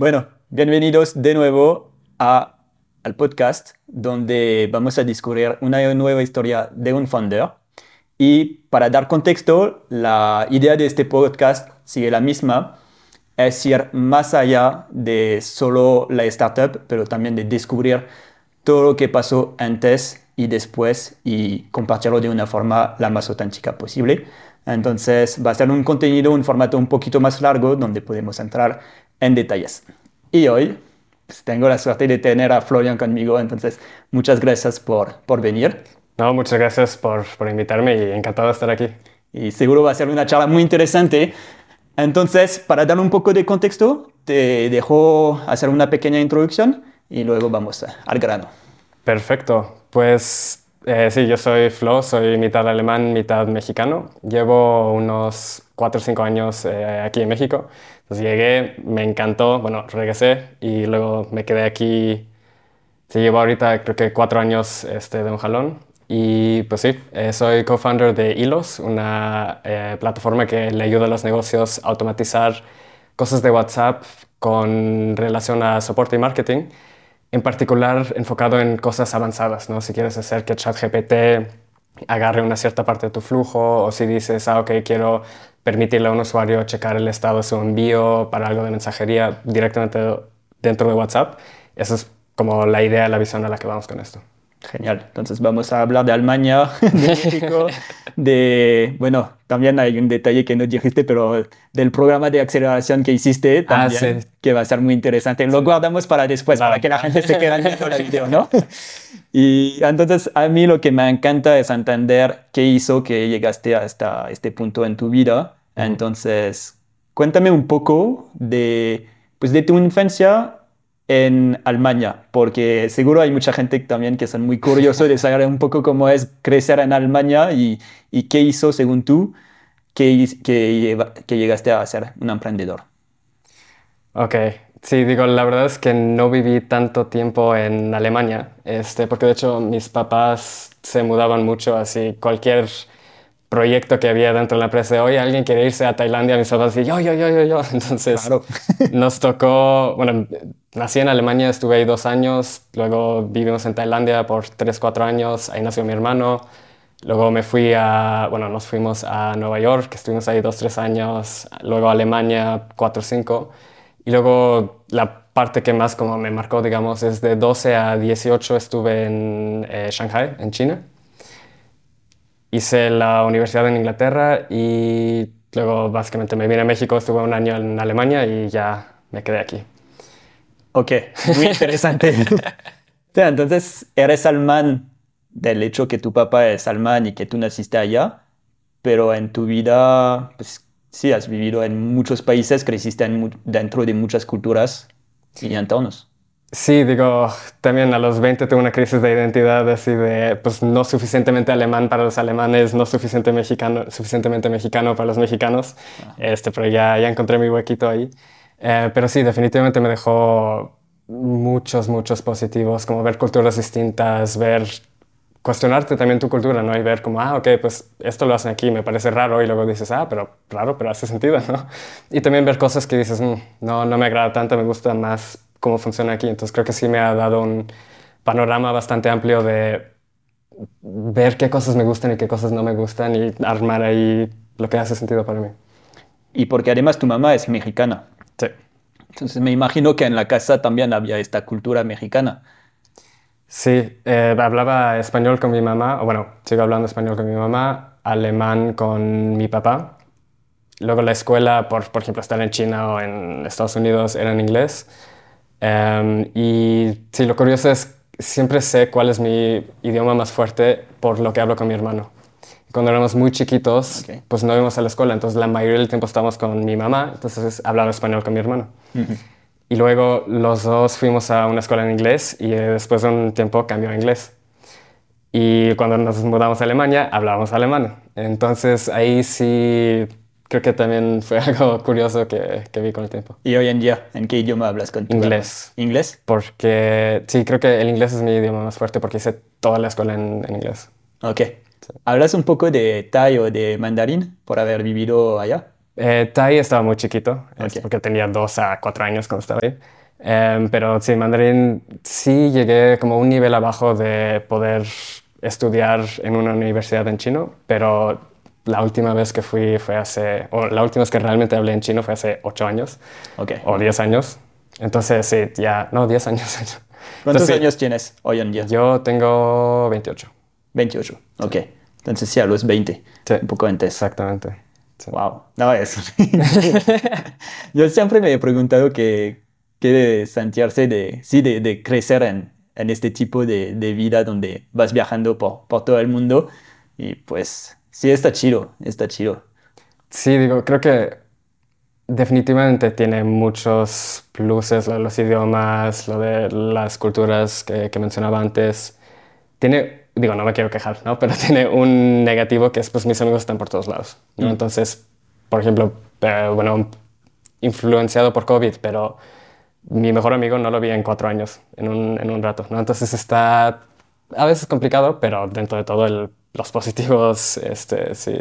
Bueno, bienvenidos de nuevo al podcast donde vamos a descubrir una nueva historia de un founder. Y para dar contexto, la idea de este podcast sigue la misma, es ir más allá de solo la startup, pero también de descubrir todo lo que pasó antes y después y compartirlo de una forma la más auténtica posible. Entonces va a ser un contenido, un formato un poquito más largo donde podemos entrar en detalles. Y hoy pues, tengo la suerte de tener a Florian conmigo, entonces muchas gracias por, por venir. No, muchas gracias por, por invitarme y encantado de estar aquí. Y seguro va a ser una charla muy interesante. Entonces, para dar un poco de contexto, te dejo hacer una pequeña introducción y luego vamos al grano. Perfecto. Pues eh, sí, yo soy Flo, soy mitad alemán, mitad mexicano. Llevo unos 4 o 5 años eh, aquí en México. Entonces llegué, me encantó, bueno, regresé y luego me quedé aquí. Sí, llevo ahorita creo que 4 años este, de un jalón. Y pues sí, eh, soy co-founder de Hilos, una eh, plataforma que le ayuda a los negocios a automatizar cosas de WhatsApp con relación a soporte y marketing, en particular enfocado en cosas avanzadas, ¿no? Si quieres hacer que ChatGPT agarre una cierta parte de tu flujo o si dices, ah, ok, quiero permitirle a un usuario checar el estado de su envío para algo de mensajería directamente dentro de WhatsApp. Esa es como la idea, la visión a la que vamos con esto. Genial. Entonces vamos a hablar de Alemania, de México, de, bueno, también hay un detalle que no dijiste, pero del programa de aceleración que hiciste ah, también, que va a ser muy interesante. Lo guardamos para después, para que la gente se quede viendo el video, ¿no? Y entonces a mí lo que me encanta es entender qué hizo que llegaste hasta este punto en tu vida. Entonces, cuéntame un poco de, pues, de tu infancia en Alemania, porque seguro hay mucha gente también que son muy curiosos de saber un poco cómo es crecer en Alemania y, y qué hizo, según tú, que, que, que, llegaste a ser un emprendedor. Ok, sí, digo, la verdad es que no viví tanto tiempo en Alemania, este, porque de hecho mis papás se mudaban mucho, así cualquier proyecto que había dentro de la empresa de, oye, alguien quiere irse a Tailandia, mis papás y yo, yo, yo, yo, yo. Entonces nos tocó, bueno, nací en Alemania, estuve ahí dos años, luego vivimos en Tailandia por tres, cuatro años, ahí nació mi hermano. Luego me fui a, bueno, nos fuimos a Nueva York, estuvimos ahí dos, tres años, luego a Alemania, cuatro, cinco. Y luego la parte que más como me marcó, digamos, es de 12 a 18 estuve en eh, Shanghai, en China hice la universidad en Inglaterra y luego básicamente me vine a México, estuve un año en Alemania y ya me quedé aquí. Ok, muy interesante. Entonces, eres alemán del hecho que tu papá es alemán y que tú naciste allá, pero en tu vida, pues sí, has vivido en muchos países, creciste dentro de muchas culturas y entornos. Sí, digo, también a los 20 tuve una crisis de identidad así de, pues no suficientemente alemán para los alemanes, no suficiente mexicano, suficientemente mexicano para los mexicanos, este, pero ya, ya encontré mi huequito ahí. Eh, pero sí, definitivamente me dejó muchos, muchos positivos, como ver culturas distintas, ver, cuestionarte también tu cultura, ¿no? Y ver como, ah, ok, pues esto lo hacen aquí, me parece raro, y luego dices, ah, pero raro, pero hace sentido, ¿no? Y también ver cosas que dices, mm, no, no me agrada tanto, me gusta más cómo funciona aquí. Entonces creo que sí me ha dado un panorama bastante amplio de ver qué cosas me gustan y qué cosas no me gustan y armar ahí lo que hace sentido para mí. Y porque además tu mamá es mexicana. Sí. Entonces me imagino que en la casa también había esta cultura mexicana. Sí, eh, hablaba español con mi mamá, o bueno, sigo hablando español con mi mamá, alemán con mi papá. Luego la escuela, por, por ejemplo, estar en China o en Estados Unidos, era en inglés. Em, y sí, lo curioso es, siempre sé cuál es mi idioma más fuerte por lo que hablo con mi hermano. Cuando éramos muy chiquitos, pues no íbamos a la escuela, entonces la mayoría del tiempo estábamos con mi mamá, entonces hablaba español con mi hermano. Y luego los dos fuimos a una escuela en inglés y después de un tiempo cambió a inglés. Y cuando nos mudamos a Alemania, hablábamos alemán. Entonces ahí sí creo que también fue algo curioso que, que, vi con el tiempo. ¿Y hoy en día en qué idioma hablas con tu Inglés. ¿Inglés? Porque sí, creo que el inglés es mi idioma más fuerte porque hice toda la escuela en, inglés. Ok. ¿Hablas un poco de Thai o de mandarín por haber vivido allá? Eh, Thai estaba muy chiquito, porque tenía dos a cuatro años cuando estaba ahí. Em, pero sí, mandarín sí llegué como un nivel abajo de poder estudiar en una universidad en chino, pero la última vez que fui fue hace, o la última vez que realmente hablé en chino fue hace ocho años okay. o diez años. Entonces sí, ya, no, diez años. ¿Cuántos años tienes hoy en día? Yo tengo 28. 28, ok. Entonces sí, a los 20, sí. un poco antes. Exactamente. Wow, no, es... Yo siempre me he preguntado qué que sentirse de, sí, de, de crecer en, en, este tipo de, de, vida donde vas viajando por, por todo el mundo y pues sí, está chido, está chido. Sí, digo, creo que definitivamente tiene muchos pluses, lo de los idiomas, lo de las culturas que, que, mencionaba antes. Tiene, digo, no me quiero quejar, ¿no? Pero tiene un negativo que es, pues mis amigos están por todos lados, ¿no? Mm. Entonces, por ejemplo, eh, bueno, influenciado por COVID, pero mi mejor amigo no lo vi en cuatro años, en un, en un rato, ¿no? Entonces está a veces complicado, pero dentro de todo los positivos este, sí,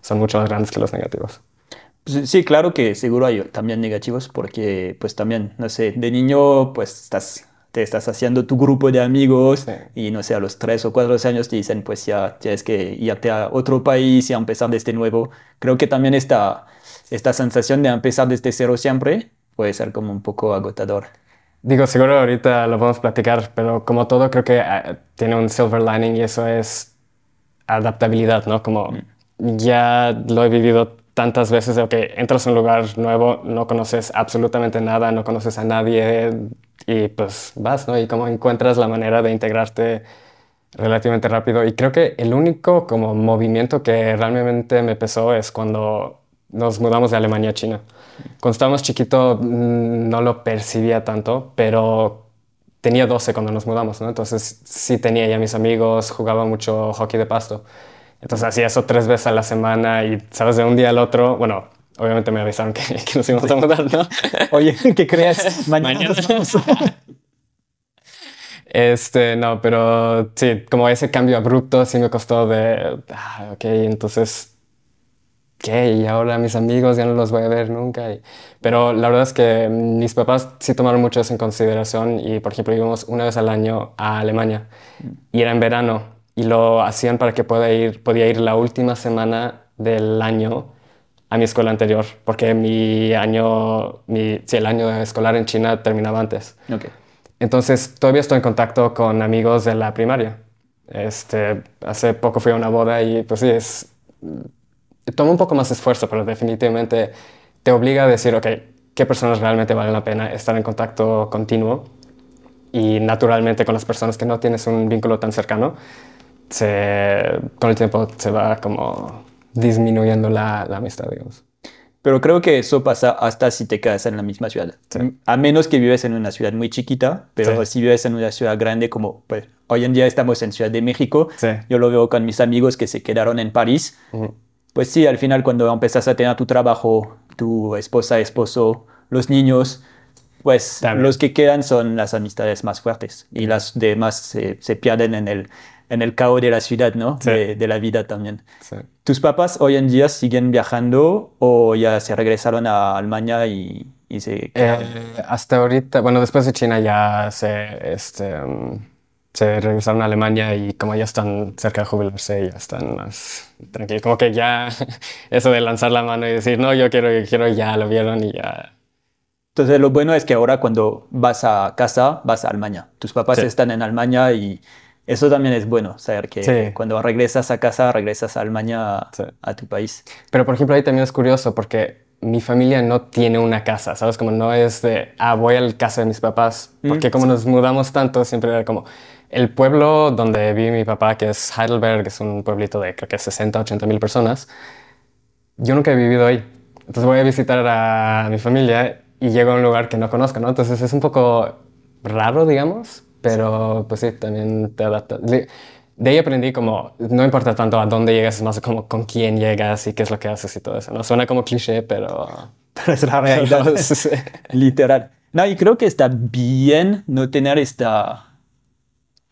son mucho más grandes que los negativos. Pues, sí, claro que seguro hay también negativos porque pues también, no sé, de niño pues estás, te estás haciendo tu grupo de amigos y no sé, a los tres o cuatro años te dicen pues ya tienes que irte a otro país y a empezar desde nuevo. Creo que también esta, esta sensación de empezar desde cero siempre puede ser como un poco agotador. Digo, seguro ahorita lo vamos a platicar, pero como todo creo que ah, tiene un silver lining y eso es adaptabilidad, ¿no? Como mm. ya lo he vivido tantas veces de que entras a un lugar nuevo, no conoces absolutamente nada, no conoces a nadie y pues vas, ¿no? Y como encuentras la manera de integrarte relativamente rápido. Y creo que el único como movimiento que realmente me pesó es cuando nos mudamos de Alemania a China. Cuando estábamos chiquitos mm, no lo percibía tanto, pero tenía 12 cuando nos mudamos, ¿no? Entonces sí tenía ya mis amigos, jugaba mucho hockey de pasto. Entonces hacía eso tres veces a la semana y, ¿sabes? De un día al otro, bueno, obviamente me avisaron que, que nos íbamos a mudar, ¿no? Oye, ¿qué crees? Mañana, Mañana. Este, no, pero sí, como ese cambio abrupto sí me costó de, ah, ok, entonces ¿qué? Y ahora mis amigos ya no los voy a ver nunca. pero la verdad es que mis papás sí tomaron mucho eso en consideración y, por ejemplo, íbamos una vez al año a Alemania y era en verano y lo hacían para que pueda ir, podía ir la última semana del año a mi escuela anterior, porque mi año, mi, sí, el año escolar en China terminaba antes. Okay. Entonces, todavía estoy en contacto con amigos de la primaria. Este, hace poco fui a una boda y pues sí, es toma un poco más esfuerzo, pero definitivamente te obliga a decir, ok, qué personas realmente valen la pena estar en contacto continuo y naturalmente con las personas que no tienes un vínculo tan cercano, se, con el tiempo se va como disminuyendo la, la amistad, digamos. Pero creo que eso pasa hasta si te quedas en la misma ciudad. A menos que vives en una ciudad muy chiquita, pero si vives en una ciudad grande como pues, hoy en día estamos en Ciudad de México, yo lo veo con mis amigos que se quedaron en París pues sí, al final cuando empezás a tener tu trabajo, tu esposa, esposo, los niños, pues los que quedan son las amistades más fuertes y las demás se, pierden en el, en el caos de la ciudad, ¿no? De, la vida también. ¿Tus papás hoy en día siguen viajando o ya se regresaron a Alemania y, y se eh, hasta ahorita, bueno, después de China ya se... Este, um, se regresaron a Alemania y como ya están cerca de jubilarse, ya están más tranquilos. Como que ya eso de lanzar la mano y decir, no, yo quiero, yo quiero, ya lo vieron y ya. Entonces lo bueno es que ahora cuando vas a casa, vas a Alemania. Tus papás están en Alemania y eso también es bueno, saber que cuando regresas a casa, regresas a Alemania, a tu país. Pero por ejemplo ahí también es curioso porque mi familia no tiene una casa, ¿sabes? Como no es de, ah, voy a la casa de mis papás. Mm, porque como nos mudamos tanto, siempre era como, el pueblo donde vive mi papá, que es Heidelberg, es un pueblito de creo que 60, 80 mil personas, yo nunca he vivido ahí. Entonces voy a visitar a mi familia y llego a un lugar que no conozco, ¿no? Entonces es un poco raro, digamos, pero pues sí, también te adaptas. De, ahí aprendí como, no importa tanto a dónde llegas, es más como con quién llegas y qué es lo que haces y todo eso, ¿no? Suena como cliché, pero... Pero es la realidad, literal. No, y creo que está bien no tener esta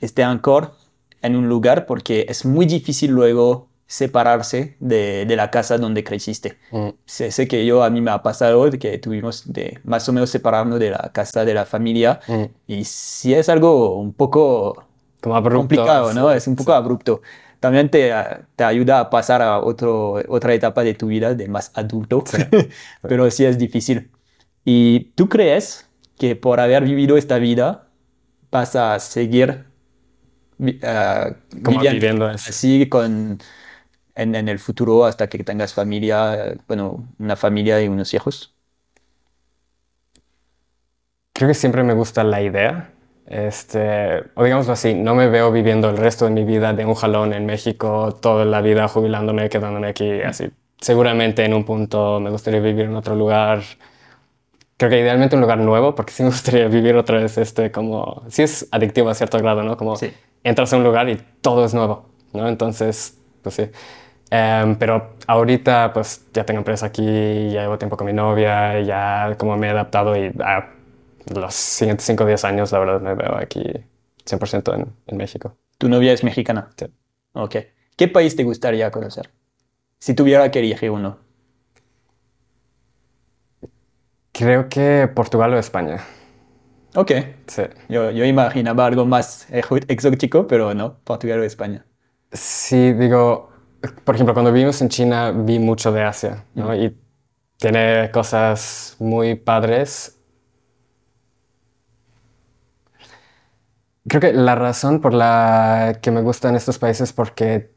este ancor en un lugar porque es muy difícil luego separarse de, de la casa donde creciste. Mm. Sé, que yo a mí me ha pasado que tuvimos de más o menos separarnos de la casa de la familia mm. y sí es algo un poco Como complicado, ¿no? Es un poco abrupto. También te, te, ayuda a pasar a otro, otra etapa de tu vida de más adulto, pero sí es difícil. ¿Y tú crees que por haber vivido esta vida vas a seguir uh, viviendo así con en, en, el futuro hasta que tengas familia, bueno, una familia y unos hijos? Creo que siempre me gusta la idea. Este, o digámoslo así, no me veo viviendo el resto de mi vida de un jalón en México, toda la vida jubilándome, quedándome aquí, así. Seguramente en un punto me gustaría vivir en otro lugar. Creo que idealmente un lugar nuevo, porque sí me gustaría vivir otra vez este, como, sí es adictivo a cierto grado, ¿no? Como entras a un lugar y todo es nuevo, ¿no? Entonces, pues sí. Em, pero ahorita pues ya tengo empresa aquí, ya llevo tiempo con mi novia, ya como me he adaptado y a los siguientes 5 o 10 años la verdad me veo aquí 100% en, en, México. ¿Tu novia es mexicana? Sí. Ok. ¿Qué país te gustaría conocer? Si tuviera que elegir uno. Creo que Portugal o España. Ok. Sí. Yo, yo imaginaba algo más exótico, pero no, Portugal o España. Sí, digo, por ejemplo, cuando vivimos en China vi mucho de Asia, ¿no? Y tiene cosas muy padres. Creo que la razón por la que me gustan estos países es porque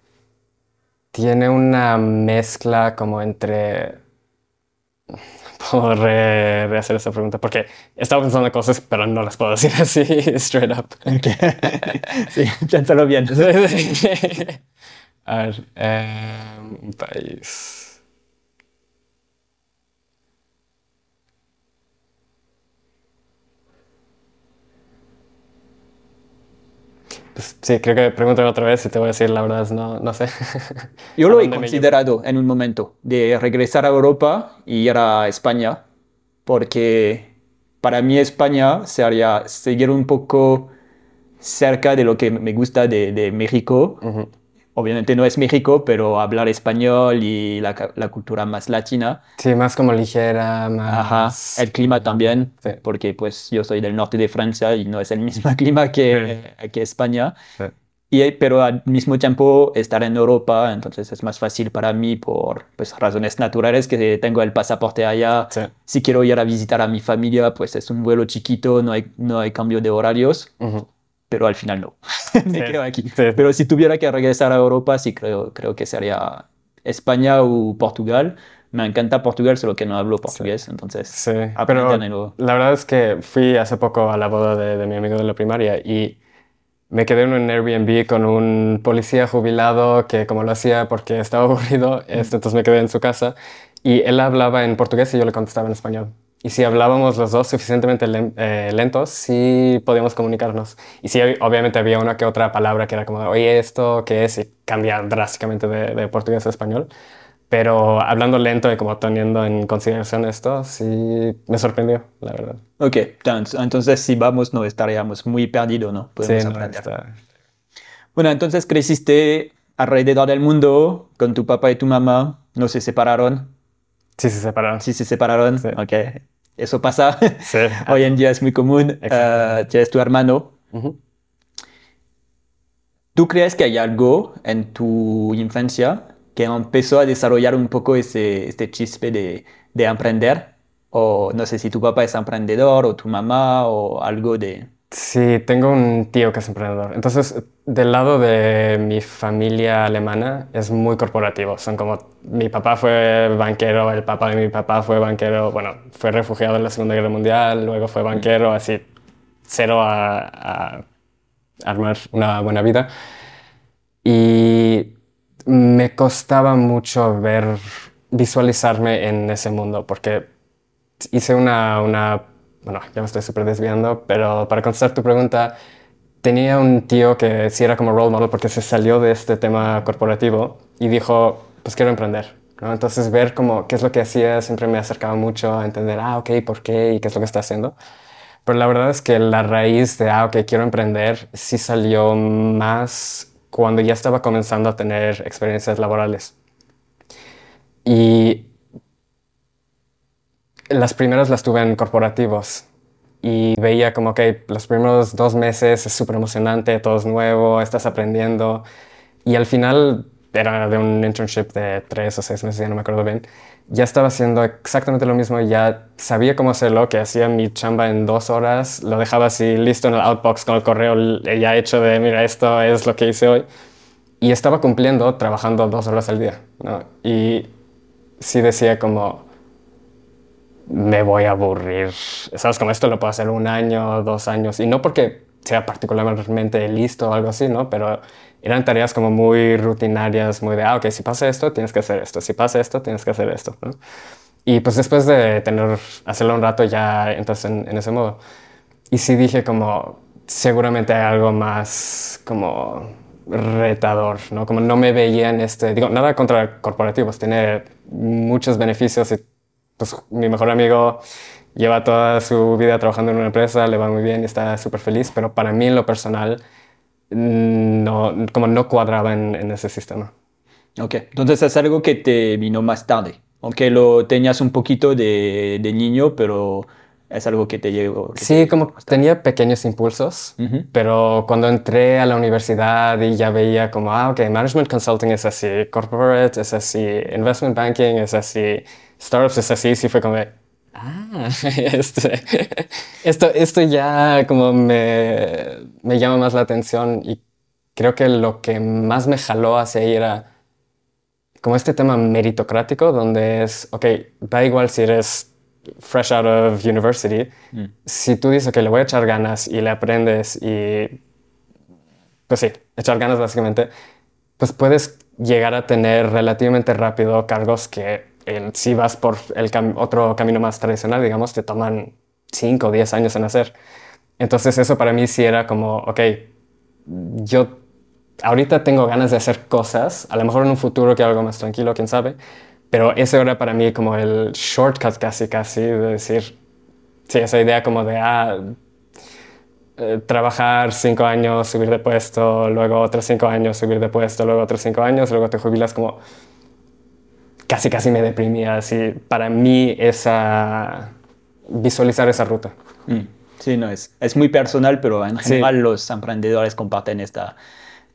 tiene una mezcla como entre... Puedo rehacer esa pregunta porque estaba pensando en cosas, pero no las puedo decir así, straight up. sí, piénsalo bien. A ver, eh, un país. Pues sí, creo que pregúntame otra vez y te voy a decir la verdad, no, no sé. Yo lo he considerado en un momento de regresar a Europa y ir a España, porque para mí España sería seguir un poco cerca de lo que me gusta de, de México obviamente no es México, pero hablar español y la, cultura más latina. Sí, más como ligera, más... Ajá, el clima también, porque pues yo soy del norte de Francia y no es el mismo clima que, que España. Y, pero al mismo tiempo estar en Europa, entonces es más fácil para mí por pues, razones naturales que tengo el pasaporte allá. Si quiero ir a visitar a mi familia, pues es un vuelo chiquito, no hay, no hay cambio de horarios pero al final no. Me quedo aquí. Pero si tuviera que regresar a Europa, sí creo, creo que sería España o Portugal. Me encanta Portugal, solo que no hablo portugués, entonces sí. pero la verdad es que fui hace poco a la boda de, mi amigo de la primaria y me quedé en un Airbnb con un policía jubilado que como lo hacía porque estaba aburrido, este, entonces me quedé en su casa y él hablaba en portugués y yo le contestaba en español. Y si hablábamos los dos suficientemente eh, lentos, sí podíamos comunicarnos. Y sí, obviamente había una que otra palabra que era como, oye, ¿esto qué es? Y cambia drásticamente de, portugués a español. Pero hablando lento y como teniendo en consideración esto, sí me sorprendió, la verdad. Ok, entonces si vamos no estaríamos muy perdidos, ¿no? Podemos sí, aprender. Bueno, entonces creciste alrededor del mundo con tu papá y tu mamá, no se separaron. Sí, se separaron. Sí, se separaron. Sí. Ok eso pasa. Hoy en día es muy común. Uh, tienes tu hermano. ¿Tú crees que hay algo en tu infancia que empezó a desarrollar un poco ese, este chispe de, de emprender? O no sé si tu papá es emprendedor o tu mamá o algo de... Sí, tengo un tío que es emprendedor. Entonces, del lado de mi familia alemana es muy corporativo. Son como, mi papá fue banquero, el papá de mi papá fue banquero, bueno, fue refugiado en la Segunda Guerra Mundial, luego fue banquero, así, cero a, a armar una buena vida. Y me costaba mucho ver, visualizarme en ese mundo, porque hice una, una bueno, ya me estoy súper desviando, pero para contestar tu pregunta, tenía un tío que sí era como role model porque se salió de este tema corporativo y dijo, pues quiero emprender. ¿no? Entonces ver como qué es lo que hacía siempre me acercaba mucho a entender, ah, ok, ¿por qué? ¿Y qué es lo que está haciendo? Pero la verdad es que la raíz de, ah, ok, quiero emprender, sí salió más cuando ya estaba comenzando a tener experiencias laborales. Y las primeras las tuve en corporativos y veía como que los primeros dos meses es súper emocionante, todo es nuevo, estás aprendiendo y al final era de un internship de tres o seis meses, ya no me acuerdo bien, ya estaba haciendo exactamente lo mismo, ya sabía cómo hacerlo, que hacía mi chamba en dos horas, lo dejaba así listo en el outbox con el correo ya hecho de, mira, esto es lo que hice hoy. Y estaba cumpliendo, trabajando dos horas al día. Y sí decía como, me voy a aburrir. ¿Sabes? Como esto lo puedo hacer un año, dos años. Y no porque sea particularmente listo o algo así, ¿no? Pero eran tareas como muy rutinarias, muy de, ah, ok, si pasa esto, tienes que hacer esto, si pasa esto, tienes que hacer esto. Y pues después de tener, hacerlo un rato ya entonces en, en, ese modo. Y sí dije como, seguramente hay algo más como retador, ¿no? Como no me veía en este, digo, nada contra corporativos, tiene muchos beneficios y pues mi mejor amigo lleva toda su vida trabajando en una empresa, le va muy bien y está súper feliz, pero para mí en lo personal no, como no cuadraba en, ese sistema. Ok, entonces es algo que te vino más tarde, aunque lo tenías un poquito de, de niño, pero es algo que te llegó. sí, como tenía pequeños impulsos, pero cuando entré a la universidad y ya veía como, ah, ok, management consulting es así, corporate es así, investment banking es así, startups es así, sí fue como, ah, este, esto, esto ya como me, me llama más la atención y creo que lo que más me jaló hacia ahí era como este tema meritocrático, donde es, ok, da igual si eres fresh out of university, mm. si tú dices que le voy a echar ganas y le aprendes y, pues sí, echar ganas básicamente, pues puedes llegar a tener relativamente rápido cargos que si vas por el otro camino más tradicional, digamos, te toman 5 o 10 años en hacer. Entonces eso para mí sí era como, ok, yo ahorita tengo ganas de hacer cosas, a lo mejor en un futuro que algo más tranquilo, quién sabe, pero ese era para mí como el shortcut casi, casi, de decir, sí, esa idea como de, ah, eh, trabajar cinco años, subir de puesto, luego otros cinco años, subir de puesto, luego otros cinco años, luego te jubilas como casi casi me deprimía así para mí esa visualizar esa ruta. Mm. Sí, no es es muy personal, pero en general los emprendedores comparten esta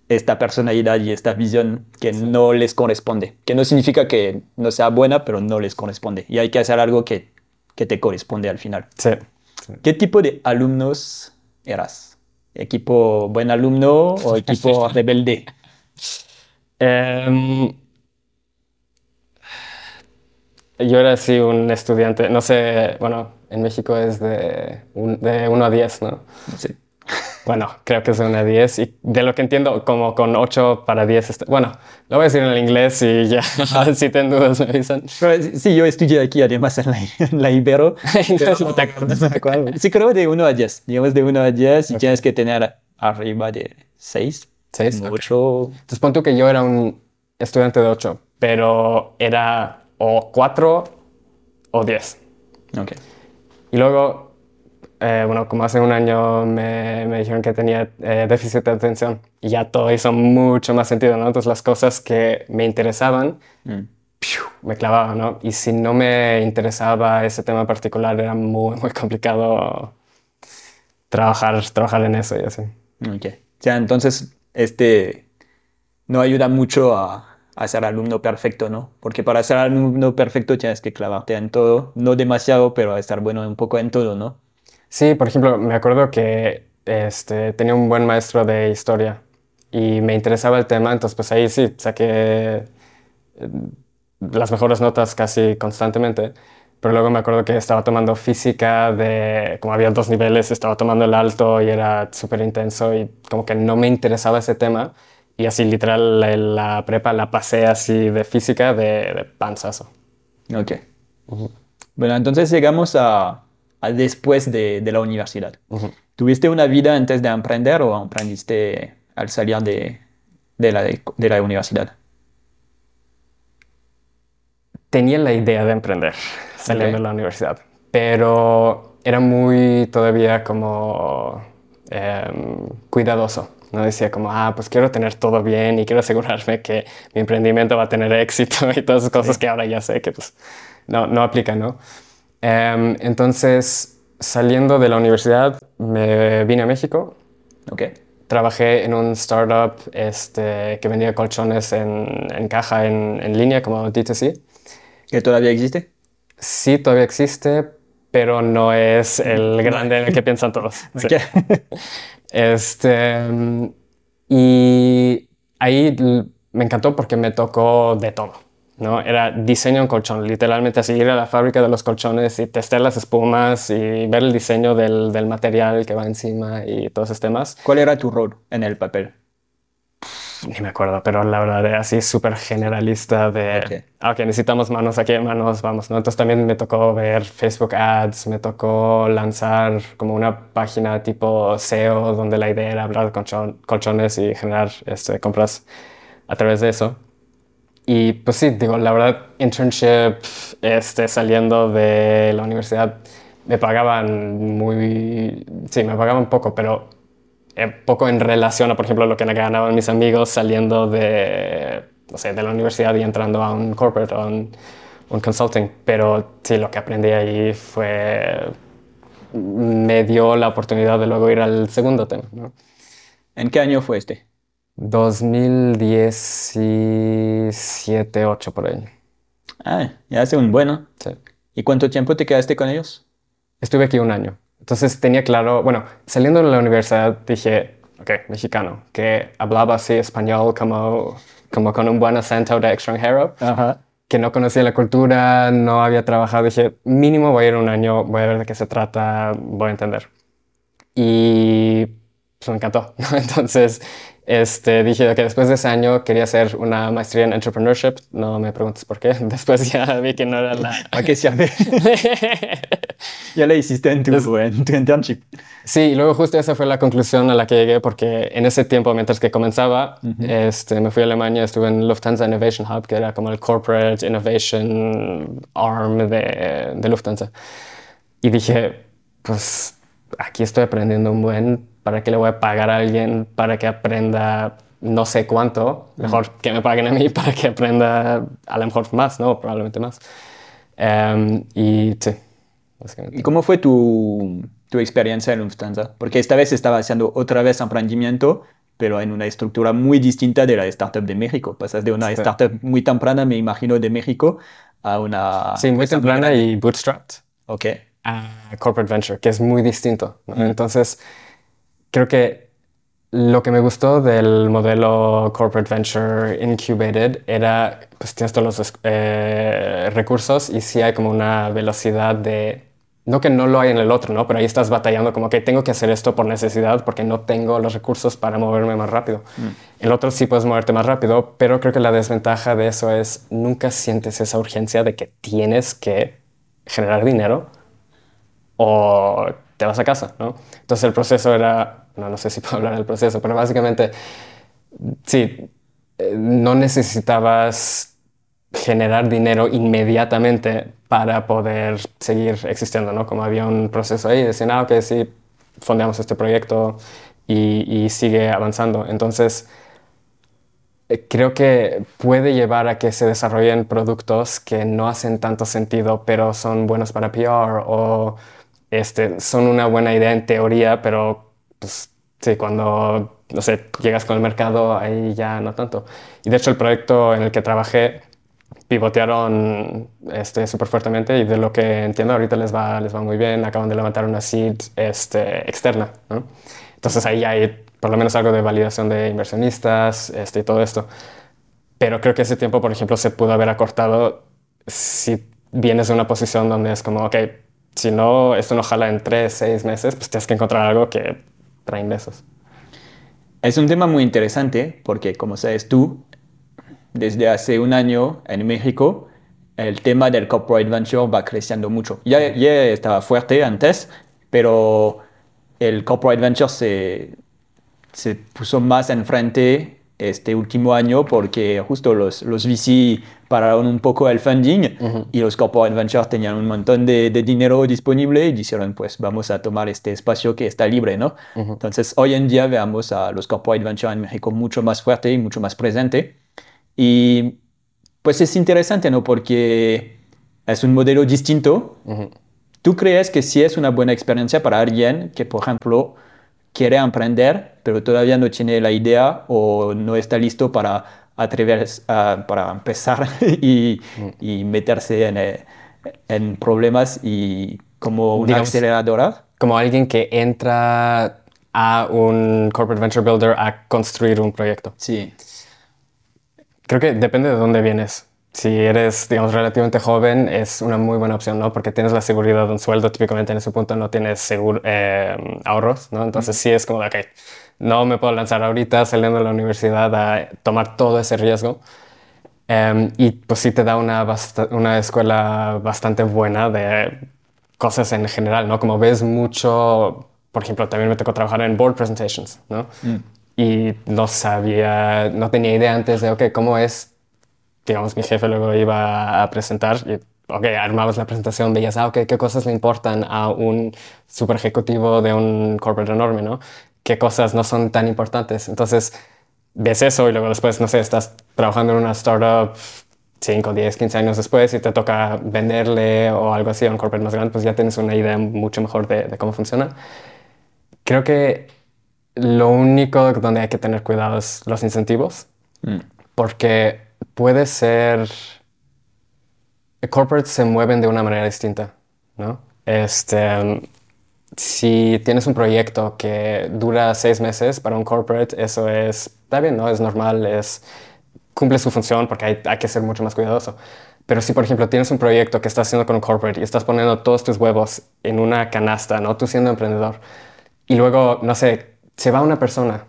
esta personalidad y esta visión que no les corresponde, que no significa que no sea buena, pero no les corresponde y hay que hacer algo que, que te corresponde al final. Sí. ¿Qué tipo de alumnos eras? ¿Equipo buen alumno o equipo rebelde? Um, yo era así un estudiante, no sé, bueno, en México es de, de 1 a 10, ¿no? Sí. Bueno, creo que es de 1 a 10 y de lo que entiendo, como con 8 para 10, bueno, lo voy a decir en el inglés y ya, si ten dudas me avisan. sí, yo estudié aquí además en la, en la Ibero. no te acuerdas, Sí, creo de 1 a 10, digamos de 1 a 10 y tienes que tener arriba de 6. 6. 8. Entonces pon tú que yo era un estudiante de 8, pero era o 4 o 10. Ok. Y luego, eh, bueno, como hace un año me, me dijeron que tenía eh, déficit de atención y ya todo hizo mucho más sentido, ¿no? Entonces las cosas que me interesaban, mm. me clavaban, ¿no? Y si no me interesaba ese tema particular, era muy, muy complicado trabajar, trabajar en eso y así. Ok. O sea, entonces, este no ayuda mucho a a ser alumno perfecto, ¿no? Porque para ser alumno perfecto tienes que clavarte en todo, no demasiado, pero estar bueno un poco en todo, ¿no? Sí, por ejemplo, me acuerdo que este, tenía un buen maestro de historia y me interesaba el tema, entonces pues ahí sí saqué eh, las mejores notas casi constantemente. Pero luego me acuerdo que estaba tomando física de, como había dos niveles, estaba tomando el alto y era súper intenso y como que no me interesaba ese tema. Y así literal la, prepa la pasé así de física de, de panzazo. Ok. Bueno, entonces llegamos a, después de, de, la universidad. ¿Tuviste una vida antes de emprender o emprendiste al salir de, de, la, de, la universidad? Tenía la idea de emprender saliendo de la universidad, pero era muy todavía como em, cuidadoso No decía como, ah, pues quiero tener todo bien y quiero asegurarme que mi emprendimiento va a tener éxito y todas esas cosas que ahora ya sé que pues no, no aplican, ¿no? Em, entonces, saliendo de la universidad, me vine a México. Ok. Trabajé en un startup este, que vendía colchones en, en caja en, en, línea como DTC. ¿Que todavía existe? Sí, todavía existe, pero no es el grande en el que piensan todos. Este, y ahí me encantó porque me tocó de todo. ¿no? Era diseño en colchón, literalmente así ir a la fábrica de los colchones y testar las espumas y ver el diseño del, del material que va encima y todos esos temas. ¿Cuál era tu rol en el papel? Ni me acuerdo, pero la verdad era así súper generalista de, okay. Ok, necesitamos manos aquí, manos, vamos, ¿no? Entonces también me tocó ver Facebook Ads, me tocó lanzar como una página tipo SEO donde la idea era hablar de colchones y generar este, compras a través de eso. Y pues sí, digo, la verdad, internship, este, saliendo de la universidad, me pagaban muy, sí, me pagaban poco, pero poco en relación a, por ejemplo, lo que ganaban mis amigos saliendo de, no sé, de la universidad y entrando a un corporate o un, un consulting. Pero sí, lo que aprendí ahí fue, me dio la oportunidad de luego ir al segundo tema. ¿no? ¿En qué año fue este? 2017, 8 por ahí. Ah, ya hace un bueno. Sí. ¿Y cuánto tiempo te quedaste con ellos? Estuve aquí un año. Entonces tenía claro, bueno, saliendo de la universidad dije, ok, mexicano, que hablaba así español como, como con un buen acento de extranjero, Ajá. que no conocía la cultura, no había trabajado. Dije, mínimo voy a ir un año, voy a ver de qué se trata, voy a entender. Y pues me encantó. Entonces este, dije que después de ese año quería hacer una maestría en entrepreneurship. No me preguntes por qué. Después ya vi que no era la... ¿A qué se ya la hiciste en tu, en tu internship. Sí, y luego justo esa fue la conclusión a la que llegué porque en ese tiempo, mientras que comenzaba, uh -huh. este, me fui a Alemania, estuve en Lufthansa Innovation Hub, que era como el corporate innovation arm de, de Lufthansa. Y dije, pues aquí estoy aprendiendo un buen ¿para qué le voy a pagar a alguien para que aprenda no sé cuánto? Mejor que me paguen a mí para que aprenda a lo mejor más, ¿no? Probablemente más. Um, y sí. ¿Y cómo fue tu, tu experiencia en Lufthansa? Porque esta vez estaba haciendo otra vez emprendimiento, pero en una estructura muy distinta de la startup de México. Pasas de una sí. startup muy temprana, me imagino, de México, a una... Sí, muy temprana y bootstrapped. Ok. A corporate venture, que es muy distinto. ¿no? Mm. Entonces creo que lo que me gustó del modelo Corporate Venture Incubated era, pues tienes todos los eh, recursos y sí hay como una velocidad de, no que no lo hay en el otro, ¿no? Pero ahí estás batallando como que tengo que hacer esto por necesidad porque no tengo los recursos para moverme más rápido. Mm. El otro sí puedes moverte más rápido, pero creo que la desventaja de eso es nunca sientes esa urgencia de que tienes que generar dinero o te vas a casa, ¿no? Entonces el proceso era, no, no sé si puedo hablar del proceso, pero básicamente, sí, eh, no necesitabas generar dinero inmediatamente para poder seguir existiendo, ¿no? Como había un proceso ahí, decían, ah, ok, sí, fondeamos este proyecto y, sigue avanzando. Entonces, eh, creo que puede llevar a que se desarrollen productos que no hacen tanto sentido, pero son buenos para PR o este, son una buena idea en teoría, pero pues sí, cuando, no sé, llegas con el mercado, ahí ya no tanto. Y de hecho el proyecto en el que trabajé pivotearon este, súper fuertemente y de lo que entiendo ahorita les va, les va muy bien, acaban de levantar una seed este, externa. ¿no? Entonces ahí hay por lo menos algo de validación de inversionistas este, y todo esto. Pero creo que ese tiempo, por ejemplo, se pudo haber acortado si vienes de una posición donde es como, ok, si no, esto no jala en tres, seis meses, pues tienes que encontrar algo que trae ingresos. Es un tema muy interesante porque, como sabes tú, desde hace un año en México, el tema del corporate venture va creciendo mucho. Ya, ya estaba fuerte antes, pero el corporate venture se, se puso más enfrente este último año porque justo los, los VC pararon un poco el funding y los corporate ventures tenían un montón de, dinero disponible y dijeron pues vamos a tomar este espacio que está libre, ¿no? Entonces hoy en día veamos a los corporate ventures en México mucho más fuerte y mucho más presente y pues es interesante, ¿no? Porque es un modelo distinto. ¿Tú crees que sí es una buena experiencia para alguien que, por ejemplo, quiere emprender, pero todavía no tiene la idea o no está listo para atreverse para empezar y, y meterse en, eh, en, problemas y como una aceleradora? Como alguien que entra a un corporate venture builder a construir un proyecto. Sí. Creo que depende de dónde vienes si eres, digamos, relativamente joven, es una muy buena opción, ¿no? Porque tienes la seguridad de un sueldo, típicamente en ese punto no tienes seguro, eh, ahorros, ¿no? Entonces sí es como, ok, no me puedo lanzar ahorita saliendo de la universidad a tomar todo ese riesgo. Em, y pues sí te da una, una escuela bastante buena de cosas en general, ¿no? Como ves mucho, por ejemplo, también me tocó trabajar en board presentations, ¿no? Mm. Y no sabía, no tenía idea antes de, ok, ¿cómo es digamos, mi jefe luego iba a presentar y, ok, armabas la presentación, veías, ah, ok, qué cosas le importan a un super ejecutivo de un corporate enorme, ¿no? ¿Qué cosas no son tan importantes? Entonces, ves eso y luego después, no sé, estás trabajando en una startup 5, 10, 15 años después y te toca venderle o algo así a un corporate más grande, pues ya tienes una idea mucho mejor de, cómo funciona. Creo que lo único donde hay que tener cuidado es los incentivos, mm. porque puede ser... Corporates se mueven de una manera distinta, ¿no? Este, si tienes un proyecto que dura seis meses para un corporate, eso es, está bien, ¿no? Es normal, es, cumple su función porque hay, hay, que ser mucho más cuidadoso. Pero si, por ejemplo, tienes un proyecto que estás haciendo con un corporate y estás poniendo todos tus huevos en una canasta, ¿no? Tú siendo emprendedor, y luego, no sé, se va una persona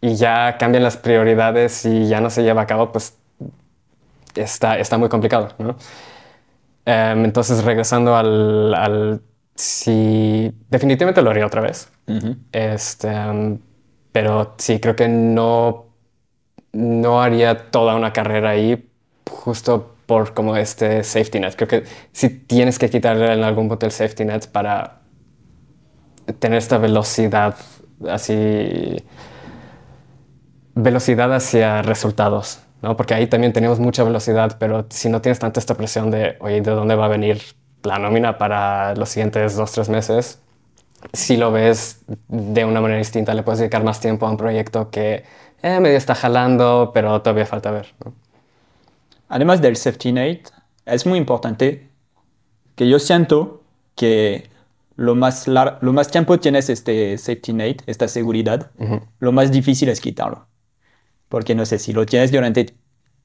y ya cambian las prioridades y ya no se lleva a cabo, pues está, está muy complicado, ¿no? Em, entonces, regresando al, al, Sí, definitivamente lo haría otra vez. este, em, pero sí, creo que no, no haría toda una carrera ahí justo por como este safety net. Creo que si tienes que quitarle en algún punto el safety net para tener esta velocidad así velocidad hacia resultados ¿no? Porque ahí también tenemos mucha velocidad, pero si no tienes tanta esta presión de, oye, ¿de dónde va a venir la nómina para los siguientes dos, tres meses? Si lo ves de una manera distinta, le puedes dedicar más tiempo a un proyecto que eh, medio está jalando, pero todavía falta ver. Además del safety net, es muy importante que yo siento que lo más, lo más tiempo tienes este safety net, esta seguridad, lo más difícil es quitarlo. Porque no sé, si lo tienes durante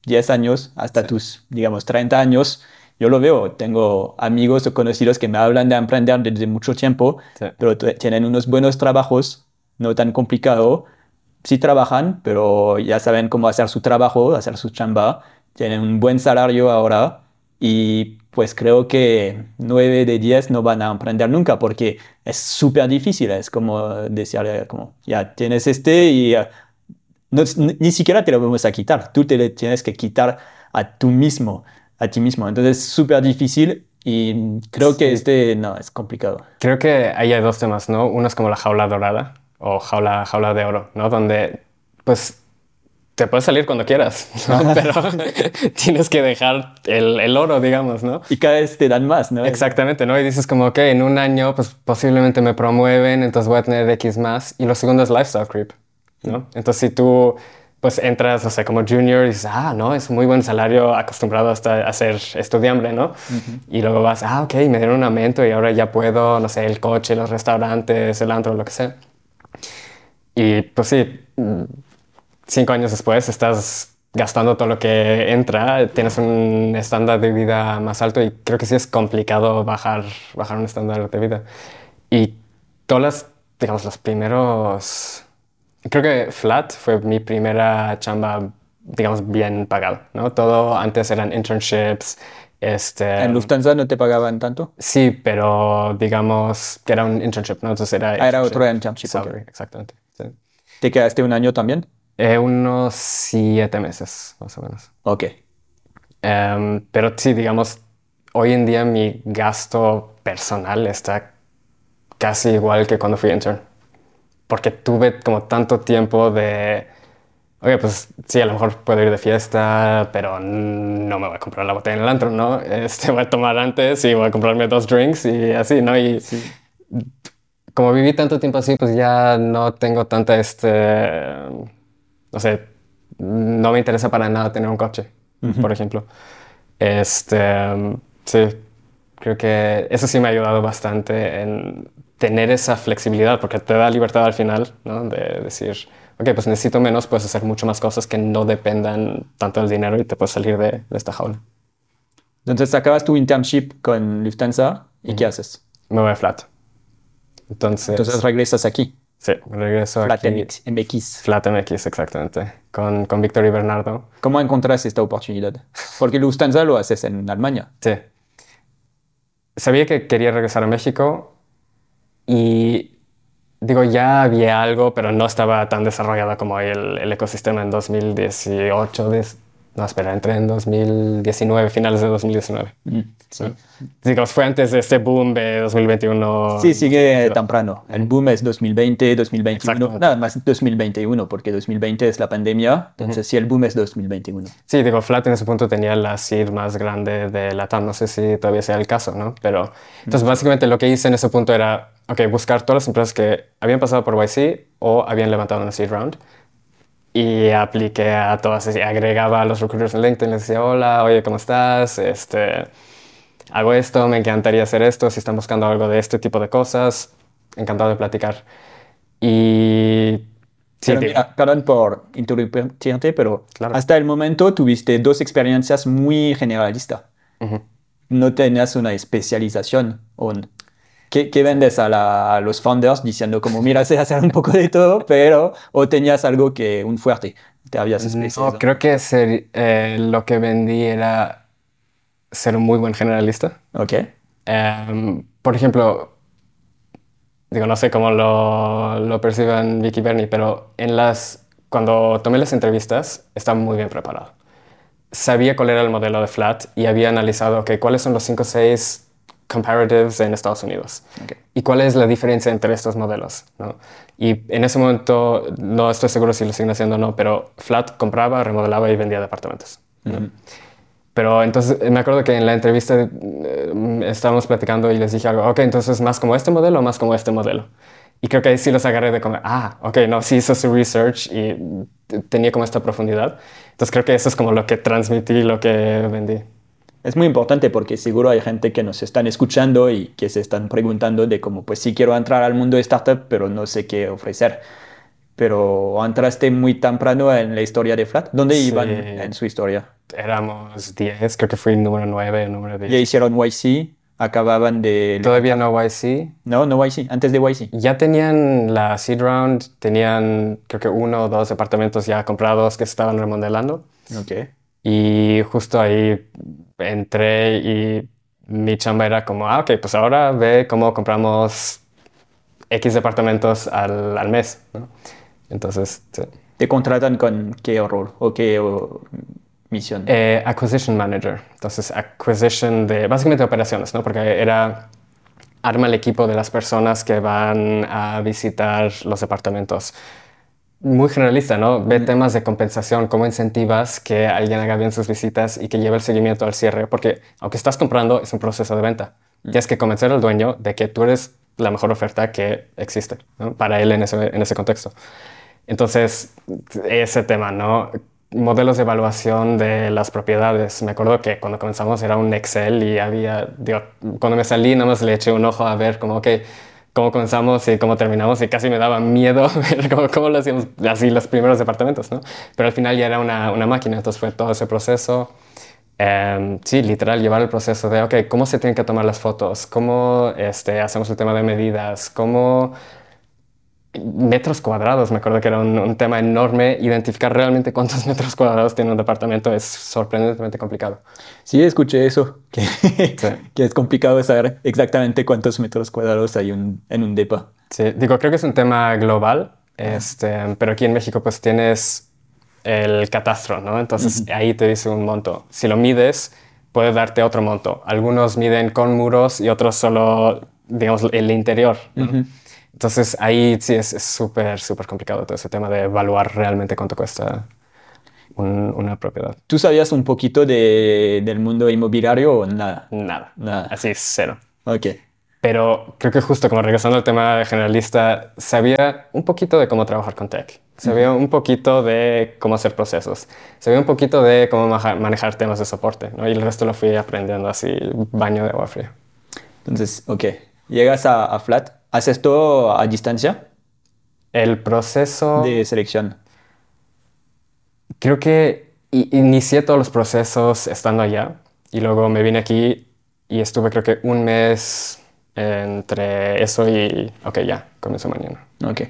10 años, hasta tus, digamos, 30 años, yo lo veo. Tengo amigos o conocidos que me hablan de emprender desde mucho tiempo, pero tienen unos buenos trabajos, no tan complicado. Sí trabajan, pero ya saben cómo hacer su trabajo, hacer su chamba. Tienen un buen salario ahora y pues creo que 9 de 10 no van a emprender nunca porque es súper difícil. Es como decirle, como, ya tienes este y ni siquiera te lo vamos a quitar, tú te lo tienes que quitar a tú mismo, a ti mismo. Entonces es súper difícil y creo que este no es complicado. Creo que ahí hay dos temas, ¿no? Uno es como la jaula dorada o jaula, jaula de oro, ¿no? Donde pues te puedes salir cuando quieras, ¿no? pero tienes que dejar el, el, oro, digamos, ¿no? Y cada vez te dan más, ¿no? Exactamente, ¿no? Y dices como, ok, en un año pues posiblemente me promueven, entonces voy a tener X más. Y lo segundo es lifestyle creep. ¿No? Entonces, si tú pues entras, o sea, como junior y dices, ah, no, es muy buen salario acostumbrado hasta a ser estudiante, ¿no? Y luego vas, ah, ok, me dieron un aumento y ahora ya puedo, no sé, el coche, los restaurantes, el antro, lo que sea. Y pues sí, cinco años después estás gastando todo lo que entra, tienes un estándar de vida más alto y creo que sí es complicado bajar, bajar un estándar de vida. Y todas las, digamos, los primeros Creo que Flat fue mi primera chamba, digamos, bien pagada, ¿no? Todo antes eran internships. Este, ¿En Lufthansa no te pagaban tanto? Sí, pero digamos que era un internship, ¿no? Entonces era... Ah, era otro internship. exactamente. ¿Te quedaste un año también? Eh, unos siete meses, más o menos. Ok. Em, pero sí, digamos, hoy en día mi gasto personal está casi igual que cuando fui intern. Porque tuve como tanto tiempo de, oye, pues sí, a lo mejor puedo ir de fiesta, pero no me voy a comprar la botella en el antro, ¿no? Este, voy a tomar antes y voy a comprarme dos drinks y así, ¿no? Y como viví tanto tiempo así, pues ya no tengo tanta, este, no sé, no me interesa para nada tener un coche, por ejemplo. Este, sí, creo que eso sí me ha ayudado bastante en tener esa flexibilidad, porque te da libertad al final, ¿no? De decir, ok, pues necesito menos, puedes hacer mucho más cosas que no dependan tanto del dinero y te puedes salir de, esta jaula. Entonces acabas tu internship con Lufthansa y ¿qué haces? Me voy a Flat. Entonces, Entonces regresas aquí. Sí, regreso Flat aquí. MX. Flat MX, exactamente. Con, con Víctor y Bernardo. ¿Cómo encontraste esta oportunidad? Porque Lufthansa lo haces en Alemania. Sí. Sabía que quería regresar a México y digo, ya había algo, pero no estaba tan desarrollado como el, el ecosistema en 2018, no, espera, entré en 2019, finales de 2019. Mm, sí. Digamos, fue antes de este boom de 2021. Sí, sigue temprano. El boom es 2020, 2021. Nada más 2021, porque 2020 es la pandemia. Entonces, sí, el boom es 2021. Sí, digo, Flat en ese punto tenía la seed más grande de la TAM. No sé si todavía sea el caso, ¿no? Pero, entonces, básicamente lo que hice en ese punto era, ok, buscar todas las empresas que habían pasado por YC o habían levantado una seed round y apliqué a todas, agregaba a los recruiters en LinkedIn, les decía, hola, oye, ¿cómo estás? Este, hago esto, me encantaría hacer esto, si están buscando algo de este tipo de cosas, encantado de platicar. Y... Sí, perdón por interrumpirte, pero hasta el momento tuviste dos experiencias muy generalistas. No tenías una especialización. ¿Qué, vendes a, los founders diciendo como, mira, sé hacer un poco de todo, pero o tenías algo que, un fuerte, te habías especializado? No, creo que ser, eh, lo que vendí era ser un muy buen generalista. Ok. Em, por ejemplo, digo, no sé cómo lo, lo perciban Vicky Bernie, pero en las, cuando tomé las entrevistas estaba muy bien preparado. Sabía cuál era el modelo de Flat y había analizado que cuáles son los 5 o 6 comparatives en Estados Unidos. ¿Y cuál es la diferencia entre estos modelos? ¿no? Y en ese momento, no estoy seguro si lo siguen haciendo o no, pero Flat compraba, remodelaba y vendía departamentos. Pero entonces me acuerdo que en la entrevista eh, estábamos platicando y les dije algo, ok, entonces más como este modelo o más como este modelo. Y creo que ahí sí los agarré de como, ah, ok, no, sí hizo su research y tenía como esta profundidad. Entonces creo que eso es como lo que transmití, lo que vendí es muy importante porque seguro hay gente que nos están escuchando y que se están preguntando de cómo, pues sí quiero entrar al mundo de startup, pero no sé qué ofrecer. Pero entraste muy temprano en la historia de Flat. ¿Dónde iban en su historia? Éramos 10, creo que fui número 9, número 10. Ya hicieron YC, acababan de... Todavía no YC. No, no YC, antes de YC. Ya tenían la seed round, tenían creo que uno o dos departamentos ya comprados que se estaban remodelando. Ok. Y justo ahí entré y mi chamba era como, ah, ok, pues ahora ve cómo compramos X departamentos al, al mes. ¿no? Entonces, ¿Te contratan con qué rol o qué misión? Eh, acquisition Manager. Entonces, acquisition de, básicamente operaciones, ¿no? Porque era, arma el equipo de las personas que van a visitar los departamentos muy generalista, ¿no? Ve temas de compensación, cómo incentivas que alguien haga bien sus visitas y que lleve el seguimiento al cierre, porque aunque estás comprando, es un proceso de venta. Tienes que convencer al dueño de que tú eres la mejor oferta que existe para él en ese, en ese contexto. Entonces, ese tema, ¿no? Modelos de evaluación de las propiedades. Me acuerdo que cuando comenzamos era un Excel y había, digo, cuando me salí, nada más le eché un ojo a ver como, que cómo comenzamos y cómo terminamos y casi me daba miedo ver cómo, lo hacíamos así los primeros departamentos, ¿no? Pero al final ya era una, una máquina, entonces fue todo ese proceso. Em, sí, literal, llevar el proceso de, ok, ¿cómo se tienen que tomar las fotos? ¿Cómo este, hacemos el tema de medidas? ¿Cómo metros cuadrados, me acuerdo que era un, tema enorme. Identificar realmente cuántos metros cuadrados tiene un departamento es sorprendentemente complicado. Sí, escuché eso, que, que es complicado saber exactamente cuántos metros cuadrados hay un, en un depa. Sí, digo, creo que es un tema global, este, pero aquí en México pues tienes el catastro, ¿no? Entonces ahí te dice un monto. Si lo mides, puede darte otro monto. Algunos miden con muros y otros solo, digamos, el interior. Entonces ahí sí es súper, súper complicado todo ese tema de evaluar realmente cuánto cuesta una propiedad. ¿Tú sabías un poquito de, del mundo inmobiliario o nada? Nada. Nada. Así, cero. Ok. Pero creo que justo como regresando al tema generalista, sabía un poquito de cómo trabajar con tech, sabía un poquito de cómo hacer procesos, sabía un poquito de cómo manejar temas de soporte, ¿no? y el resto lo fui aprendiendo así, baño de agua fría. Entonces, ok, llegas a, Flat, ¿haces todo a distancia? El proceso... De selección. Creo que inicié todos los procesos estando allá y luego me vine aquí y estuve creo que un mes entre eso y, ok, ya, comienzo mañana. Ok.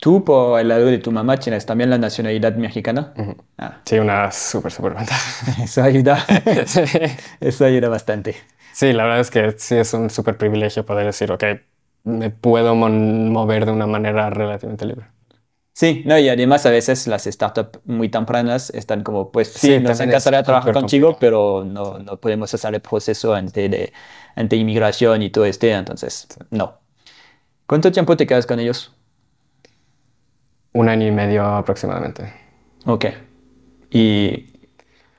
¿Tú, por el lado de tu mamá, tienes también la nacionalidad mexicana? ah. Sí, una súper, súper ventaja. Eso ayuda. Eso ayuda bastante. Sí, la verdad es que sí es un súper privilegio poder decir, ok, me puedo mover de una manera relativamente libre. Sí, no, y además a veces las startups muy tempranas están como, pues sí, nos encantaría trabajar contigo, pero no, no podemos hacer el proceso ante, de, ante inmigración y todo este, entonces no. ¿Cuánto tiempo te quedas con ellos? Un año y medio aproximadamente. Ok. Y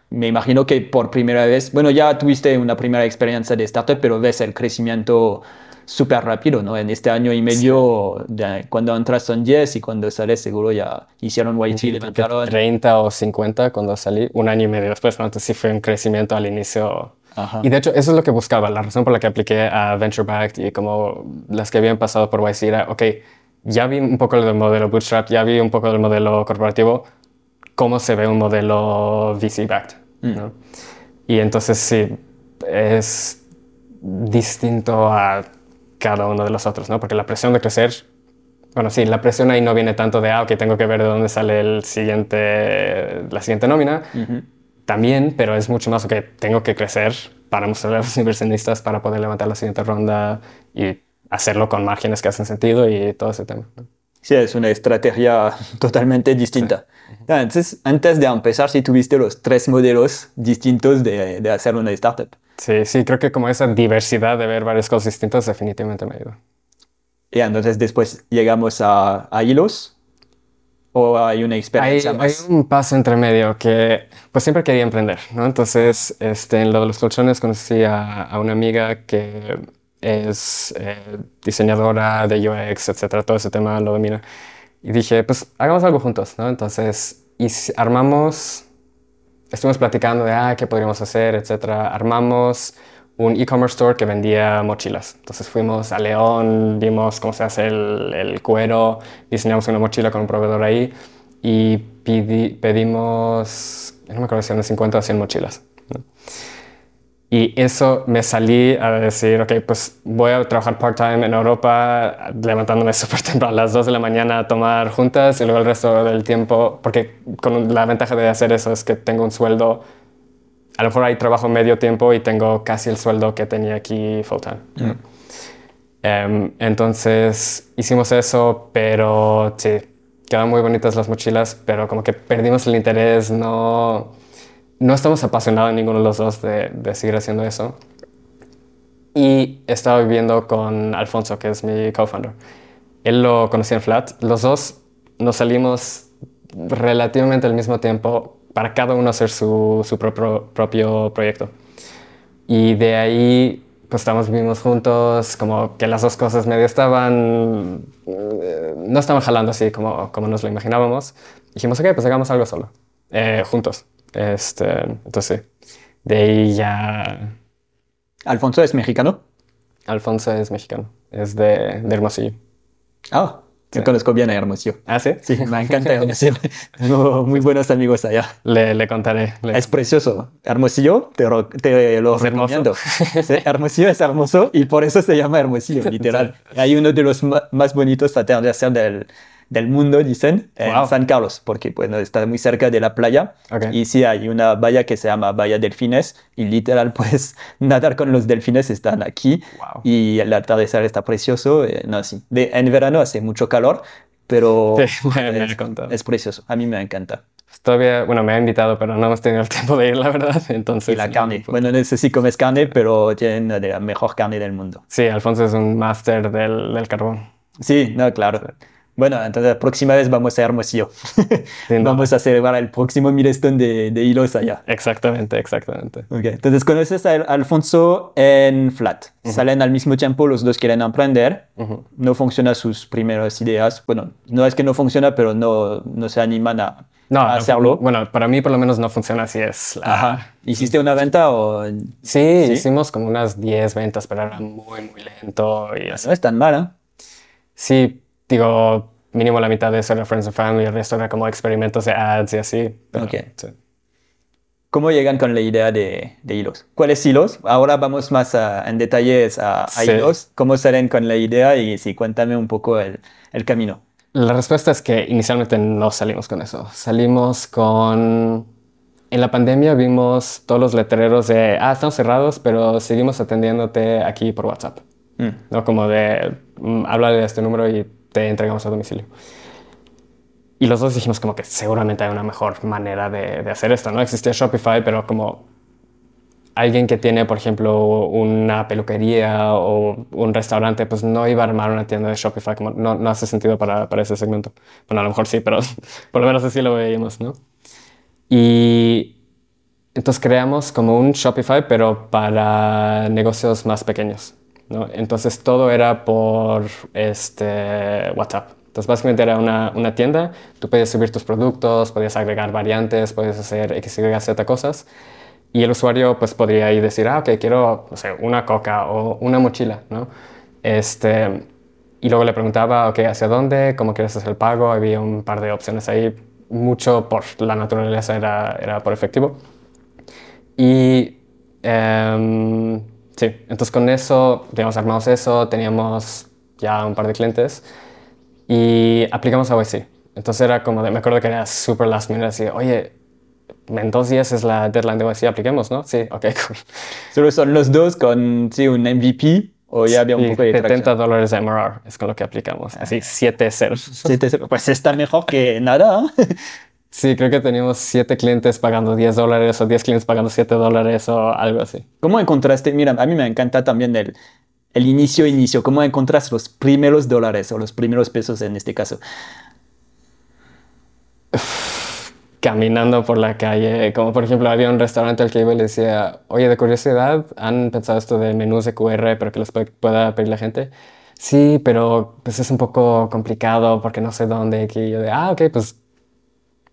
me imagino que por primera vez, bueno, ya tuviste una primera experiencia de startup, pero ves el crecimiento súper rápido, ¿no? En este año y medio, cuando entras son 10 y cuando sales seguro ya hicieron YT, levantaron... 30 o 50 cuando salí, un año y medio después, ¿no? Entonces sí fue un crecimiento al inicio. Y de hecho eso es lo que buscaba, la razón por la que apliqué a Venture Backed y como las que habían pasado por YC era, ok, ya vi un poco del modelo Bootstrap, ya vi un poco del modelo corporativo, cómo se ve un modelo VC Backed, mm. ¿no? Y entonces sí, es distinto a cada uno de los otros, ¿no? Porque la presión de crecer, bueno, sí, la presión ahí no viene tanto de, ah, ok, tengo que ver de dónde sale el siguiente, la siguiente nómina. También, pero es mucho más, ok, tengo que crecer para mostrarle a los inversionistas para poder levantar la siguiente ronda y hacerlo con márgenes que hacen sentido y todo ese tema. Sí, es una estrategia totalmente distinta. Entonces, antes de empezar, si tuviste los tres modelos distintos de, de hacer una startup. Sí, sí, creo que como esa diversidad de ver varias cosas distintas definitivamente me ayudó. Y entonces después llegamos a, a hilos o hay una experiencia hay, más. Hay un paso entre medio que pues siempre quería emprender, ¿no? Entonces, este, en lo de los colchones conocí a, a una amiga que es eh, diseñadora de UX, etcétera, todo ese tema lo domina. Y dije, pues hagamos algo juntos, ¿no? Entonces, y armamos estuvimos platicando de, ah, qué podríamos hacer, etcétera. Armamos un e-commerce store que vendía mochilas. Entonces fuimos a León, vimos cómo se hace el, el cuero, diseñamos una mochila con un proveedor ahí y pedimos, no me acuerdo si eran 50 o 100 mochilas. Y eso me salí a decir, ok, pues voy a trabajar part-time en Europa, levantándome súper temprano a las 2 de la mañana a tomar juntas y luego el resto del tiempo, porque con la ventaja de hacer eso es que tengo un sueldo, a lo mejor ahí trabajo medio tiempo y tengo casi el sueldo que tenía aquí full-time. Mm. Em, entonces hicimos eso, pero sí, quedan muy bonitas las mochilas, pero como que perdimos el interés, no no estamos apasionados ninguno de los dos de, seguir haciendo eso. Y estaba viviendo con Alfonso, que es mi co-founder. Él lo conocía en Flat. Los dos nos salimos relativamente al mismo tiempo para cada uno hacer su, propio, propio proyecto. Y de ahí, pues estamos vivimos juntos, como que las dos cosas medio estaban, eh, no estaban jalando así como, como nos lo imaginábamos. Dijimos, ok, pues hagamos algo solo, eh, juntos. Este, entonces, de ahí ya... ¿Alfonso es mexicano? Alfonso es mexicano, es de, de Hermosillo. Ah, me conozco bien a Hermosillo. ¿Ah, sí? Sí, me encanta Hermosillo. Tengo muy buenos amigos allá. Le, le contaré. Es precioso. Hermosillo, te, te lo recomiendo. Hermosillo es hermoso y por eso se llama Hermosillo, literal. Hay uno de los más bonitos atardeceres del, del mundo, dicen, en San Carlos, porque bueno, está muy cerca de la playa. Y sí, hay una bahía que se llama Bahía Delfines y literal, pues nadar con los delfines están aquí y el atardecer está precioso. Eh, no, sí. De, en verano hace mucho calor, pero es, precioso. A mí me encanta. Todavía, bueno, me ha invitado, pero no hemos tenido el tiempo de ir, la verdad. Entonces, y la carne. Bueno, no sé si comes carne, pero tienen la mejor carne del mundo. Sí, Alfonso es un máster del, del carbón. Sí, no, claro. Bueno, entonces la próxima vez vamos a Hermosillo. vamos a celebrar el próximo milestone de, de hilos allá. Exactamente, exactamente. Okay. Entonces conoces a Alfonso en Flat. Salen al mismo tiempo, los dos quieren aprender. No funcionan sus primeras ideas. Bueno, no es que no funciona, pero no, no se animan a, no, hacerlo. bueno, para mí por lo menos no funciona así. Es Ajá. ¿Hiciste una venta o...? Sí, hicimos como unas 10 ventas, pero era muy, muy lento. Y No es tan mal, Sí, digo, mínimo la mitad de eso era Friends and Family, el resto era como experimentos de ads y así. ¿Cómo llegan con la idea de, hilos? ¿Cuáles hilos? Ahora vamos más en detalles a, hilos. ¿Cómo salen con la idea? Y sí, cuéntame un poco el, camino. La respuesta es que inicialmente no salimos con eso. Salimos con... En la pandemia vimos todos los letreros de, ah, estamos cerrados, pero seguimos atendiéndote aquí por WhatsApp. Mm. ¿no? Como de, mm, habla de este número y te entregamos a domicilio. Y los dos dijimos como que seguramente hay una mejor manera de, de hacer esto, ¿no? Existía Shopify, pero como alguien que tiene, por ejemplo, una peluquería o un restaurante, pues no iba a armar una tienda de Shopify, como no, no hace sentido para, para, ese segmento. Bueno, a lo mejor sí, pero por lo menos así lo veíamos, ¿no? Y entonces creamos como un Shopify, pero para negocios más pequeños. Entonces todo era por este, WhatsApp. Entonces básicamente era una, una, tienda, tú podías subir tus productos, podías agregar variantes, podías hacer X, Y, Z cosas. Y el usuario pues podría ir decir, ah, ok, quiero, no sé, una coca o una mochila, ¿no? Este, y luego le preguntaba, ok, ¿hacia dónde? ¿Cómo quieres hacer el pago? Había un par de opciones ahí. Mucho por la naturaleza era, era por efectivo. Y... Um, Sí, entonces con eso, digamos, armamos eso, teníamos ya un par de clientes y aplicamos a YC. Entonces era como, de, me acuerdo que era súper last minute, así, oye, en dos días es la deadline de YC, apliquemos, ¿no? Sí, ok, cool. ¿Solo son los dos con sí, un MVP o ya había un poco de 70 dólares de MRR es con lo que aplicamos, así 7 ceros. 7 ceros, pues está mejor que nada. Sí, creo que teníamos siete clientes pagando 10 dólares o 10 clientes pagando 7 dólares o algo así. ¿Cómo encontraste? Mira, a mí me encanta también el, el inicio, inicio. ¿Cómo encontraste los primeros dólares o los primeros pesos en este caso? Caminando por la calle, como por ejemplo había un restaurante al que iba y le decía, oye, de curiosidad, ¿han pensado esto de menús de QR para que los pueda pedir la gente? Sí, pero pues es un poco complicado porque no sé dónde. Y yo de, ah, ok, pues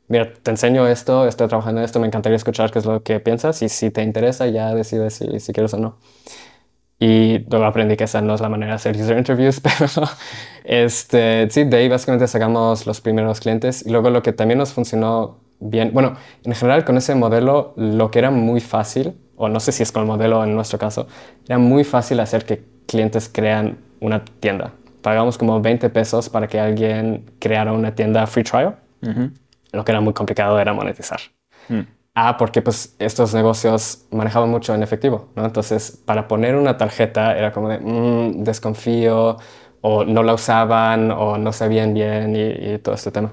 mira, te enseño esto, estoy trabajando en esto, me encantaría escuchar qué es lo que piensas y si te interesa ya decides si, si quieres o no. Y luego aprendí que esa no es la manera de hacer user interviews, pero este, sí, de ahí básicamente sacamos los primeros clientes y luego lo que también nos funcionó bien, bueno, en general con ese modelo lo que era muy fácil, o no sé si es con el modelo en nuestro caso, era muy fácil hacer que clientes crean una tienda. Pagamos como 20 pesos para que alguien creara una tienda free trial. Lo que era muy complicado era monetizar. Mm. Ah, porque pues estos negocios manejaban mucho en efectivo, ¿no? Entonces, para poner una tarjeta era como de, mm, desconfío, o no la usaban, o no sabían bien, y, todo este tema.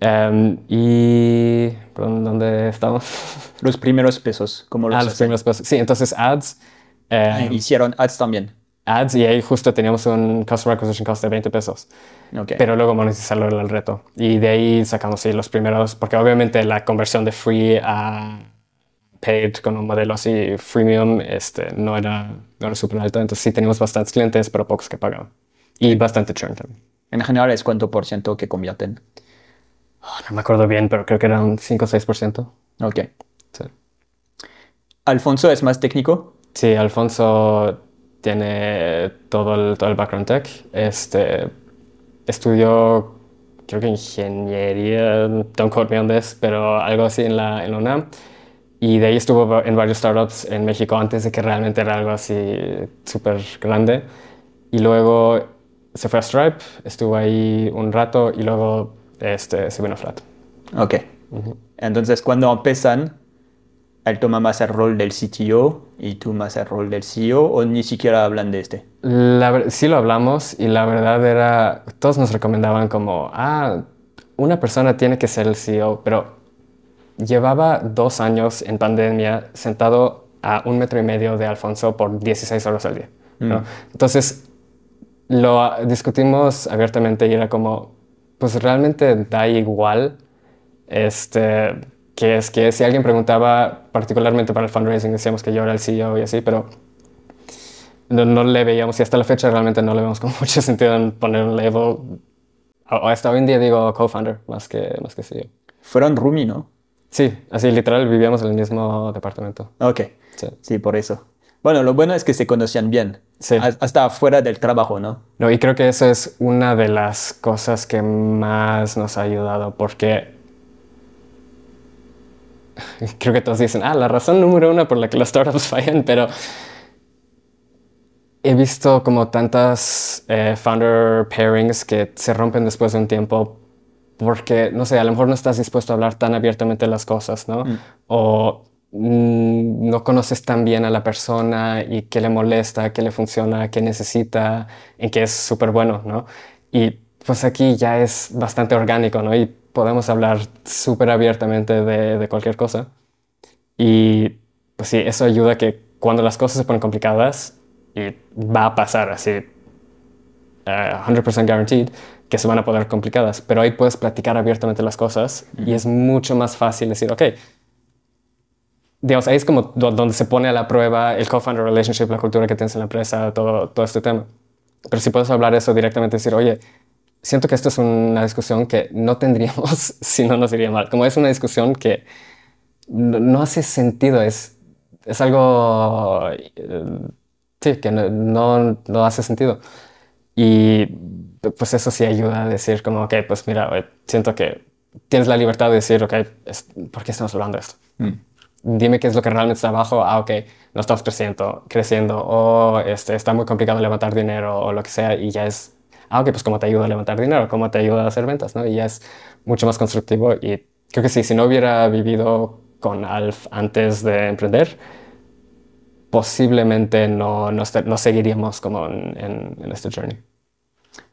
Um, y... ¿Dónde estamos? Los primeros pesos, como los... Ah, los primeros pesos. Sí, entonces ads. Eh, hicieron ads también ads y ahí justo teníamos un Customer Acquisition Cost de 20 pesos. Pero luego monetizarlo era el reto. Y de ahí sacamos sí, los primeros, porque obviamente la conversión de free a paid con un modelo así freemium este, no era, no era súper alto. Entonces sí teníamos bastantes clientes, pero pocos que pagaban. Y bastante churn también. En general, ¿es cuánto por ciento que convierten? Oh, no me acuerdo bien, pero creo que era un 5 o 6%. Ok. Sí. ¿Alfonso es más técnico? Sí, Alfonso tiene todo el, todo el background tech. Este, estudió, creo que ingeniería, don't quote me on this, pero algo así en la, en la UNAM. Y de ahí estuvo en varios startups en México antes de que realmente era algo así súper grande. Y luego se fue a Stripe, estuvo ahí un rato y luego este, se vino a Flat. Ok. Entonces, cuando empiezan, él toma más el rol del CTO y tú más el rol del CEO o ni siquiera hablan de este? La, sí lo hablamos y la verdad era, todos nos recomendaban como, ah, una persona tiene que ser el CEO, pero llevaba dos años en pandemia sentado a un metro y medio de Alfonso por 16 horas al día. Mm. Entonces, lo discutimos abiertamente y era como, pues realmente da igual este, que es que si alguien preguntaba particularmente para el fundraising, decíamos que yo era el CEO y así, pero no, le veíamos, y hasta la fecha realmente no le vemos con mucho sentido en poner un level, o hasta hoy en día digo co-founder más que, más que CEO. Fueron roomie, ¿no? Sí, así literal vivíamos en el mismo departamento. Ok, sí, sí por eso. Bueno, lo bueno es que se conocían bien, sí. hasta fuera del trabajo, ¿no? No, y creo que eso es una de las cosas que más nos ha ayudado, porque creo que todos dicen, ah, la razón número uno por la que los startups fallan, pero he visto como tantas eh, founder pairings que se rompen después de un tiempo porque, no sé, a lo mejor no estás dispuesto a hablar tan abiertamente las cosas, ¿no? Mm. O mm, no conoces tan bien a la persona y qué le molesta, qué le funciona, qué necesita, en qué es súper bueno, ¿no? Y pues aquí ya es bastante orgánico, ¿no? Y podemos hablar súper abiertamente de, de, cualquier cosa. Y pues sí, eso ayuda a que cuando las cosas se ponen complicadas, y va a pasar así, 100% eh, guaranteed, que se van a poner complicadas, pero ahí puedes platicar abiertamente las cosas y es mucho más fácil decir, ok, digamos, ahí es como donde se pone a la prueba el co-founder relationship, la cultura que tienes en la empresa, todo, todo este tema. Pero si puedes hablar eso directamente, decir, oye, siento que esto es una discusión que no tendríamos si no nos iría mal. Como es una discusión que no, hace sentido, es, es algo, eh, sí, que no, no, no hace sentido. Y pues eso sí ayuda a decir como, ok, pues mira, siento que tienes la libertad de decir, ok, ¿por qué estamos hablando de esto? Mm. Dime qué es lo que realmente está abajo. Ah, ok, no estamos creciendo, creciendo o este, está muy complicado levantar dinero o lo que sea y ya es, ah, ok, pues cómo te ayuda a levantar dinero, cómo te ayuda a hacer ventas, ¿no? Y ya es mucho más constructivo y creo que sí, si no hubiera vivido con Alf antes de emprender, posiblemente no, no, no seguiríamos como en, en este journey.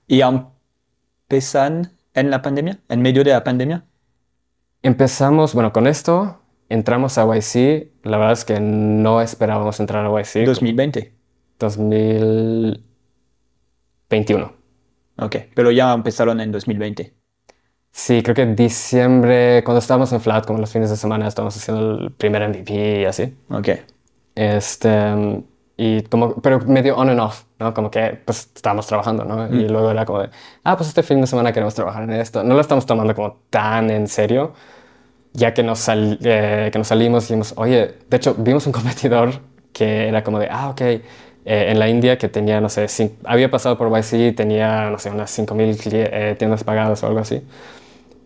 ¿Y empiezan en la pandemia, en medio de la pandemia? Empezamos, bueno, con esto entramos a YC. La verdad es que no esperábamos entrar a YC. 2020. 2021. Ok, pero ya empezaron en 2020. Sí, creo que en diciembre, cuando estábamos en Flat, como los fines de semana, estábamos haciendo el primer MVP y así. Ok. Este, y como, pero medio on and off, ¿no? Como que, pues, estábamos trabajando, ¿no? Y mm. luego era como de, ah, pues este fin de semana queremos trabajar en esto. No lo estamos tomando como tan en serio, ya que nos, eh, que nos salimos y dijimos, oye, de hecho, vimos un competidor que era como de, ah, ok, eh, en la India que tenía, no sé, había pasado por YC, tenía, no sé, unas 5.000 eh, tiendas pagadas o algo así.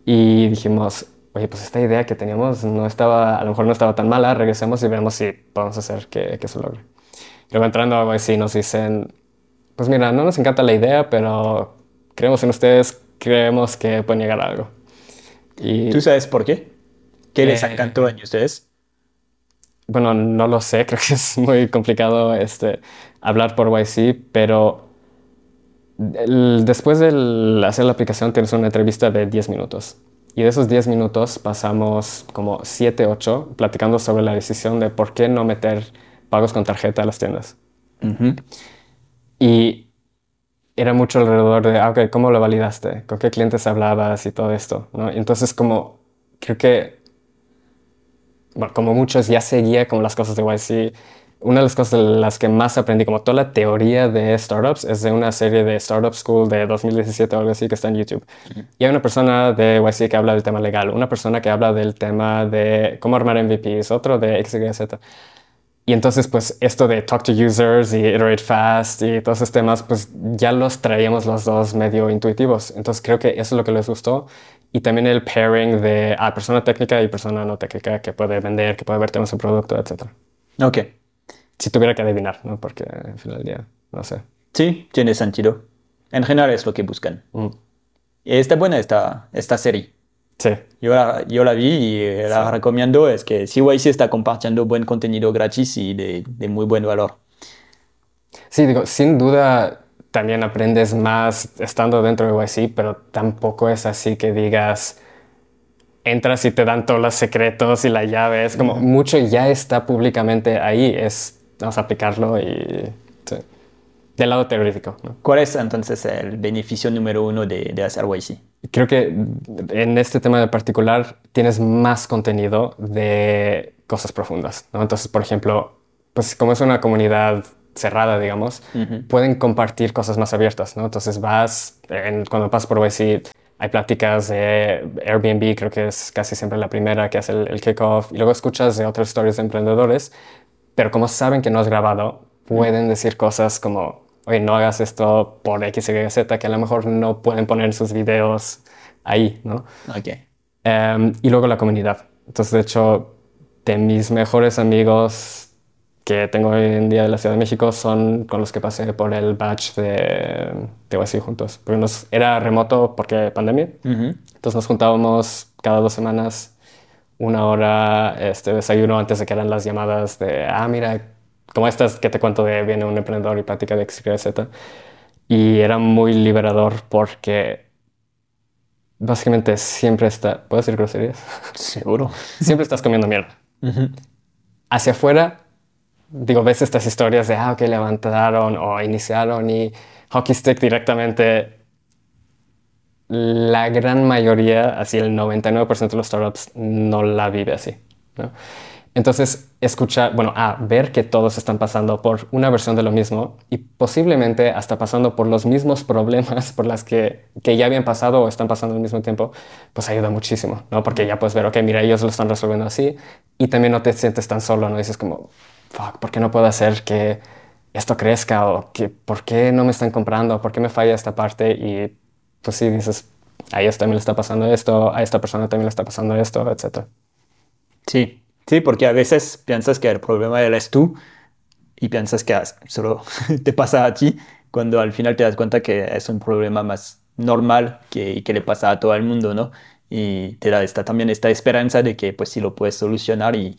Y dijimos, oye, pues esta idea que teníamos no estaba, a lo mejor no estaba tan mala, regresemos y vemos si podemos hacer que, que eso logre. Luego entrando a YC nos dicen, pues mira, no nos encanta la idea, pero creemos en ustedes, creemos que pueden llegar a algo. Y, ¿Tú sabes por qué? ¿Qué les eh, encantó en ustedes? Bueno, no lo sé, creo que es muy complicado este, hablar por YC, pero después de hacer la aplicación tienes una entrevista de 10 minutos. Y de esos 10 minutos pasamos como 7, 8 platicando sobre la decisión de por qué no meter pagos con tarjeta a las tiendas. Y era mucho alrededor de, ah, ok, ¿cómo lo validaste? ¿Con qué clientes hablabas y todo esto? ¿no? Entonces, como creo que, bueno, como muchos ya seguía como las cosas de YC, una de las cosas de las que más aprendí, como toda la teoría de startups, es de una serie de Startup School de 2017 o algo así que está en YouTube. Y hay una persona de YC que habla del tema legal, una persona que habla del tema de cómo armar MVPs, otro de XYZ. Y entonces, pues, esto de talk to users y iterate fast y todos esos temas, pues ya los traíamos los dos medio intuitivos. Entonces, creo que eso es lo que les gustó. Y también el pairing de ah, persona técnica y persona no técnica que puede vender, que puede ver temas su producto, etc. Ok. Si tuviera que adivinar, ¿no? Porque al final del día, no sé. Sí, tiene sentido. En general es lo que buscan. Mm. Y está buena esta, esta serie. Sí. Yo la, yo la vi y la recomiendo. Es que CYC está compartiendo buen contenido gratis y de, de, muy buen valor. Sí, digo, sin duda también aprendes más estando dentro de YC, pero tampoco es así que digas, entras y te dan todos los secretos y la llave. Es como mucho ya está públicamente ahí. Es, vamos a aplicarlo y... Del lado teórico. ¿Cuál es entonces el beneficio número uno de, de hacer YC? Creo que en este tema en particular tienes más contenido de cosas profundas. ¿no? Entonces, por ejemplo, pues como es una comunidad cerrada, digamos, pueden compartir cosas más abiertas, ¿no? Entonces vas, cuando pasas por YC, hay pláticas de Airbnb, creo que es casi siempre la primera que hace el, kickoff, y luego escuchas de otras historias de emprendedores, pero como saben que no has grabado, pueden decir cosas como, oye, no hagas esto por X, Y, Z, que a lo mejor no pueden poner sus videos ahí, ¿no? Ok. Em, y luego la comunidad. Entonces, de hecho, de mis mejores amigos que tengo hoy en día de la Ciudad de México son con los que pasé por el batch de, de juntos. Porque nos, era remoto porque pandemia. Entonces nos juntábamos cada dos semanas una hora este desayuno antes de que eran las llamadas de, ah, mira, como estas que te cuento de viene un emprendedor y práctica de X, Z. Y era muy liberador porque básicamente siempre está, ¿puedo decir groserías? Seguro. siempre estás comiendo mierda. Hacia afuera digo, ves estas historias de, ah, que levantaron o iniciaron y hockey stick directamente, la gran mayoría, así el 99% de los startups no la vive así. Entonces, escuchar, bueno, a ver que todos están pasando por una versión de lo mismo y posiblemente hasta pasando por los mismos problemas por las que, que ya habían pasado o están pasando al mismo tiempo, pues ayuda muchísimo, ¿no? Porque ya puedes ver, ok, mira, ellos lo están resolviendo así y también no te sientes tan solo, ¿no? Dices como, fuck, ¿por qué no puedo hacer que esto crezca? ¿O que, por qué no me están comprando? ¿Por qué me falla esta parte? Y pues sí, dices, a ellos también le está pasando esto, a esta persona también le está pasando esto, etc. Sí, sí, porque a veces piensas que el problema eres tú y piensas que solo te pasa a ti, cuando al final te das cuenta que es un problema más normal que, que le pasa a todo el mundo, ¿no? Y te da esta, también esta esperanza de que pues sí lo puedes solucionar y,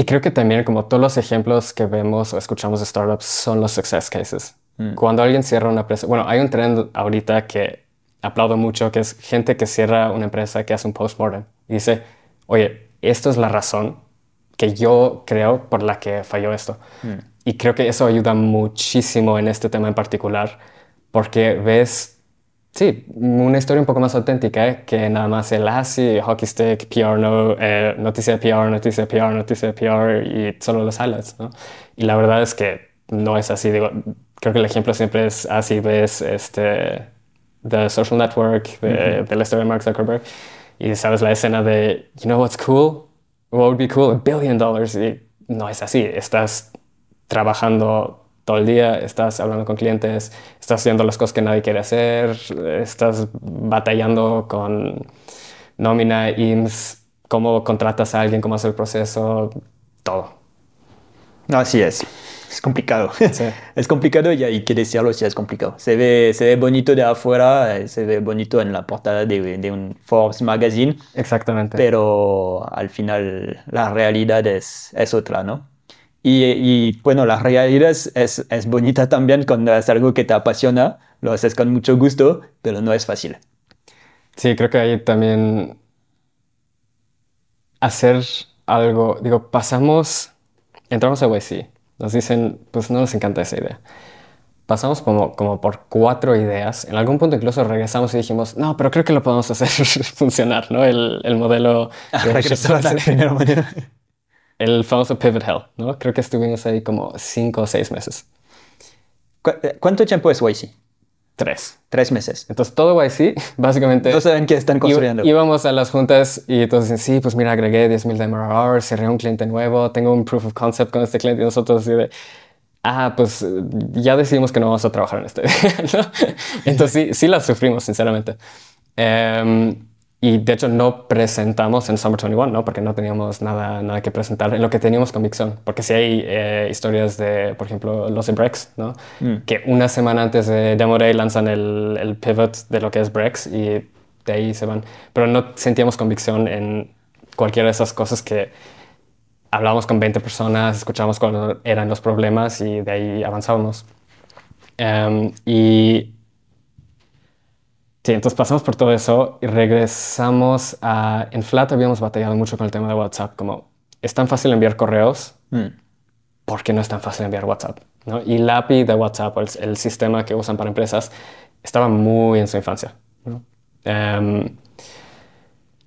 y creo que también como todos los ejemplos que vemos o escuchamos de startups son los success cases. Mm. Cuando alguien cierra una empresa, bueno, hay un trend ahorita que aplaudo mucho, que es gente que cierra una empresa que hace un postmortem y dice, oye, esto es la razón que yo creo por la que falló esto. Mm. Y creo que eso ayuda muchísimo en este tema en particular, porque ves Sí, una historia un poco más auténtica ¿eh? que nada más el así, hockey stick, PR, no, eh, noticia PR, noticia PR, noticia PR y solo los highlights, ¿no? Y la verdad es que no es así. Digo, creo que el ejemplo siempre es así, ves este, The Social Network de, de la historia de Mark Zuckerberg y sabes la escena de, you know what's cool? What would be cool? A billion dollars. Y no es así. Estás trabajando todo el día, estás hablando con clientes, estás haciendo las cosas que nadie quiere hacer, estás batallando con nómina, IMSS, cómo contratas a alguien, cómo hacer el proceso, todo. Así es. Es complicado. es complicado y hay que decirlo si es complicado. Se ve, se ve bonito de afuera, eh, se ve bonito en la portada de, de un Forbes magazine. Exactamente. Pero al final la realidad es, es otra, ¿no? Y, bueno, la realidad es, es, bonita también cuando es algo que te apasiona, lo haces con mucho gusto, pero no es fácil. Sí, creo que ahí también hacer algo, digo, pasamos, entramos a YC, nos dicen, pues no nos encanta esa idea. Pasamos como, como por cuatro ideas, en algún punto incluso regresamos y dijimos, no, pero creo que lo podemos hacer funcionar, ¿no? El, el modelo... De el famoso Pivot Hell, ¿no? Creo que estuvimos ahí como cinco o seis meses. Eh, ¿Cuánto tiempo es YC? Tres. Tres meses. Entonces todo YC, básicamente... No saben qué están construyendo. Íbamos a las juntas y entonces dicen, sí, pues mira, agregué 10.000 de MRR, cerré un cliente nuevo, tengo un proof of concept con este cliente y nosotros así de... Ah, pues ya decidimos que no vamos a trabajar en este. ¿no? Entonces sí, sí la sufrimos, sinceramente. Eh, y de hecho no presentamos en Summer 21, ¿no? Porque no teníamos nada, nada que presentar en lo que teníamos convicción. Porque si hay eh, historias de, por ejemplo, los de Brex, ¿no? Mm. Que una semana antes de Demo Day lanzan el, el, pivot de lo que es Brex y de ahí se van. Pero no sentíamos convicción en cualquiera de esas cosas que hablábamos con 20 personas, escuchábamos cuáles eran los problemas y de ahí avanzábamos. Em, y sí, entonces pasamos por todo eso y regresamos a... En Flat habíamos batallado mucho con el tema de WhatsApp, como es tan fácil enviar correos, mm. ¿por qué no es tan fácil enviar WhatsApp? ¿no? Y la API de WhatsApp, el, el, sistema que usan para empresas, estaba muy en su infancia. Em,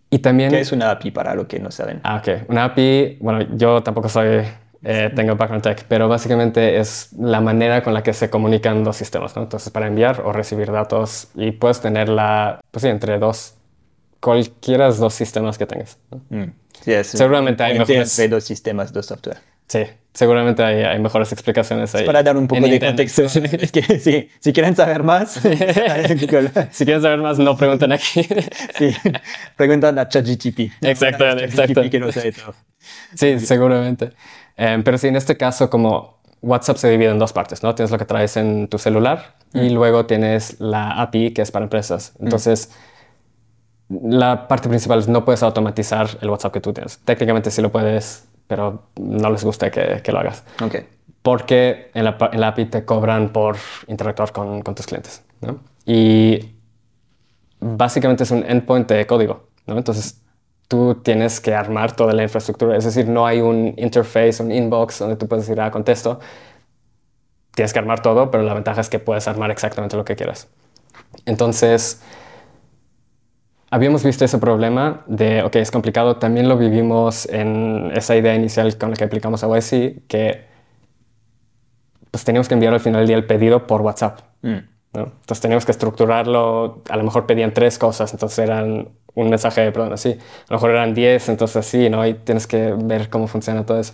y también... ¿Qué es una API para lo que no saben? Ah, ok. Una API, bueno, yo tampoco soy, eh, tengo background tech, pero básicamente es la manera con la que se comunican dos sistemas, ¿no? Entonces, para enviar o recibir datos y puedes tenerla, pues sí, entre dos, cualquiera de los dos sistemas que tengas. Mm. Sí, Seguramente hay mejores... Entre dos sistemas, dos software. Sí, seguramente hay, hay, mejores explicaciones ahí. Para dar un poco de contexto. es que sí, si quieren saber más, si quieren saber más, no pregunten aquí. sí, preguntan a ChatGTP. Exacto, exacto. que no sabe todo. Sí, seguramente. Em, pero sí, en este caso, como WhatsApp se divide en dos partes, ¿no? Tienes lo que traes en tu celular y mm. luego tienes la API que es para empresas. Mm. Entonces, la parte principal es no puedes automatizar el WhatsApp que tú tienes. Técnicamente sí lo puedes pero no les gusta que, que lo hagas. Okay. Porque en la, en la, API te cobran por interactuar con, con tus clientes. ¿no? Y básicamente es un endpoint de código. ¿no? Entonces tú tienes que armar toda la infraestructura. Es decir, no hay un interface, un inbox donde tú puedes ir a contesto. Tienes que armar todo, pero la ventaja es que puedes armar exactamente lo que quieras. Entonces, habíamos visto ese problema de, ok, es complicado, también lo vivimos en esa idea inicial con la que aplicamos a YC, que pues teníamos que enviar al final del día el pedido por WhatsApp. Mm. Entonces teníamos que estructurarlo, a lo mejor pedían tres cosas, entonces eran un mensaje, perdón, así, a lo mejor eran diez, entonces así, ¿no? Y tienes que ver cómo funciona todo eso.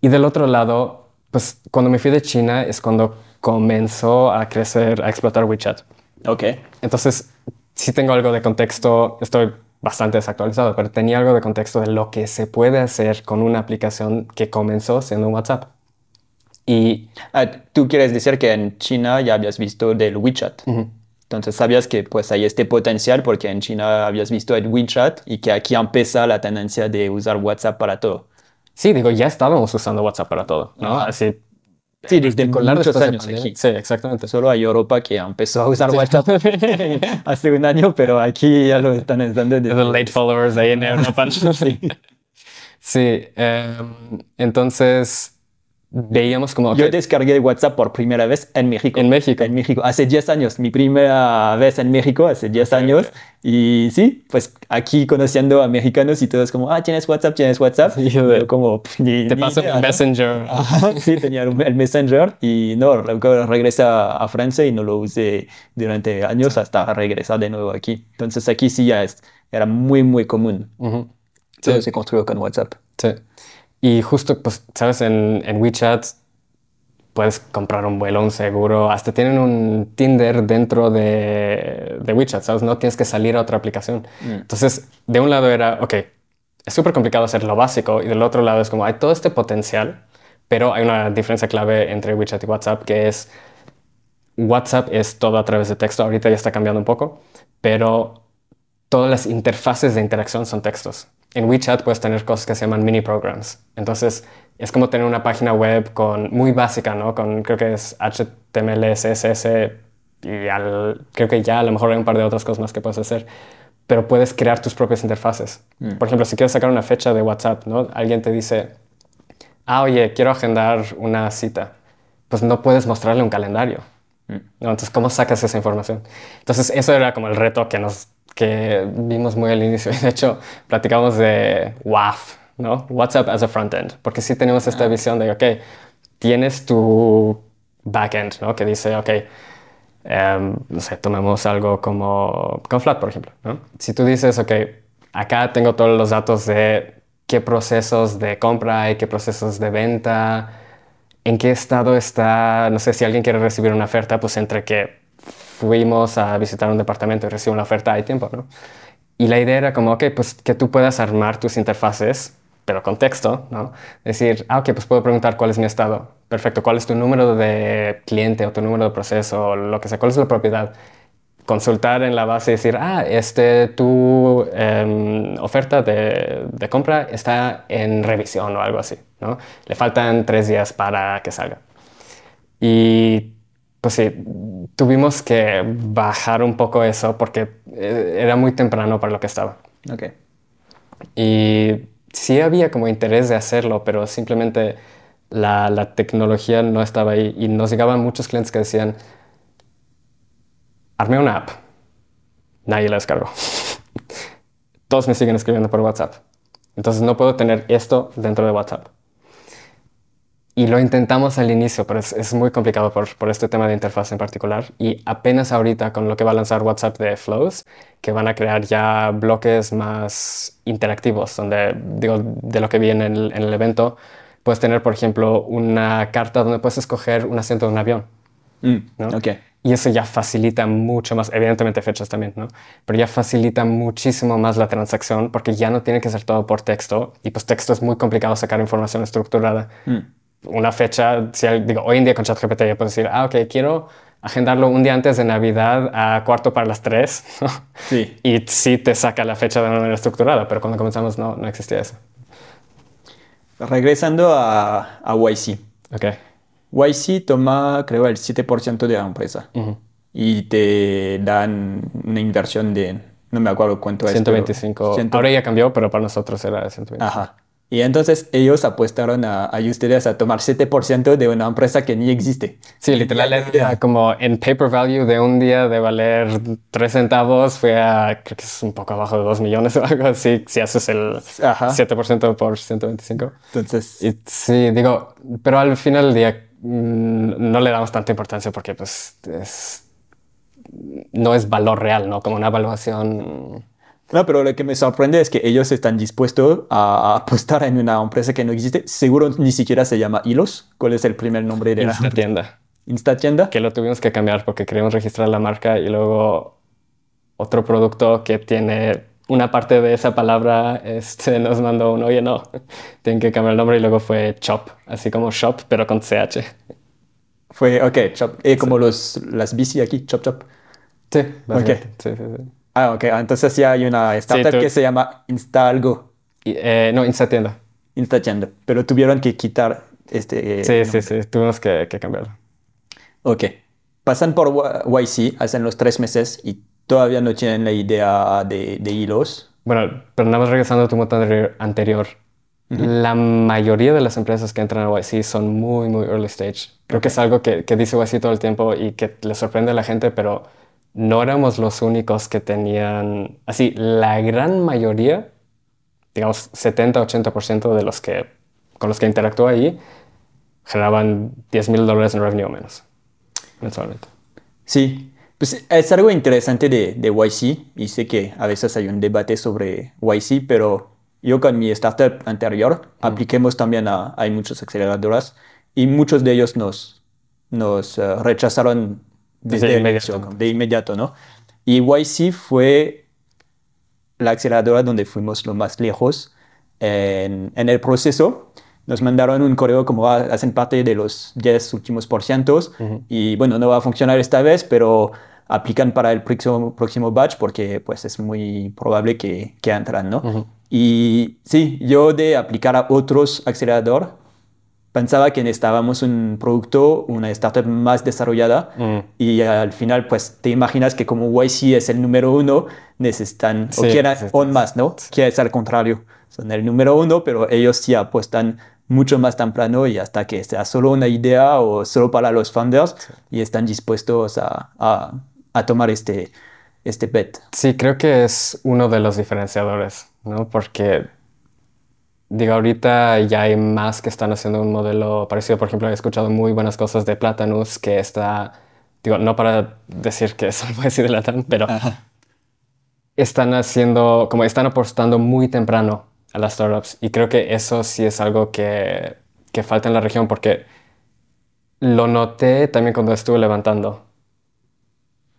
Y del otro lado, pues cuando me fui de China es cuando comenzó a crecer, a explotar WeChat. Ok. Entonces sí tengo algo de contexto, estoy bastante desactualizado, pero tenía algo de contexto de lo que se puede hacer con una aplicación que comenzó siendo WhatsApp. Y ah, tú quieres decir que en China ya habías visto del WeChat. Entonces sabías que pues hay este potencial porque en China habías visto el WeChat y que aquí empieza la tendencia de usar WhatsApp para todo. Sí, digo, ya estábamos usando WhatsApp para todo, ¿no? Así Sí, desde muchos años aquí. Sí, exactamente. Solo hay Europa que empezó a usar WhatsApp hace un año, pero aquí ya lo están usando. Desde... Los late followers ahí en Europa. sí. sí em, entonces veíamos como... Yo descargué WhatsApp por primera vez en México. En México. En México, hace 10 años, mi primera vez en México, hace 10 años. Y sí, pues aquí conociendo a americanos y todos como, ah, ¿tienes WhatsApp? ¿Tienes WhatsApp? Sí, como, Te paso el Messenger. sí, tenía el Messenger y no, luego regresé a, Francia y no lo usé durante años hasta regresar de nuevo aquí. Entonces aquí sí ya es, era muy, muy común. Todo se construyó con WhatsApp. Sí. Y justo, pues, sabes, en, en WeChat puedes comprar un vuelo, un seguro, hasta tienen un Tinder dentro de, de WeChat, ¿sabes? No tienes que salir a otra aplicación. Mm. Entonces, de un lado era, ok, es súper complicado hacer lo básico y del otro lado es como, hay todo este potencial, pero hay una diferencia clave entre WeChat y WhatsApp que es, WhatsApp es todo a través de texto, ahorita ya está cambiando un poco, pero todas las interfaces de interacción son textos en WeChat puedes tener cosas que se llaman mini programs. Entonces, es como tener una página web con, muy básica, ¿no? Con, creo que es HTML, CSS y al, creo que ya a lo mejor hay un par de otras cosas más que puedes hacer. Pero puedes crear tus propias interfaces. Mm. Por ejemplo, si quieres sacar una fecha de WhatsApp, ¿no? Alguien te dice, ah, oye, quiero agendar una cita. Pues no puedes mostrarle un calendario. Mm. Entonces, ¿cómo sacas esa información? Entonces, eso era como el reto que nos que vimos muy al inicio. De hecho, platicamos de WAF, ¿no? WhatsApp as a frontend, porque sí tenemos esta ah. visión de, ok, tienes tu backend, ¿no? Que dice, ok, em, no sé, tomemos algo como Conflat, por ejemplo, ¿no? Si tú dices, ok, acá tengo todos los datos de qué procesos de compra hay, qué procesos de venta, en qué estado está, no sé, si alguien quiere recibir una oferta, pues entre que fuimos a visitar un departamento y recibimos una oferta, hay tiempo, ¿no? Y la idea era como, ok, pues que tú puedas armar tus interfaces, pero con texto, ¿no? Decir, ah, ok, pues puedo preguntar cuál es mi estado. Perfecto, ¿cuál es tu número de cliente o tu número de proceso o lo que sea? ¿Cuál es la propiedad? Consultar en la base y decir, ah, este, tu em, oferta de, de, compra está en revisión o algo así, ¿no? Le faltan tres días para que salga. Y pues sí, tuvimos que bajar un poco eso porque eh, era muy temprano para lo que estaba. Ok. Y sí había como interés de hacerlo, pero simplemente la, la tecnología no estaba ahí y nos llegaban muchos clientes que decían, armé una app, nadie la descargó. Todos me siguen escribiendo por WhatsApp. Entonces no puedo tener esto dentro de WhatsApp. Y lo intentamos al inicio, pero es, muy complicado por, por, este tema de interfaz en particular. Y apenas ahorita con lo que va a lanzar WhatsApp de Flows, que van a crear ya bloques más interactivos, donde, digo, de lo que vi en el, en el evento, puedes tener, por ejemplo, una carta donde puedes escoger un asiento de un avión. Mm, okay. Y eso ya facilita mucho más, evidentemente fechas también, ¿no? Pero ya facilita muchísimo más la transacción porque ya no tiene que ser todo por texto. Y pues texto es muy complicado sacar información estructurada. Mm una fecha, si digo, hoy en día con ChatGPT ya puedes decir, ah, ok, quiero agendarlo un día antes de Navidad a cuarto para las tres. Sí. y sí te saca la fecha de manera estructurada, pero cuando comenzamos no, no existía eso. Regresando a, a YC. Ok. YC toma, creo, el 7% de la empresa. Y te dan una inversión de, no me acuerdo cuánto es. 125. Ahora ya cambió, pero para nosotros era 125. Ajá. Y entonces ellos apuestaron a, a ustedes a tomar 7% de una empresa que ni existe. Sí, literalmente como en paper value de un día de valer 3 centavos fue a, creo que es un poco abajo de 2 millones o algo así, si haces el 7% por 125. Entonces... sí, digo, pero al final del día mm, no le damos tanta importancia porque pues es, no es valor real, ¿no? Como una evaluación no, pero lo que me sorprende es que ellos están dispuestos a apostar en una empresa que no existe. Seguro ni siquiera se llama Hilos. ¿Cuál es el primer nombre de la tienda? Instatienda. Que lo tuvimos que cambiar porque queríamos registrar la marca y luego otro producto que tiene una parte de esa palabra este, nos mandó un, oye, no, tienen que cambiar el nombre y luego fue Chop, así como Shop, pero con CH. Fue, ok, Chop, eh, como los, las bici aquí, Chop Chop. Sí, okay. sí, sí, sí. Ah, ok. Entonces sí hay una startup que se llama Instalgo. Eh, no, Instatienda. Instatienda. Pero tuvieron que quitar este... sí, sí, sí. Tuvimos que, cambiarlo. Ok. Pasan por YC, hacen los tres meses y todavía no tienen la idea de, hilos. Bueno, pero nada más regresando a tu moto anterior. La mayoría de las empresas que entran a YC son muy, muy early stage. Creo que es algo que, que dice YC todo el tiempo y que le sorprende a la gente, pero no éramos los únicos que tenían, así, la gran mayoría, digamos 70-80% de los que, con los que interactúo ahí, generaban 10 mil dólares en revenue o menos mensualmente. Sí, pues es algo interesante de, de YC y sé que a veces hay un debate sobre YC, pero yo con mi startup anterior apliquemos también a, hay muchas aceleradoras y muchos de ellos nos, nos eh, rechazaron de inmediato. De inmediato, ¿no? Y YC fue la aceleradora donde fuimos lo más lejos en, en el proceso. Nos mandaron un correo como ah, hacen parte de los 10 últimos por cientos y bueno, no va a funcionar esta vez, pero aplican para el próximo, próximo batch porque pues es muy probable que, que entran, ¿no? Y sí, yo de aplicar a otros aceleradores pensaba que necesitábamos un producto, una startup más desarrollada mm. y al final pues te imaginas que como YC es el número uno, necesitan o quieren on más, ¿no? Que es al contrario, son el número uno, pero ellos sí apuestan mucho más temprano y hasta que sea solo una idea o solo para los founders y están dispuestos a, a, a tomar este, este bet. Sí, creo que es uno de los diferenciadores, ¿no? Porque Digo, ahorita ya hay más que están haciendo un modelo parecido. Por ejemplo, he escuchado muy buenas cosas de Platanus, que está, digo, no para decir que eso lo voy a decir de Latam, pero están haciendo, como están apostando muy temprano a las startups. Y creo que eso sí es algo que, que falta en la región, porque lo noté también cuando estuve levantando.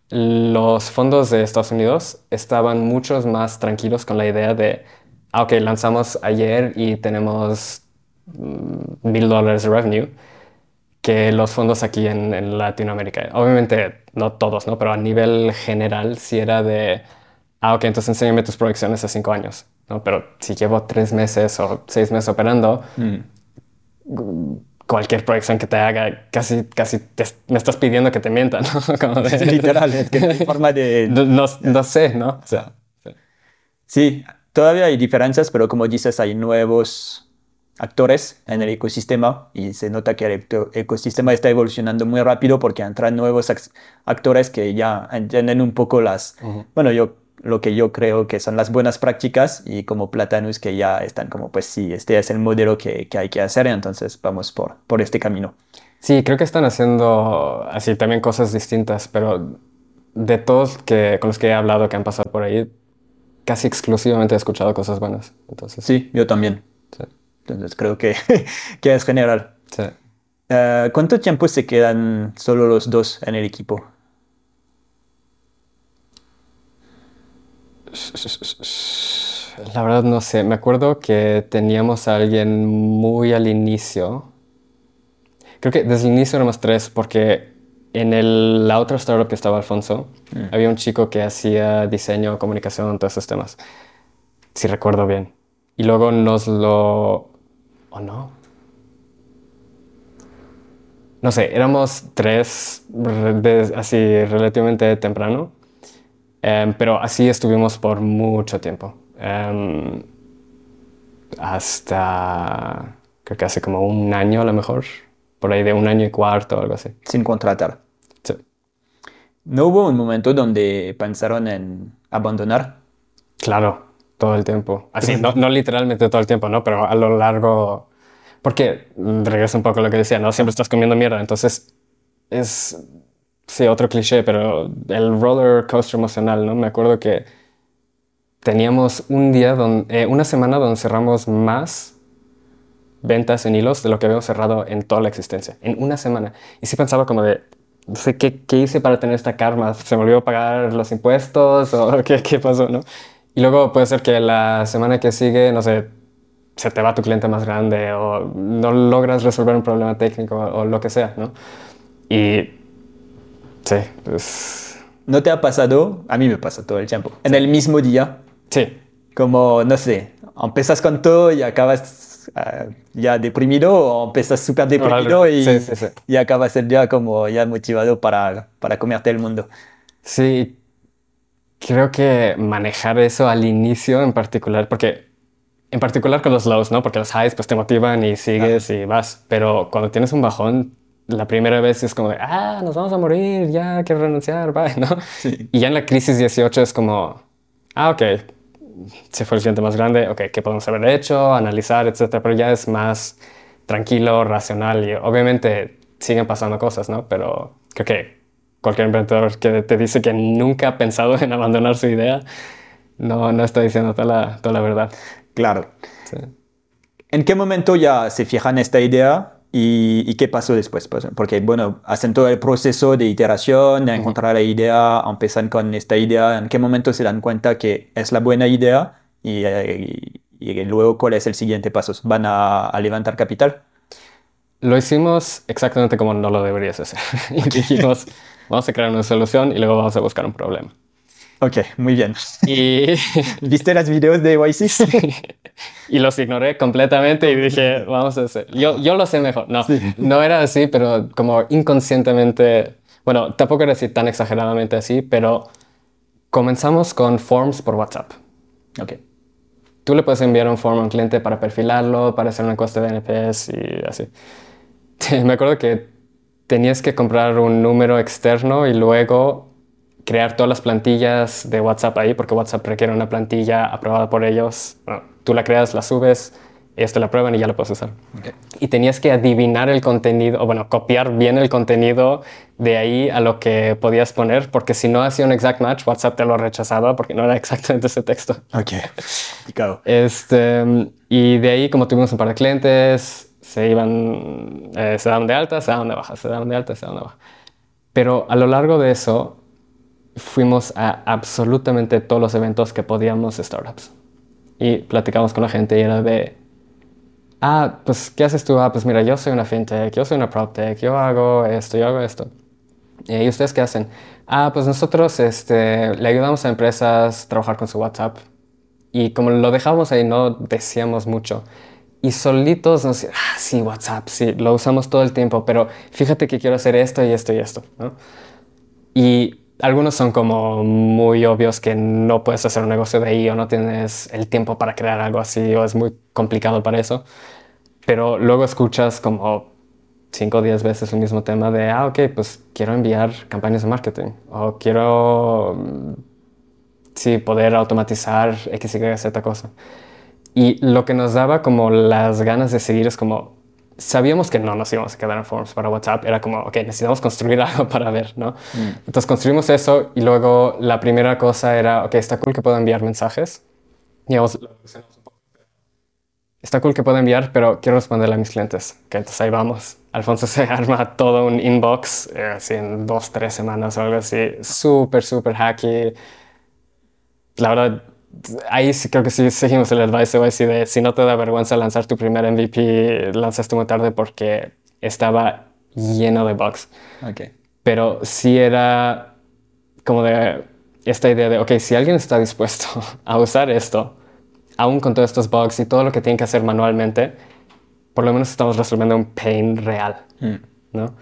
Los fondos de Estados Unidos estaban muchos más tranquilos con la idea de ok, lanzamos ayer y tenemos mm, mil dólares de revenue, que los fondos aquí en, Latinoamérica. Obviamente no todos, ¿no? Pero a nivel general sí era de, ah, ok, entonces enséñame tus proyecciones a cinco años, ¿no? Pero si llevo tres meses o seis meses operando, mm. cualquier proyección que te haga, casi, casi me estás pidiendo que te mienta, ¿no? Como Literal, es que forma de... No, no, sé, ¿no? O sea, sí, todavía hay diferencias, pero como dices, hay nuevos actores en el ecosistema y se nota que el ecosistema está evolucionando muy rápido porque entran nuevos actores que ya entienden un poco las, bueno, yo lo que yo creo que son las buenas prácticas y como Platanus que ya están como pues sí, este es el modelo que, que hay que hacer, entonces vamos por, por este camino. Sí, creo que están haciendo así también cosas distintas, pero de todos que, con los que he hablado que han pasado por ahí, casi exclusivamente he escuchado cosas buenas. Entonces, sí, yo también. Sí. Entonces creo que, que es general. Sí. Uh, ¿Cuánto tiempo se quedan solo los dos en el equipo? La verdad no sé. Me acuerdo que teníamos a alguien muy al inicio. Creo que desde el inicio éramos tres porque en el, la otra startup que estaba Alfonso, mm. había un chico que hacía diseño, comunicación, todos esos temas. Si recuerdo bien. Y luego nos lo ¿O no? No sé, éramos tres así relativamente temprano, em, pero así estuvimos por mucho tiempo. Em, hasta creo que hace como un año a lo mejor, por ahí de un año y cuarto o algo así. Sin contratar. ¿No hubo un momento donde pensaron en abandonar? Claro, todo el tiempo. Así, no, no, literalmente todo el tiempo, ¿no? Pero a lo largo... Porque, mm, regreso un poco a lo que decía, ¿no? Siempre estás comiendo mierda. Entonces, es... Sí, otro cliché, pero el roller coaster emocional, ¿no? Me acuerdo que teníamos un día, donde, eh, una semana donde cerramos más ventas en hilos de lo que habíamos cerrado en toda la existencia. En una semana. Y sí pensaba como de, no sé, ¿qué, qué hice para tener esta karma? ¿Se me olvidó pagar los impuestos? ¿O qué, qué pasó, no? Y luego puede ser que la semana que sigue, no sé, se te va tu cliente más grande o no logras resolver un problema técnico o, lo que sea, ¿no? Y sí, pues... ¿No te ha pasado? A mí me pasa todo el tiempo. En el mismo día. Sí. Como, no sé, empiezas con todo y acabas ah, ya deprimido o empiezas súper deprimido y, y acabas el día como ya motivado para, para comerte el mundo. Sí, creo que manejar eso al inicio en particular, porque en particular con los lows, ¿no? Porque los highs pues te motivan y sigues y vas, pero cuando tienes un bajón, la primera vez es como de, ah, nos vamos a morir, ya quiero renunciar, bye, ¿no? Y ya en la crisis 18 es como, ah, ok, se fue el cliente más grande, ok, ¿qué podemos haber hecho? Analizar, etcétera, pero ya es más tranquilo, racional y obviamente siguen pasando cosas, ¿no? Pero creo que cualquier emprendedor que te dice que nunca ha pensado en abandonar su idea, no, no está diciendo toda la, toda la verdad. Claro. ¿En qué momento ya se fijan esta idea y, qué pasó después? Pues, porque, bueno, hacen todo el proceso de iteración, de encontrar la idea, empiezan con esta idea, ¿en qué momento se dan cuenta que es la buena idea y, y, luego cuál es el siguiente paso? ¿Van a, a levantar capital? Lo hicimos exactamente como no lo deberías hacer. y dijimos, vamos a crear una solución y luego vamos a buscar un problema. Ok, muy bien. Y... ¿Viste los videos de YC? y los ignoré completamente y dije, vamos a hacer... Yo, yo lo sé mejor. No, no era así, pero como inconscientemente... Bueno, tampoco era así tan exageradamente así, pero comenzamos con forms por WhatsApp. Ok. Tú le puedes enviar un form a un cliente para perfilarlo, para hacer una encuesta de NPS y así. Me acuerdo que tenías que comprar un número externo y luego crear todas las plantillas de WhatsApp ahí, porque WhatsApp requiere una plantilla aprobada por ellos. tú la creas, la subes, ellos te la prueban y ya la puedes usar. Y tenías que adivinar el contenido, o bueno, copiar bien el contenido de ahí a lo que podías poner, porque si no hacía un exact match, WhatsApp te lo rechazaba porque no era exactamente ese texto. Ok, Este, y de ahí, como tuvimos un par de clientes, se iban, eh, se daban de alta, se daban de baja, se daban de alta, se daban de baja. Pero a lo largo de eso, fuimos a absolutamente todos los eventos que podíamos startups. Y platicamos con la gente y era de, ah, pues, ¿qué haces tú? Ah, pues mira, yo soy una fintech, yo soy una proptech, yo hago esto, yo hago esto. ¿Y ustedes qué hacen? Ah, pues nosotros este, le ayudamos a empresas a trabajar con su WhatsApp. Y como lo dejábamos ahí, no decíamos mucho y solitos nos ah, sí, WhatsApp, sí, lo usamos todo el tiempo, pero fíjate que quiero hacer esto y esto y esto, ¿no? Y algunos son como muy obvios que no puedes hacer un negocio de ahí o no tienes el tiempo para crear algo así o es muy complicado para eso. Pero luego escuchas como 5 o 10 veces el mismo tema de, ah, ok, pues quiero enviar campañas de marketing o quiero, mm, sí, poder automatizar X, Y, Z cosa. Y lo que nos daba como las ganas de seguir es como, sabíamos que no nos íbamos a quedar en forms para WhatsApp, era como, ok, necesitamos construir algo para ver, ¿no? Mm. Entonces construimos eso y luego la primera cosa era, ok, está cool que puedo enviar mensajes. Digamos, está cool que puedo enviar, pero quiero responderle a mis clientes. Que entonces ahí vamos. Alfonso se arma todo un inbox, eh, así en dos, tres semanas o algo así, súper, súper hacky. La verdad, ahí sí creo que sí seguimos el advice de si no te da vergüenza lanzar tu primer MVP, lanzaste muy tarde porque estaba lleno de bugs. Okay. Pero sí era como de esta idea de, ok, si alguien está dispuesto a usar esto, aún con todos estos bugs y todo lo que tienen que hacer manualmente, por lo menos estamos resolviendo un pain real, mm. ¿no?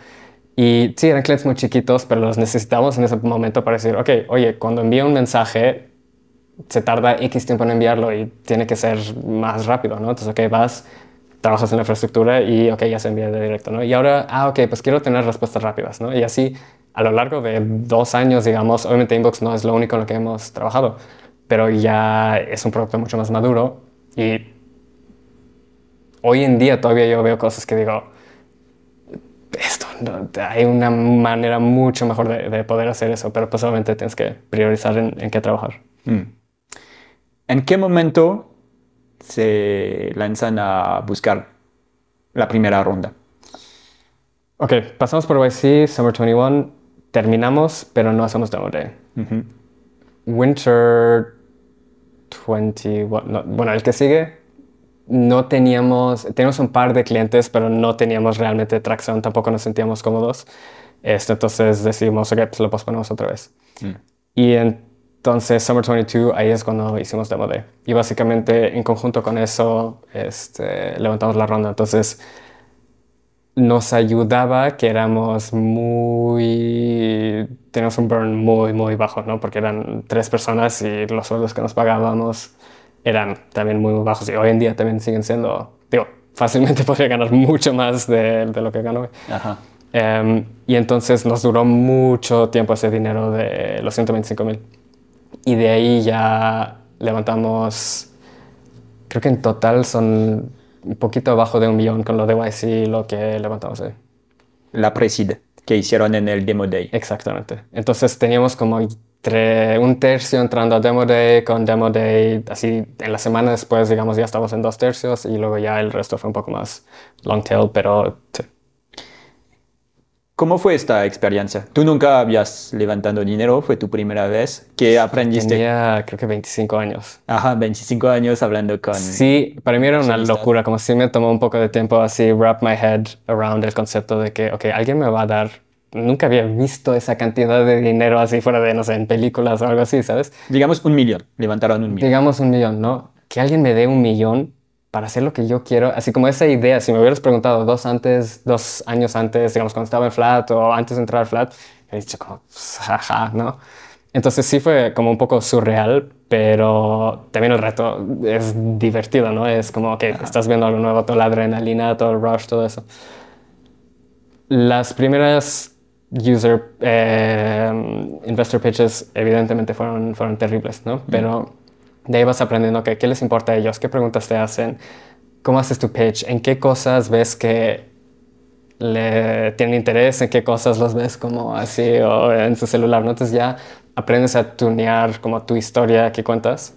Y sí, eran clientes muy chiquitos, pero los necesitamos en ese momento para decir, ok, oye, cuando envío un mensaje, se tarda X tiempo en enviarlo y tiene que ser más rápido, ¿no? Entonces, ok, vas, trabajas en la infraestructura y, ok, ya se envía de directo, ¿no? Y ahora, ah, ok, pues quiero tener respuestas rápidas, ¿no? Y así, a lo largo de dos años, digamos, obviamente Inbox no es lo único en lo que hemos trabajado, pero ya es un producto mucho más maduro y hoy en día todavía yo veo cosas que digo, esto, hay una manera mucho mejor de, poder hacer eso, pero pues obviamente tienes que priorizar en, qué trabajar. Mm. ¿En qué momento se lanzan a buscar la primera ronda? Ok, pasamos por YC, Summer 21, terminamos, pero no hacemos demo day. Winter 21, bueno, el que sigue, no teníamos, teníamos un par de clientes, pero no teníamos realmente tracción, tampoco nos sentíamos cómodos. Este, entonces decidimos, ok, pues lo posponemos otra vez. Mm. Y entonces, Summer 22, ahí es cuando hicimos Demo Day. Y básicamente, en conjunto con eso, este, levantamos la ronda. Entonces, nos ayudaba que éramos muy... Teníamos un burn muy, muy bajo, ¿no? Porque eran tres personas y los sueldos que nos pagábamos eran también muy, bajos. Y hoy en día también siguen siendo... Digo, fácilmente podría ganar mucho más de, de lo que hoy. Ajá. Em, y entonces nos duró mucho tiempo ese dinero de los 125 mil. Y de ahí ya levantamos... Creo que en total son un poquito abajo de un millón con lo de YC, lo que levantamos ahí. La Preside que hicieron en el Demo Day. Exactamente. Entonces teníamos como un tercio entrando a Demo Day, con Demo Day, así en la semana después, digamos, ya estamos en dos tercios y luego ya el resto fue un poco más long tail, pero ¿Cómo fue esta experiencia? Tú nunca habías levantado dinero, fue tu primera vez. ¿Qué aprendiste? Tenía creo que 25 años. Ajá, 25 años hablando con... Sí, para mí era una locura, como si me tomó un poco de tiempo así wrap my head around el concepto de que, ok, alguien me va a dar... Nunca había visto esa cantidad de dinero así fuera de, no sé, en películas o algo así, ¿sabes? Digamos un millón, levantaron un millón. Digamos un millón, ¿no? Que alguien me dé un millón para hacer lo que yo quiero, así como esa idea, si me hubieras preguntado dos, antes, dos años antes, digamos, cuando estaba en Flat o antes de entrar al Flat, he dicho como, pues, jaja, ¿no? Entonces sí fue como un poco surreal, pero también el reto es divertido, ¿no? Es como que estás viendo algo nuevo, toda la adrenalina, todo el rush, todo eso. Las primeras user eh, investor pitches evidentemente fueron, fueron terribles, ¿no? Pero de ahí vas aprendiendo que, qué les importa a ellos, qué preguntas te hacen, cómo haces tu pitch, en qué cosas ves que le tienen interés, en qué cosas los ves como así o en su celular. ¿no? Entonces ya aprendes a tunear como tu historia que cuentas.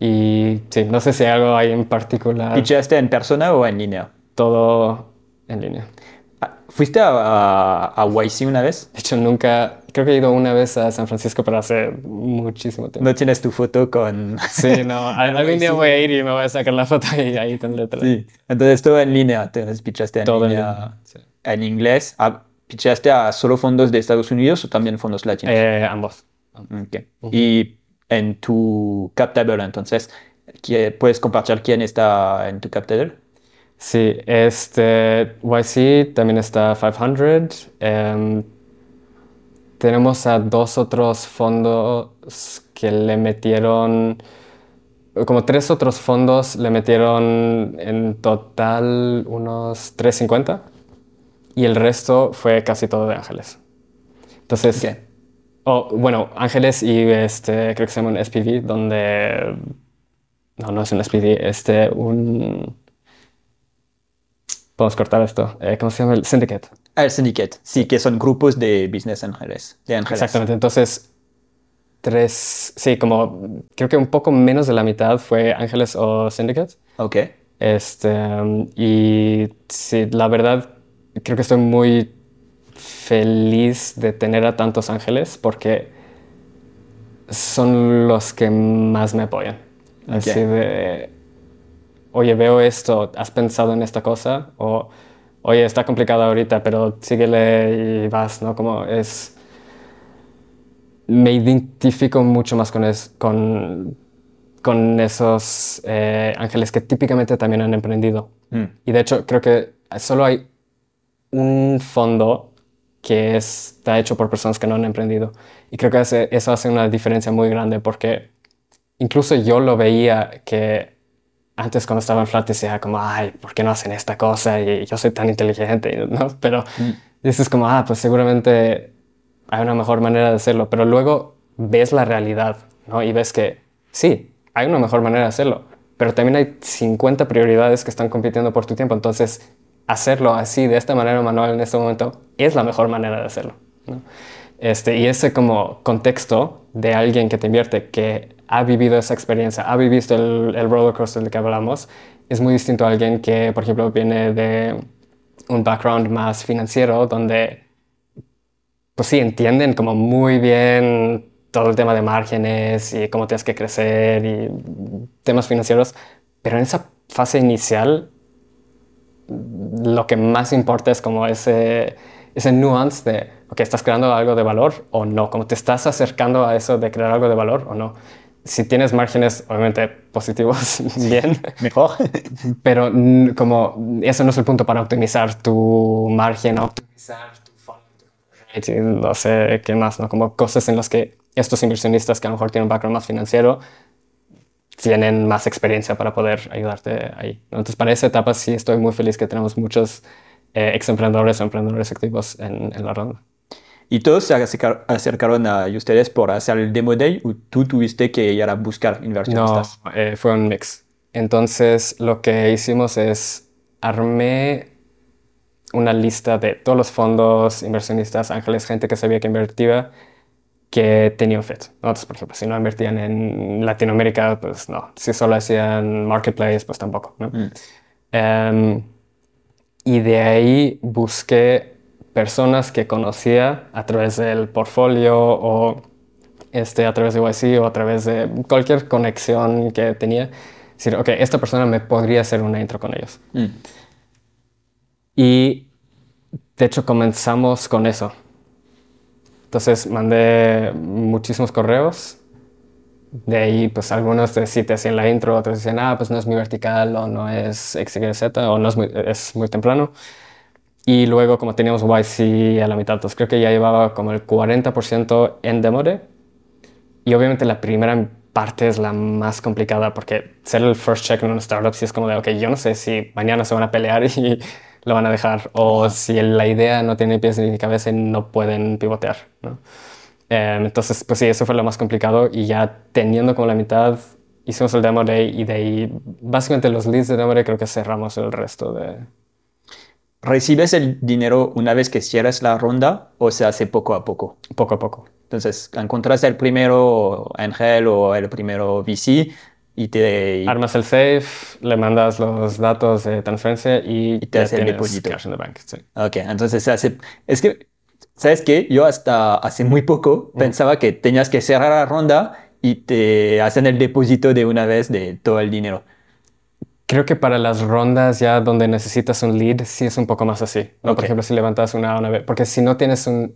Y sí, no sé si hay algo ahí en particular. ¿Pitchaste en persona o en línea? Todo en línea. ¿Fuiste a, a, YC una vez? De hecho, nunca, creo que he ido una vez a San Francisco, pero hace muchísimo tiempo. ¿No tienes tu foto con...? Sí, no, algún día voy a ir y me voy a sacar la foto y ahí tendré otra. Sí, entonces todo en línea, entonces pichaste en todo línea. En, inglés, ah, ¿pichaste a solo fondos de Estados Unidos o también fondos latinos? Eh, ambos. Okay. Y en tu cap table, entonces, ¿puedes compartir quién está en tu cap table? Sí, este, YC también está 500. Em, tenemos a dos otros fondos que le metieron, como tres otros fondos le metieron en total unos 350 y el resto fue casi todo de ángeles. Entonces, bueno, ángeles y este, creo que se llama un SPV, donde, no, no es un SPV, este, un Podemos cortar esto. Eh, ¿Cómo se llama? El syndicate. Ah, el syndicate. Sí, que son grupos de business ángeles. De ángeles. Exactamente. Entonces, tres, sí, como creo que un poco menos de la mitad fue ángeles o syndicate. Ok. Este, y sí, la verdad, creo que estoy muy feliz de tener a tantos ángeles porque son los que más me apoyan. Así de oye, veo esto, ¿has pensado en esta cosa? O, oye, está complicado ahorita, pero síguele y vas, ¿no? Como es... Me identifico mucho más con, es, con, con esos eh, ángeles que típicamente también han emprendido. Mm. Y de hecho, creo que solo hay un fondo que está hecho por personas que no han emprendido. Y creo que eso hace una diferencia muy grande porque incluso yo lo veía que antes cuando estaba en flat decía como, ay, ¿por qué no hacen esta cosa? Y yo soy tan inteligente, ¿no? Pero mm. dices como, ah, pues seguramente hay una mejor manera de hacerlo. Pero luego ves la realidad, ¿no? Y ves que sí, hay una mejor manera de hacerlo. Pero también hay 50 prioridades que están compitiendo por tu tiempo. Entonces, hacerlo así, de esta manera manual en este momento, es la mejor manera de hacerlo. ¿no? Este, y ese como contexto de alguien que te invierte, que ha vivido esa experiencia, ha vivido el, el roller coaster del que hablamos, es muy distinto a alguien que, por ejemplo, viene de un background más financiero, donde, pues sí, entienden como muy bien todo el tema de márgenes y cómo tienes que crecer y temas financieros, pero en esa fase inicial lo que más importa es como ese, ese nuance de, ok, ¿estás creando algo de valor o no? Como te estás acercando a eso de crear algo de valor o no si tienes márgenes, obviamente positivos, bien. Mejor. Pero como eso no es el punto para optimizar tu margen, optimizar tu fund, no sé qué más, ¿no? Como cosas en las que estos inversionistas que a lo mejor tienen un background más financiero tienen más experiencia para poder ayudarte ahí. Entonces, para esa etapa sí estoy muy feliz que tenemos muchos eh, ex emprendedores o emprendedores activos en, en la ronda. ¿Y todos se acercaron a ustedes por hacer el demo day o tú tuviste que ir a buscar inversionistas? No, eh, fue un mix. Entonces lo que hicimos es armé una lista de todos los fondos, inversionistas, ángeles, gente que sabía que invertía, que tenían fit. Entonces, por ejemplo, si no invertían en Latinoamérica, pues no. Si solo hacían marketplace, pues tampoco. ¿no? Mm. Em, y de ahí busqué personas que conocía a través del portfolio o este, a través de YC o a través de cualquier conexión que tenía. Decir, ok, esta persona me podría hacer una intro con ellos. Mm. Y de hecho comenzamos con eso. Entonces mandé muchísimos correos. De ahí, pues algunos te, sí te hacían la intro, otros decían, ah, pues no es muy vertical o no es XYZ o no es muy, es muy temprano. Y luego, como teníamos YC a la mitad, entonces creo que ya llevaba como el 40% en Demore. Y obviamente la primera parte es la más complicada porque ser el first check en una startup sí es como de, ok, yo no sé si mañana se van a pelear y lo van a dejar o si la idea no tiene pies ni cabeza y no pueden pivotear. ¿no? Em, entonces, pues sí, eso fue lo más complicado y ya teniendo como la mitad, hicimos el demo day y de ahí, básicamente los leads de demo day creo que cerramos el resto de, ¿Recibes el dinero una vez que cierras la ronda o se hace poco a poco? Poco a poco. Entonces, encontraste el primero Angel o el primero VC y te... Armas el safe, le mandas los datos de transferencia y, te hace el depósito. Cash in the bank, Ok, entonces se hace... Es que, ¿sabes qué? Yo hasta hace muy poco pensaba que tenías que cerrar la ronda y te hacen el depósito de una vez de todo el dinero. Creo que para las rondas ya donde necesitas un lead, sí es un poco más así. ¿no? Por ejemplo, si levantas una una vez, porque si no tienes un...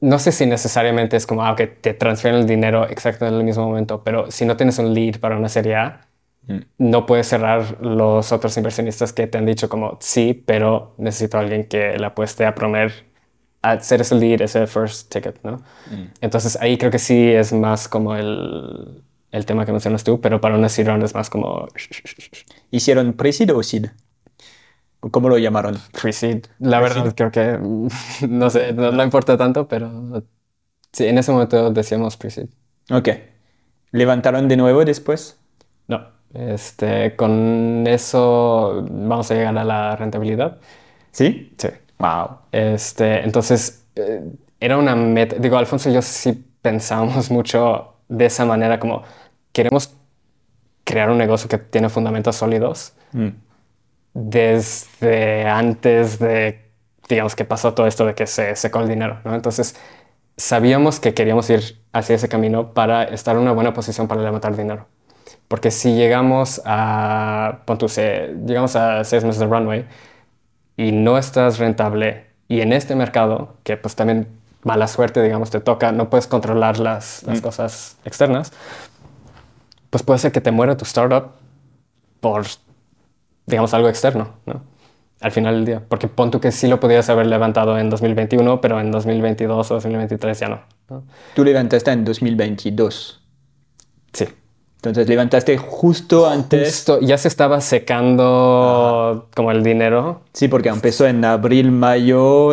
No sé si necesariamente es como, ah, que te transfieren el dinero exactamente en el mismo momento, pero si no tienes un lead para una serie A, mm. no puedes cerrar los otros inversionistas que te han dicho como sí, pero necesito a alguien que la apueste a prometer a ser ese lead, ese first ticket, ¿no? Mm. Entonces ahí creo que sí es más como el, el tema que mencionas tú, pero para una seed round es más como... ¿Hicieron pre-seed o seed? ¿Cómo lo llamaron? Pre-seed. La verdad creo que no sé, no, no importa tanto, pero sí, en ese momento decíamos pre-seed. Ok. ¿Levantaron de nuevo después? No. Este, con eso vamos a llegar a la rentabilidad. ¿Sí? Sí. Wow. Este, entonces, eh, era una meta. Digo, Alfonso y yo sí pensábamos mucho de esa manera, como queremos crear un negocio que tiene fundamentos sólidos mm. desde antes de, digamos, que pasó todo esto de que se secó el dinero, ¿no? Entonces, sabíamos que queríamos ir hacia ese camino para estar en una buena posición para levantar dinero. Porque si llegamos a, llegamos a seis meses de runway y no estás rentable y en este mercado, que pues también mala suerte, digamos, te toca, no puedes controlar las, las mm. cosas externas, pues puede ser que te muera tu startup por, digamos, algo externo, ¿no? al final del día. Porque pon tú que sí lo podías haber levantado en 2021, pero en 2022 o 2023 ya no. Tú levantaste en 2022. Sí. Entonces levantaste justo antes. ya se estaba secando como el dinero. Sí, porque empezó en abril, mayo.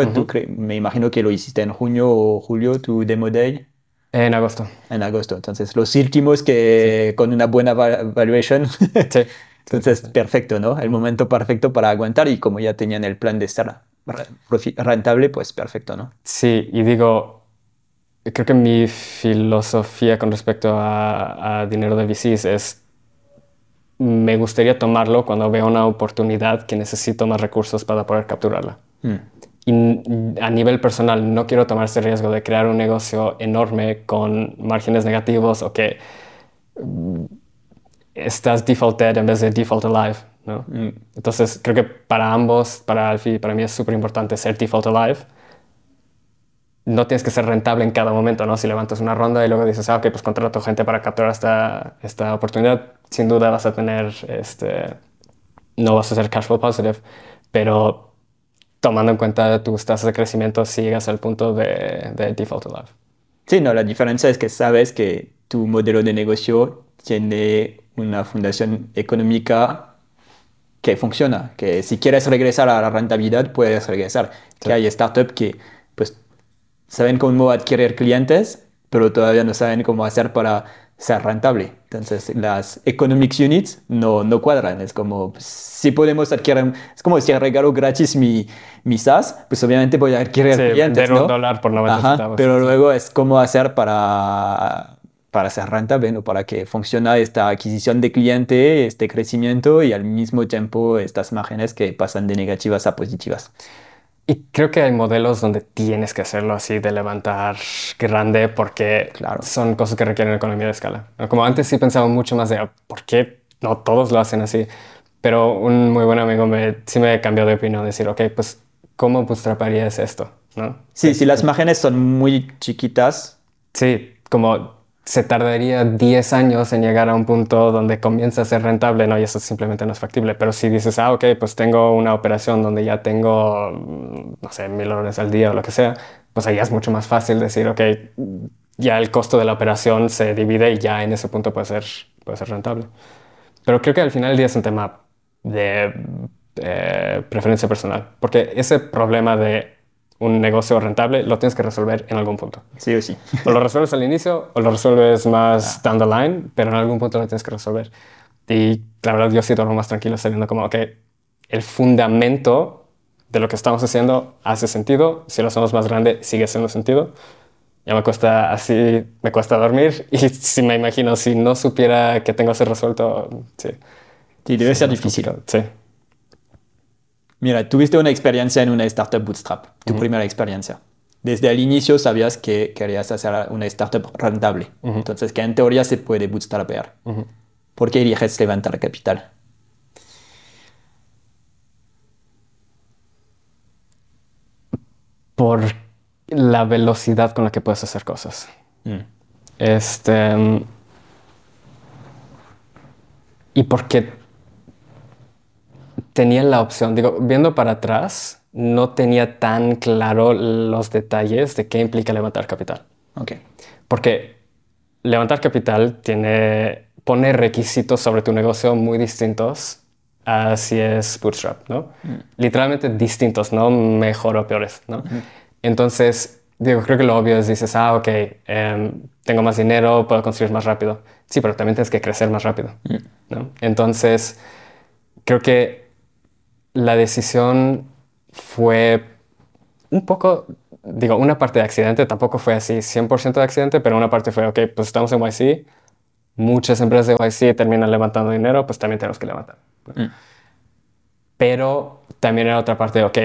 me imagino que lo hiciste en junio o julio, tu demo day. En agosto. En agosto. Entonces, los últimos que con una buena valuation. sí. Entonces, perfecto, ¿no? El momento perfecto para aguantar y como ya tenían el plan de estar rentable, pues perfecto, ¿no? Sí, y digo, creo que mi filosofía con respecto a, dinero de VCs es, me gustaría tomarlo cuando veo una oportunidad que necesito más recursos para poder capturarla. Hmm. Y a nivel personal, no quiero tomar ese riesgo de crear un negocio enorme con márgenes negativos o que estás default dead en vez de default alive. ¿no? Mm. Entonces, creo que para ambos, para Alfie y para mí es súper importante ser default alive. No tienes que ser rentable en cada momento, ¿no? Si levantas una ronda y luego dices, ah, ok, pues contrato gente para capturar esta, esta oportunidad, sin duda vas a tener, este, no vas a ser cash flow positive, pero tomando en cuenta tus tasas de crecimiento, si llegas al punto de, de default alive. Sí, no, la diferencia es que sabes que tu modelo de negocio tiene una fundación económica que funciona, que si quieres regresar a la rentabilidad, puedes regresar. Que hay startups que pues saben cómo adquirir clientes, pero todavía no saben cómo hacer para ser rentable. Entonces, las economic units no, no cuadran. Es como, pues, si podemos adquirir, es como si regalo gratis mi, mi SaaS, pues obviamente voy a adquirir clientes. ¿no? un dólar por 90 Pero luego es cómo hacer para para ser rentable, ¿no? para que funcione esta adquisición de cliente, este crecimiento y al mismo tiempo estas márgenes que pasan de negativas a positivas. Y creo que hay modelos donde tienes que hacerlo así, de levantar grande, porque claro. son cosas que requieren economía de escala. Como antes sí pensaba mucho más de ah, por qué no todos lo hacen así, pero un muy buen amigo me, sí me cambió de opinión, decir, ok, pues, ¿cómo bootstraparías esto? ¿No? Sí, si las márgenes son muy chiquitas. Sí, como se tardaría 10 años en llegar a un punto donde comienza a ser rentable, no, y eso simplemente no es factible. Pero si dices, ah, ok, pues tengo una operación donde ya tengo, no sé, mil dólares al día o lo que sea, pues ahí es mucho más fácil decir, ok, ya el costo de la operación se divide y ya en ese punto puede ser, puede ser rentable. Pero creo que al final día es un tema de eh, preferencia personal, porque ese problema de un negocio rentable, lo tienes que resolver en algún punto. Sí o sí. O lo resuelves al inicio o lo resuelves más ah. down the line, pero en algún punto lo tienes que resolver. Y la verdad yo sí duermo más tranquilo sabiendo como que el fundamento de lo que estamos haciendo hace sentido, si lo hacemos más grande sigue haciendo sentido. Ya me cuesta así, me cuesta dormir y si me imagino, si no supiera que tengo que ser resuelto, sí. Sí, debe ser difícil. Sí. Mira, tuviste una experiencia en una startup bootstrap, tu primera experiencia. Desde el inicio sabías que querías hacer una startup rentable. Entonces, que en teoría se puede bootstrapear. ¿Por qué eliges levantar capital? Por la velocidad con la que puedes hacer cosas. Mm. Este. y porque tenía la opción, digo, viendo para atrás, no tenía tan claro los detalles de qué implica levantar capital. Ok. Porque levantar capital tiene, pone requisitos sobre tu negocio muy distintos a si es bootstrap, ¿no? Mm. Literalmente distintos, no mejor o peores, ¿no? Entonces, digo, creo que lo obvio es, dices, ah, ok, em, tengo más dinero, puedo construir más rápido. Sí, pero también tienes que crecer más rápido, mm. ¿no? Entonces, creo que la decisión fue un poco, digo, una parte de accidente, tampoco fue así 100% de accidente, pero una parte fue, ok, pues estamos en YC, muchas empresas de YC terminan levantando dinero, pues también tenemos que levantar. Mm. Pero también era otra parte de, ok,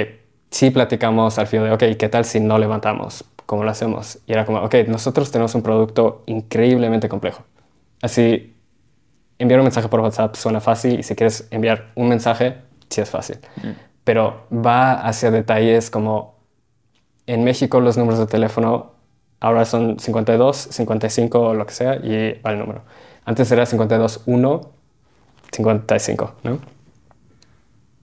sí platicamos al fin de, ok, ¿qué tal si no levantamos? ¿Cómo lo hacemos? Y era como, ok, nosotros tenemos un producto increíblemente complejo. Así, enviar un mensaje por WhatsApp suena fácil y si quieres enviar un mensaje, sí es fácil. Mm. Pero va hacia detalles como en México los números de teléfono ahora son 52, 55 o lo que sea y va el número. Antes era 52, 1, 55, ¿no?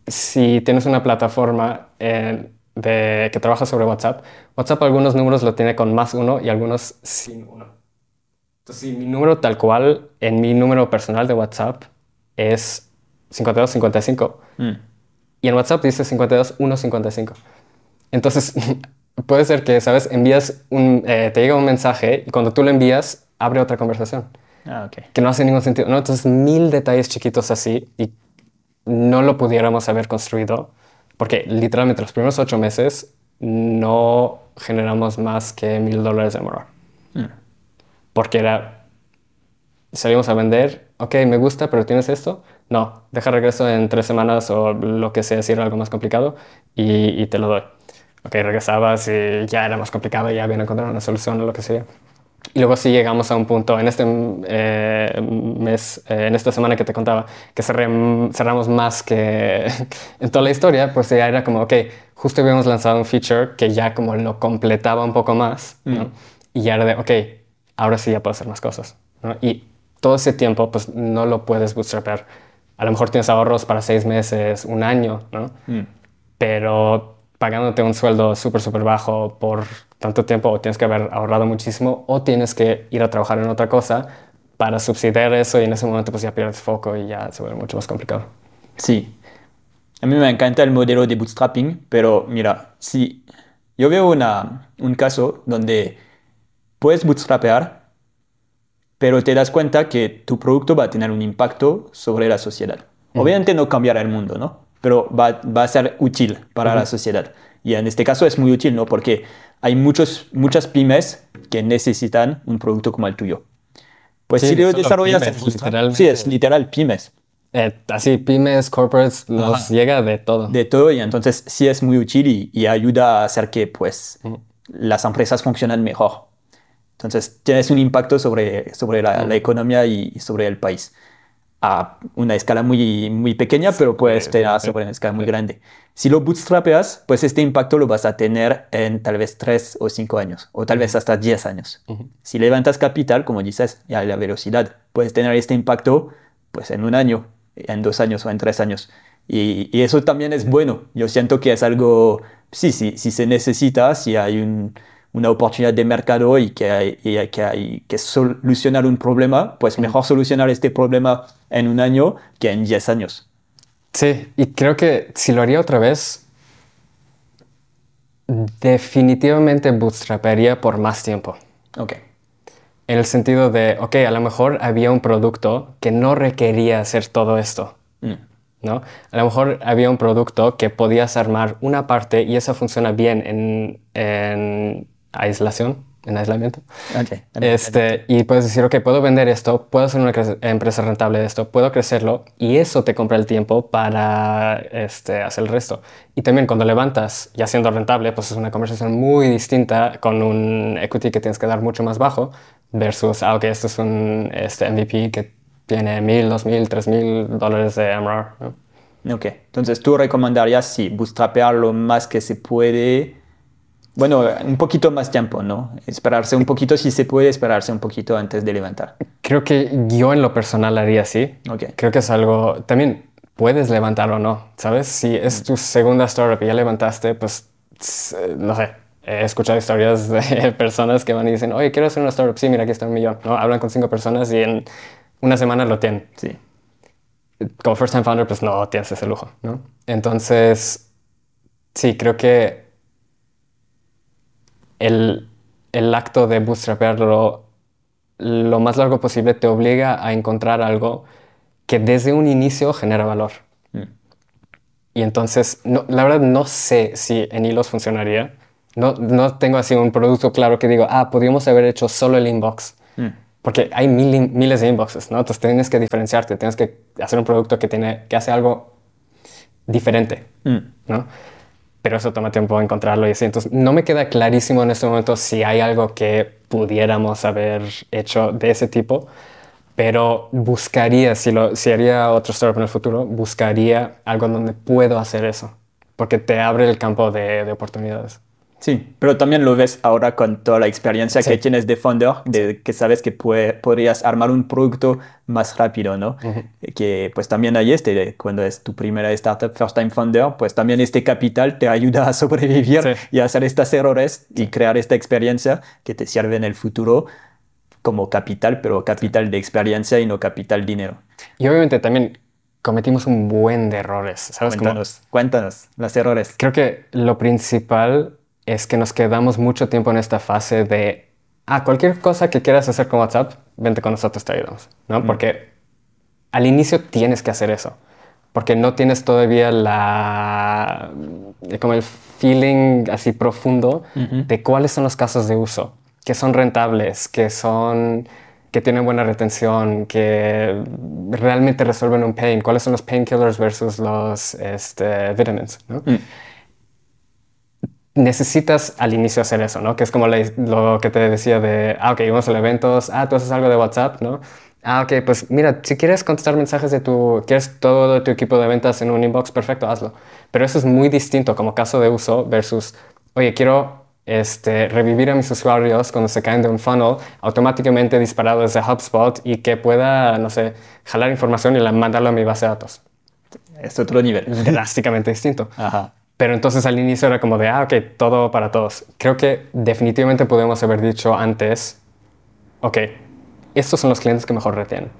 Si tienes una plataforma de, que trabaja sobre WhatsApp, WhatsApp algunos números lo tiene con más uno y algunos sin uno. Entonces, si mi número tal cual en mi número personal de WhatsApp es 52, 55. Mm. Y en WhatsApp dice 52, 1, 55. Entonces, puede ser que, ¿sabes? Envías un, eh, te llega un mensaje y cuando tú lo envías, abre otra conversación. Ah, okay. Que no hace ningún sentido. ¿no? Entonces, mil detalles chiquitos así y no lo pudiéramos haber construido porque literalmente los primeros ocho meses no generamos más que mil dólares de MRR. Mm. Porque era, salimos a vender, ok, me gusta, pero tienes esto. No, deja regreso en tres semanas o lo que sea, si era algo más complicado, y, y te lo doy. Ok, regresabas y ya era más complicado, ya habían encontrado una solución o lo que sea. Y luego sí llegamos a un punto en este eh, mes, eh, en esta semana que te contaba, que cerramos más que en toda la historia, pues ya era como, ok, justo habíamos lanzado un feature que ya como lo completaba un poco más, ¿no? Mm. Y ya era de, ok, ahora sí ya puedo hacer más cosas, ¿no? Y todo ese tiempo, pues no lo puedes bootstrapar. A lo mejor tienes ahorros para seis meses, un año, ¿no? Mm. Pero pagándote un sueldo súper, súper bajo por tanto tiempo o tienes que haber ahorrado muchísimo o tienes que ir a trabajar en otra cosa para subsidiar eso y en ese momento pues ya pierdes foco y ya se vuelve mucho más complicado. Sí. A mí me encanta el modelo de bootstrapping, pero mira, si yo veo una, un caso donde puedes bootstrapear, pero te das cuenta que tu producto va a tener un impacto sobre la sociedad. Obviamente no cambiará el mundo, ¿no? Pero va, va a ser útil para la sociedad. Y en este caso es muy útil, ¿no? Porque hay muchos, muchas pymes que necesitan un producto como el tuyo. Pues si lo desarrollas pymes, sí, es literal pymes. Eh, así, pymes, corporates, nos llega de todo. De todo, y entonces sí es muy útil y, ayuda a hacer que pues, las empresas funcionen mejor. Entonces tienes un impacto sobre, sobre la, la economía y sobre el país a una escala muy, muy pequeña, pero puedes tener sobre una escala muy grande. Si lo bootstrapeas, pues este impacto lo vas a tener en tal vez 3 o 5 años, o tal vez hasta 10 años. Si levantas capital, como dices, a la velocidad, puedes tener este impacto pues en un año, en dos años o en tres años. Y, y eso también es bueno. Yo siento que es algo, sí, sí, si se necesita, si hay un, una oportunidad de mercado y que hay, que, hay que solucionar un problema, pues mejor solucionar este problema en un año que en 10 años. Sí, y creo que si lo haría otra vez, definitivamente bootstraparía por más tiempo. Ok. En el sentido de, ok, a lo mejor había un producto que no requería hacer todo esto. Mm. ¿no? A lo mejor había un producto que podías armar una parte y eso funciona bien en, en aislación, en aislamiento. Este, y puedes decir, ok, puedo vender esto, puedo hacer una empresa rentable de esto, puedo crecerlo y eso te compra el tiempo para este, hacer el resto. Y también cuando levantas, ya siendo rentable, pues es una conversación muy distinta con un equity que tienes que dar mucho más bajo versus, ah, ok, esto es un este, MVP que tiene mil, dos mil, tres mil dólares de MRR. Ok, entonces tú recomendarías, sí, bootstrapear lo más que se puede bueno, un poquito más tiempo, ¿no? Esperarse un poquito, si se puede esperarse un poquito antes de levantar. Creo que yo en lo personal haría así. Okay. Creo que es algo, también puedes levantar o no, ¿sabes? Si es tu segunda startup y ya levantaste, pues, no sé, he escuchado historias de personas que van y dicen, oye, quiero hacer una startup, sí, mira, aquí está un millón, ¿no? Hablan con cinco personas y en una semana lo tienen. Sí. Como first time founder, pues no tienes ese lujo, ¿no? Entonces, sí, creo que el, el acto de bootstrapearlo lo más largo posible te obliga a encontrar algo que desde un inicio genera valor. Mm. Y entonces, no, la verdad no sé si en hilos funcionaría. No, no tengo así un producto claro que digo, ah, podríamos haber hecho solo el inbox. Mm. Porque hay miles de inboxes, ¿no? Entonces tienes que diferenciarte, tienes que hacer un producto que, tiene, que hace algo diferente, mm. ¿no? Pero eso toma tiempo encontrarlo y así. Entonces no me queda clarísimo en este momento si hay algo que pudiéramos haber hecho de ese tipo, pero buscaría, si, lo, si haría otro startup en el futuro, buscaría algo donde puedo hacer eso, porque te abre el campo de, de oportunidades. Sí, pero también lo ves ahora con toda la experiencia que tienes de founder, de que sabes que podrías armar un producto más rápido, ¿no? Que pues también hay este, cuando es tu primera startup, first time founder, pues también este capital te ayuda a sobrevivir y a hacer estos errores y crear esta experiencia que te sirve en el futuro como capital, pero capital de experiencia y no capital dinero. Y obviamente también cometimos un buen de errores, ¿sabes? Cuéntanos, cuéntanos los errores. Creo que lo principal es que nos quedamos mucho tiempo en esta fase de, ah, cualquier cosa que quieras hacer con WhatsApp, vente con nosotros, te ayudamos, ¿no? Mm. Porque al inicio tienes que hacer eso, porque no tienes todavía la, como el feeling así profundo de cuáles son los casos de uso, que son rentables, que son que tienen buena retención, que realmente resuelven un pain, cuáles son los painkillers versus los este, vitamins, ¿no? Mm necesitas al inicio hacer eso, ¿no? Que es como lo que te decía de, ah, ok, vamos a eventos, ah, tú haces algo de WhatsApp, ¿no? Ah, ok, pues mira, si quieres contestar mensajes de tu, quieres todo tu equipo de ventas en un inbox, perfecto, hazlo. Pero eso es muy distinto como caso de uso versus, oye, quiero este, revivir a mis usuarios cuando se caen de un funnel automáticamente disparado desde HubSpot y que pueda, no sé, jalar información y la mandarlo a mi base de datos. Es otro nivel. Drásticamente distinto. Ajá. Pero entonces al inicio era como de, ah, ok, todo para todos. Creo que definitivamente podemos haber dicho antes, ok, estos son los clientes que mejor retienen.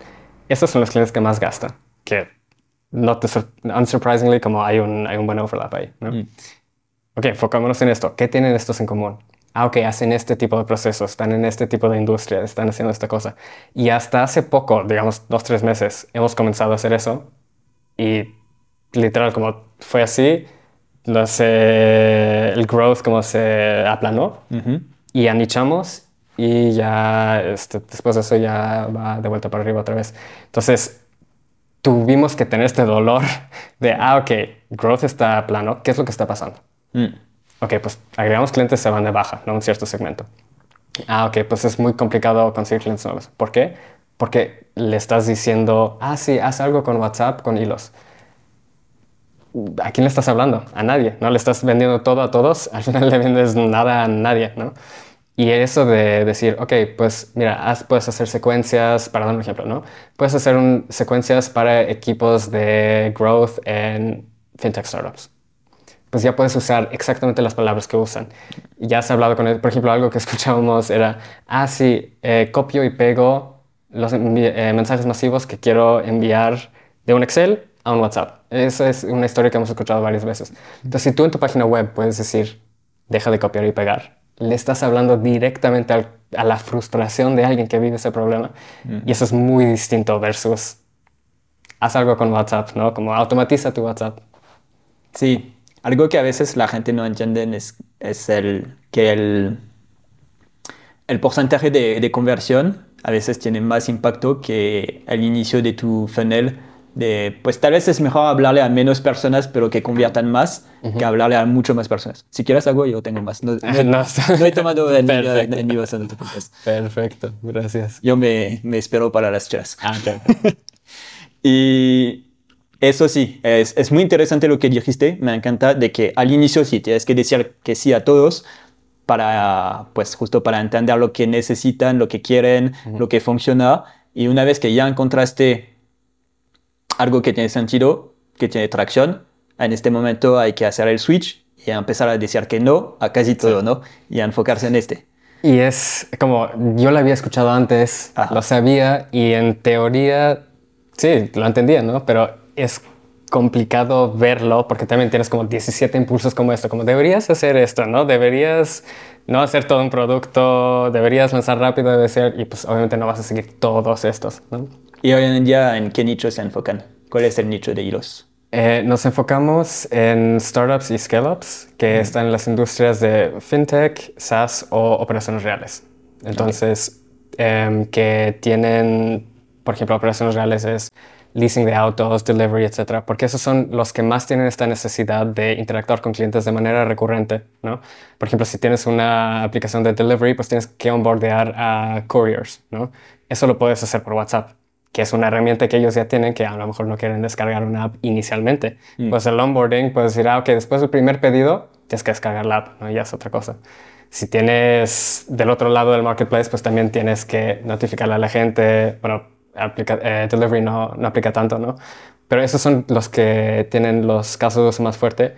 Estos son los clientes que más gastan. Que, not unsurprisingly, como hay un, hay un buen overlap ahí. ¿no? Mm. Ok, enfocémonos en esto. ¿Qué tienen estos en común? Ah, ok, hacen este tipo de procesos, están en este tipo de industria, están haciendo esta cosa. Y hasta hace poco, digamos dos, tres meses, hemos comenzado a hacer eso. Y literal, como fue así, el growth como se aplanó y anichamos y ya este, después de eso ya va de vuelta para arriba otra vez. Entonces tuvimos que tener este dolor de, ah, ok, growth está plano, ¿qué es lo que está pasando? Mm. Ok, pues agregamos clientes, se van de baja, ¿no? Un cierto segmento. Ah, ok, pues es muy complicado conseguir clientes nuevos. ¿Por qué? Porque le estás diciendo, ah, sí, haz algo con WhatsApp, con hilos. ¿A quién le estás hablando? A nadie, ¿no? Le estás vendiendo todo a todos, al final le vendes nada a nadie, ¿no? Y eso de decir, ok, pues mira, puedes hacer secuencias, para dar un ejemplo, ¿no? Puedes hacer secuencias para equipos de growth en fintech startups. Pues ya puedes usar exactamente las palabras que usan. Ya has hablado con él, por ejemplo, algo que escuchábamos era, ah, sí, eh, copio y pego los eh, mensajes masivos que quiero enviar de un Excel a un WhatsApp. Esa es una historia que hemos escuchado varias veces. Entonces, si tú en tu página web puedes decir, deja de copiar y pegar, le estás hablando directamente a la frustración de alguien que vive ese problema. Y eso es muy distinto versus, haz algo con WhatsApp, ¿no? Como automatiza tu WhatsApp. Sí, algo que a veces la gente no entiende es, es el, que el, el porcentaje de, de conversión a veces tiene más impacto que el inicio de tu funnel de, pues tal vez es mejor hablarle a menos personas, pero que conviertan más, que hablarle a mucho más personas. Si quieres algo, yo tengo más. No, he tomado en, en, mi base, Perfecto, gracias. Yo me, me espero para las chas. Ah, y eso sí, es, es, muy interesante lo que dijiste. Me encanta de que al inicio sí tienes que decir que sí a todos, para, pues justo para entender lo que necesitan, lo que quieren, lo que funciona. Y una vez que ya encontraste algo que tiene sentido, que tiene tracción, en este momento hay que hacer el switch y empezar a decir que no a casi todo, ¿no? Y a enfocarse en este. Y es como, yo lo había escuchado antes, lo sabía y en teoría, sí, lo entendía, ¿no? Pero es complicado verlo porque también tienes como 17 impulsos como esto, como deberías hacer esto, ¿no? Deberías no hacer todo un producto, deberías lanzar rápido, debe ser, y pues obviamente no vas a seguir todos estos, ¿no? ¿Y hoy en día en qué nicho se enfocan? ¿Cuál es el nicho de hilos? Eh, nos enfocamos en startups y scale-ups que están en las industrias de fintech, SaaS o operaciones reales. Entonces, em, que tienen, por ejemplo, operaciones reales es leasing de autos, delivery, etcétera, porque esos son los que más tienen esta necesidad de interactuar con clientes de manera recurrente, ¿no? Por ejemplo, si tienes una aplicación de delivery, pues tienes que onboardear a couriers, ¿no? Eso lo puedes hacer por WhatsApp, que es una herramienta que ellos ya tienen que a lo mejor no quieren descargar una app inicialmente. Mm. Pues el onboarding, puedes decir, ah, ok, después del primer pedido, tienes que descargar la app, ¿no? Ya es otra cosa. Si tienes del otro lado del marketplace, pues también tienes que notificarle a la gente, bueno, aplica, eh, delivery no, no, aplica tanto, ¿no? Pero esos son los que tienen los casos más fuerte.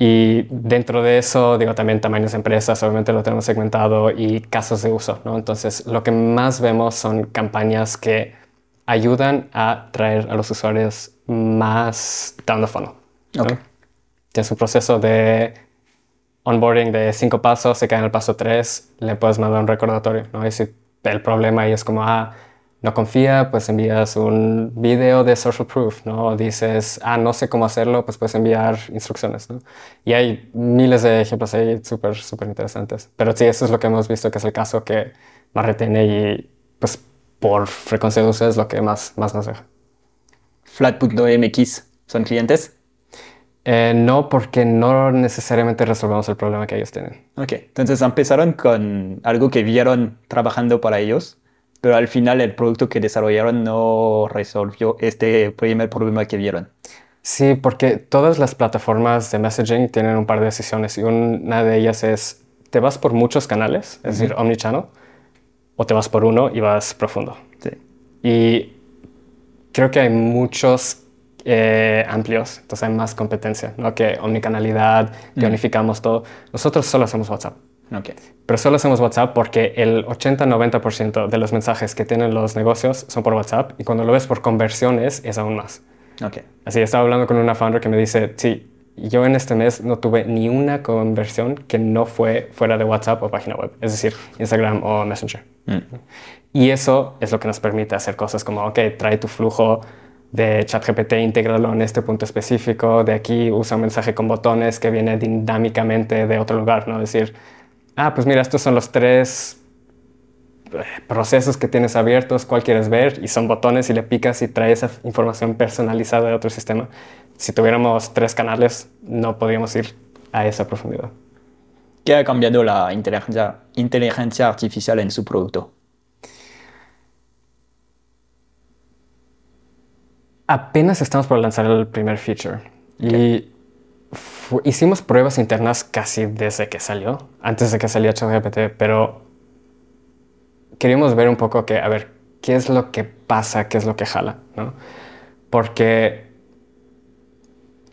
Y dentro de eso, digo, también tamaños de empresas, obviamente lo tenemos segmentado y casos de uso, ¿no? Entonces, lo que más vemos son campañas que ayudan a traer a los usuarios más down the funnel. Okay. Tienes un proceso de onboarding de cinco pasos, se cae en el paso tres, le puedes mandar un recordatorio, ¿no? Y si el problema ahí es como, ah, no confía, pues envías un video de social proof, ¿no? Dices, ah, no sé cómo hacerlo, pues puedes enviar instrucciones, ¿no? Y hay miles de ejemplos ahí súper, súper interesantes. Pero sí, eso es lo que hemos visto que es el caso que más retiene y pues por frecuencia de uso es lo que más, más nos deja. Flat.mx, ¿son clientes? Eh, no, porque no necesariamente resolvemos el problema que ellos tienen. Ok, entonces empezaron con algo que vieron trabajando para ellos pero al final el producto que desarrollaron no resolvió este primer problema que vieron. Sí, porque todas las plataformas de messaging tienen un par de decisiones y una de ellas es, te vas por muchos canales, es decir, omnichannel, o te vas por uno y vas profundo. Sí. Y creo que hay muchos eh, amplios, entonces hay más competencia, ¿no? Que omnicanalidad, que unificamos todo. Nosotros solo hacemos WhatsApp. Okay. Pero solo hacemos WhatsApp porque el 80-90% de los mensajes que tienen los negocios son por WhatsApp y cuando lo ves por conversiones es aún más. Okay. Así, estaba hablando con una founder que me dice, sí, yo en este mes no tuve ni una conversión que no fue fuera de WhatsApp o página web, es decir, Instagram o Messenger. Mm. Y eso es lo que nos permite hacer cosas como, ok, trae tu flujo de ChatGPT, intégralo en este punto específico, de aquí usa un mensaje con botones que viene dinámicamente de otro lugar, ¿no? Es decir, ah, pues mira, estos son los tres eh, procesos que tienes abiertos, cuál quieres ver, y son botones y le picas y trae esa información personalizada de otro sistema. Si tuviéramos tres canales, no podríamos ir a esa profundidad. ¿Qué ha cambiado la inteligencia, inteligencia artificial en su producto? Apenas estamos por lanzar el primer feature. Y hicimos pruebas internas casi desde que salió, antes de que saliera ChatGPT, pero queríamos ver un poco que, a ver, qué es lo que pasa, qué es lo que jala, ¿no? Porque,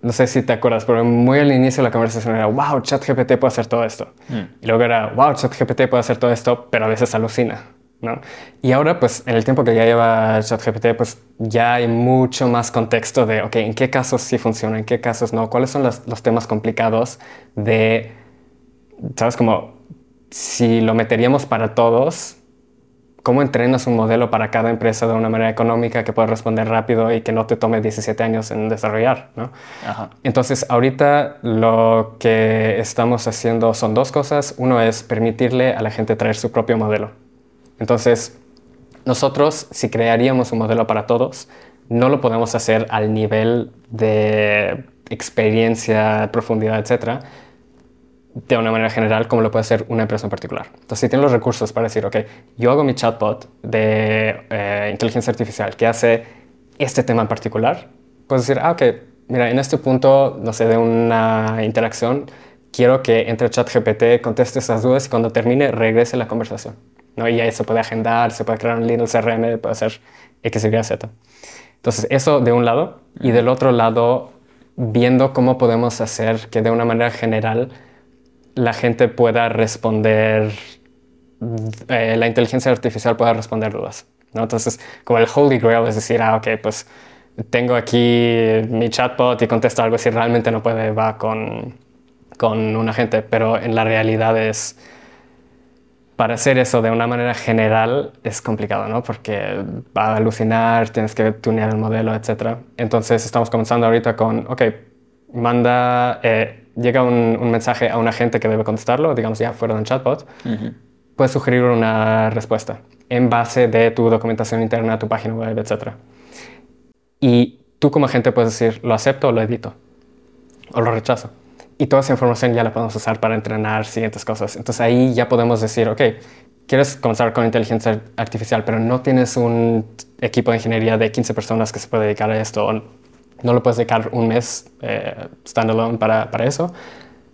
no sé si te acuerdas, pero muy al inicio de la conversación era, wow, ChatGPT puede hacer todo esto. Mm. Y luego era, wow, ChatGPT puede hacer todo esto, pero a veces alucina. ¿no? Y ahora, pues, en el tiempo que ya lleva ChatGPT, pues ya hay mucho más contexto de, ok, ¿en qué casos sí funciona, en qué casos no? ¿Cuáles son los, temas complicados de, sabes, como si lo meteríamos para todos, ¿cómo entrenas un modelo para cada empresa de una manera económica que pueda responder rápido y que no te tome 17 años en desarrollar? ¿no? Entonces, ahorita lo que estamos haciendo son dos cosas. Uno es permitirle a la gente traer su propio modelo. Entonces, nosotros, si crearíamos un modelo para todos, no lo podemos hacer al nivel de experiencia, profundidad, etcétera, de una manera general como lo puede hacer una empresa en particular. Entonces, si tiene los recursos para decir, ok, yo hago mi chatbot de eh, inteligencia artificial que hace este tema en particular, puedes decir, ah, ok, mira, en este punto, no sé, de una interacción, quiero que entre ChatGPT, conteste esas dudas y cuando termine regrese la conversación. ¿no? Y ahí se puede agendar, se puede crear un Linux CRM, puede hacer X, Y, Z. Entonces, eso de un lado. Y del otro lado, viendo cómo podemos hacer que de una manera general la gente pueda responder, eh, la inteligencia artificial pueda responder dudas. ¿no? Entonces, como el Holy Grail es decir, ah, ok, pues tengo aquí mi chatbot y contesto algo si realmente no puede, va con, con un agente, pero en la realidad es para hacer eso de una manera general es complicado, ¿no? Porque va a alucinar, tienes que tunear el modelo, etc. Entonces estamos comenzando ahorita con, ok, manda, eh, llega un, mensaje a un agente que debe contestarlo, digamos ya fuera de un chatbot, puedes sugerir una respuesta en base de tu documentación interna, tu página web, etc. Y tú como agente puedes decir, lo acepto o lo edito, o lo rechazo. Y toda esa información ya la podemos usar para entrenar siguientes cosas. Entonces ahí ya podemos decir, ok, quieres comenzar con inteligencia artificial, pero no tienes un equipo de ingeniería de 15 personas que se puede dedicar a esto, no lo puedes dedicar un mes eh, standalone para, para eso,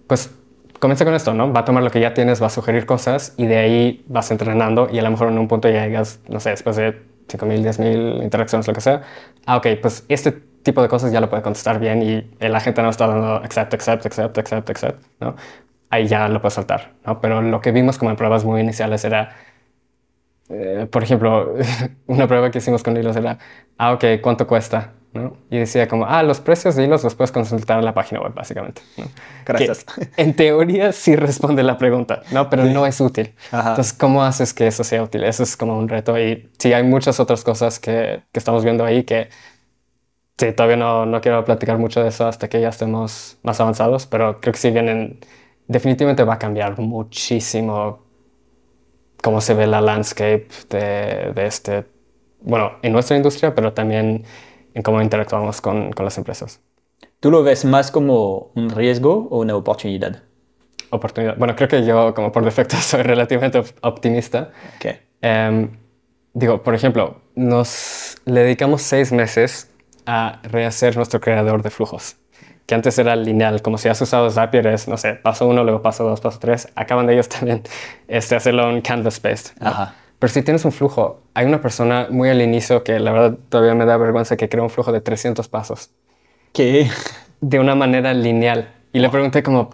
pues comienza con esto, ¿no? Va a tomar lo que ya tienes, va a sugerir cosas y de ahí vas entrenando y a lo mejor en un punto ya llegas, no sé, después de 5.000, 10.000 interacciones, lo que sea. Ah, ok, pues este tipo de cosas ya lo puede contestar bien y la gente no está dando accept, accept, accept, accept, accept, ¿no? Ahí ya lo puede soltar, ¿no? Pero lo que vimos como en pruebas muy iniciales era, eh, por ejemplo, una prueba que hicimos con hilos era, ah, ok, ¿cuánto cuesta? ¿No? Y decía como, ah, los precios de hilos los puedes consultar en la página web, básicamente. Gracias. en teoría sí responde la pregunta, ¿no? Pero no es útil. Entonces, ¿cómo haces que eso sea útil? Eso es como un reto. Y sí, hay muchas otras cosas que, que estamos viendo ahí que Sí, todavía no, no, quiero platicar mucho de eso hasta que ya estemos más avanzados, pero creo que sí vienen, definitivamente va a cambiar muchísimo cómo se ve la landscape de, de este, bueno, en nuestra industria, pero también en cómo interactuamos con, con, las empresas. ¿Tú lo ves más como un riesgo o una oportunidad? Oportunidad. Bueno, creo que yo como por defecto soy relativamente optimista. Okay. Em, digo, por ejemplo, nos le dedicamos seis meses a rehacer nuestro creador de flujos, que antes era lineal, como si has usado Zapier, es, no sé, paso uno, luego paso dos, paso tres, acaban de ellos también este, hacerlo en canvas-based. Pero si tienes un flujo, hay una persona muy al inicio que la verdad todavía me da vergüenza que creó un flujo de 300 pasos. ¿Qué? De una manera lineal. Y le pregunté como,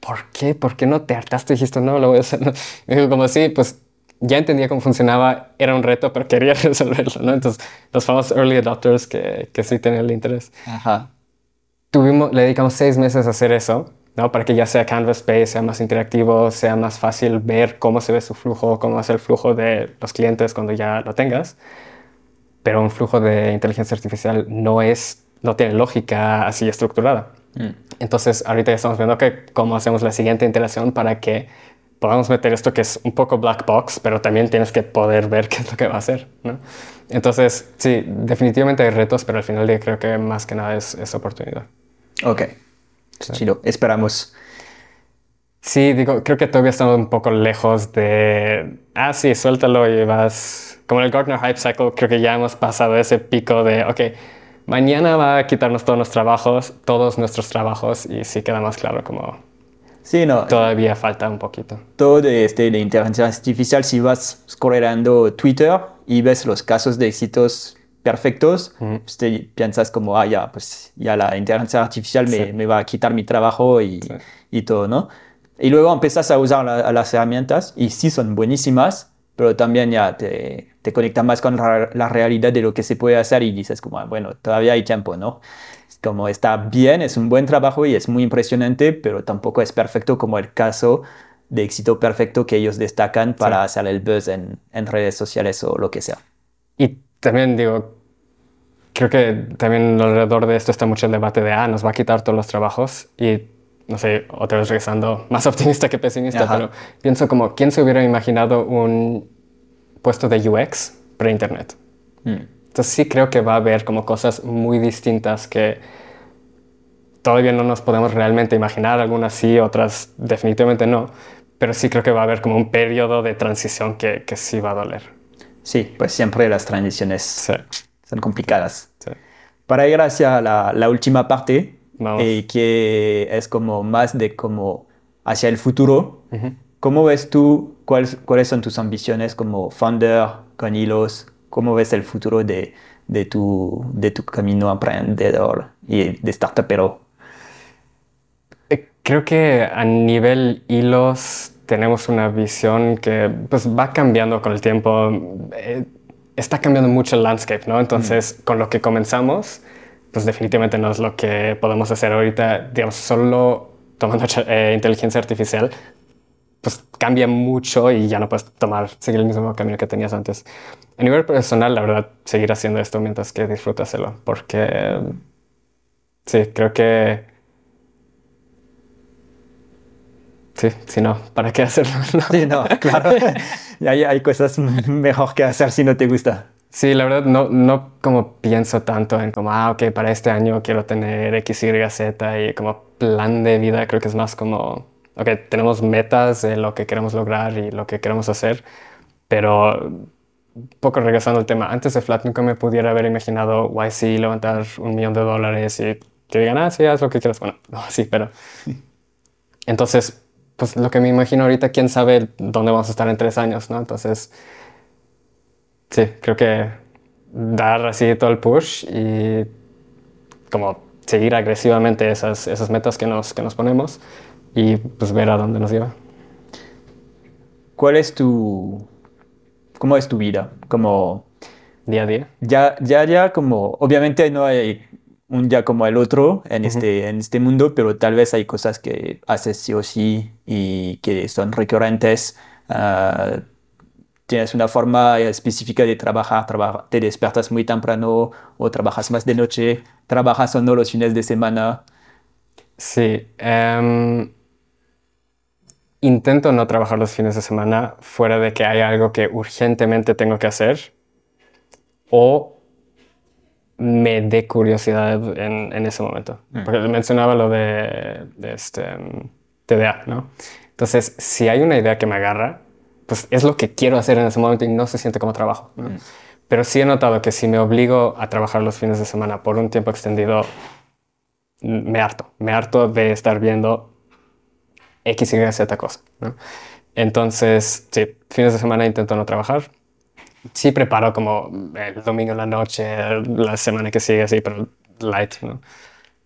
¿por qué? ¿Por qué no te hartaste y dijiste, no, lo voy a hacer? Me dijo como, sí, pues ya entendía cómo funcionaba, era un reto, pero quería resolverlo, ¿no? Entonces, los famosos early adopters que, que sí tenían el interés. Ajá. Tuvimos, le dedicamos seis meses a hacer eso, ¿no? Para que ya sea Canvas Space, sea más interactivo, sea más fácil ver cómo se ve su flujo, cómo es el flujo de los clientes cuando ya lo tengas. Pero un flujo de inteligencia artificial no es, no tiene lógica así estructurada. Mm. Entonces, ahorita ya estamos viendo que cómo hacemos la siguiente interacción para que podamos meter esto que es un poco black box, pero también tienes que poder ver qué es lo que va a hacer. ¿no? Entonces, sí, definitivamente hay retos, pero al final día creo que más que nada es, es oportunidad. Ok, chido, esperamos. Sí, digo, creo que todavía estamos un poco lejos de, ah, sí, suéltalo y vas, como en el Gartner Hype Cycle, creo que ya hemos pasado ese pico de, ok, mañana va a quitarnos todos nuestros trabajos, todos nuestros trabajos, y sí queda más claro como Sí, no. Todavía falta un poquito. Todo de, este, de inteligencia artificial, si vas scrollando Twitter y ves los casos de éxitos perfectos, pues piensas como, ah, ya, pues ya la inteligencia artificial me, me va a quitar mi trabajo y, y, todo, ¿no? Y luego empiezas a usar las herramientas y sí son buenísimas, pero también ya te, te conecta más con la, la, realidad de lo que se puede hacer y dices como, ah, bueno, todavía hay tiempo, ¿no? como está bien, es un buen trabajo y es muy impresionante, pero tampoco es perfecto como el caso de éxito perfecto que ellos destacan para hacer el buzz en, en, redes sociales o lo que sea. Y también digo, creo que también alrededor de esto está mucho el debate de, ah, nos va a quitar todos los trabajos y no sé, otra vez regresando, más optimista que pesimista, pero pienso como, ¿quién se hubiera imaginado un puesto de UX pre-internet? Mm. Entonces sí creo que va a haber como cosas muy distintas que todavía no nos podemos realmente imaginar, algunas sí, otras definitivamente no, pero sí creo que va a haber como un periodo de transición que, que sí va a doler. Sí, pues siempre las transiciones son complicadas. Para ir hacia la, la última parte, eh, que es como más de como hacia el futuro, ¿cómo ves tú, cuáles, cuáles son tus ambiciones como founder con hilos? ¿Cómo ves el futuro de, de, tu, de tu camino emprendedor y de startupero? Eh, creo que a nivel hilos tenemos una visión que pues, va cambiando con el tiempo. Eh, está cambiando mucho el landscape, ¿no? Entonces, mm. con lo que comenzamos, pues definitivamente no es lo que podemos hacer ahorita, digamos, solo tomando eh, inteligencia artificial, pues cambia mucho y ya no puedes tomar, seguir el mismo camino que tenías antes. A nivel personal, la verdad, seguir haciendo esto mientras que disfrutaselo, porque sí, creo que Sí, si no, ¿para qué hacerlo? Sí, no, claro. hay, hay cosas mejor que hacer si no te gusta. Sí, la verdad no, no como pienso tanto en como, ah, ok, para este año quiero tener X, Y, Z y como plan de vida, creo que es más como, ok, tenemos metas de lo que queremos lograr y lo que queremos hacer, pero un poco regresando al tema, antes de Flat nunca me pudiera haber imaginado YC levantar un millón de dólares y que digan, ah, sí, haz lo que quieras. Bueno, no, sí, pero... Entonces, pues lo que me imagino ahorita, quién sabe dónde vamos a estar en tres años, ¿no? Entonces, sí, creo que dar así todo el push y como seguir agresivamente esas, esas metas que nos, que nos ponemos y pues ver a dónde nos lleva. ¿Cuál es tu... ¿Cómo es tu vida? Como... Día a día. Ya, ya, ya, como... Obviamente no hay un día como el otro en, este, en este mundo, pero tal vez hay cosas que haces sí o sí y que son recurrentes. Ah, tienes una forma específica de trabajar, te despiertas muy temprano o trabajas más de noche, trabajas o no los fines de semana. Sí. Em, intento no trabajar los fines de semana fuera de que hay algo que urgentemente tengo que hacer o me dé curiosidad en, en ese momento. Mm. Porque mencionaba lo de, este, TDA, ¿no? Entonces, si hay una idea que me agarra, pues es lo que quiero hacer en ese momento y no se siente como trabajo. ¿no? Mm. Pero sí he notado que si me obligo a trabajar los fines de semana por un tiempo extendido, me harto. Me harto de estar viendo X, Y, Z cosa. ¿no? Entonces, sí, fines de semana intento no trabajar sí preparo como el domingo en la noche, la semana que sigue, así, pero light, ¿no?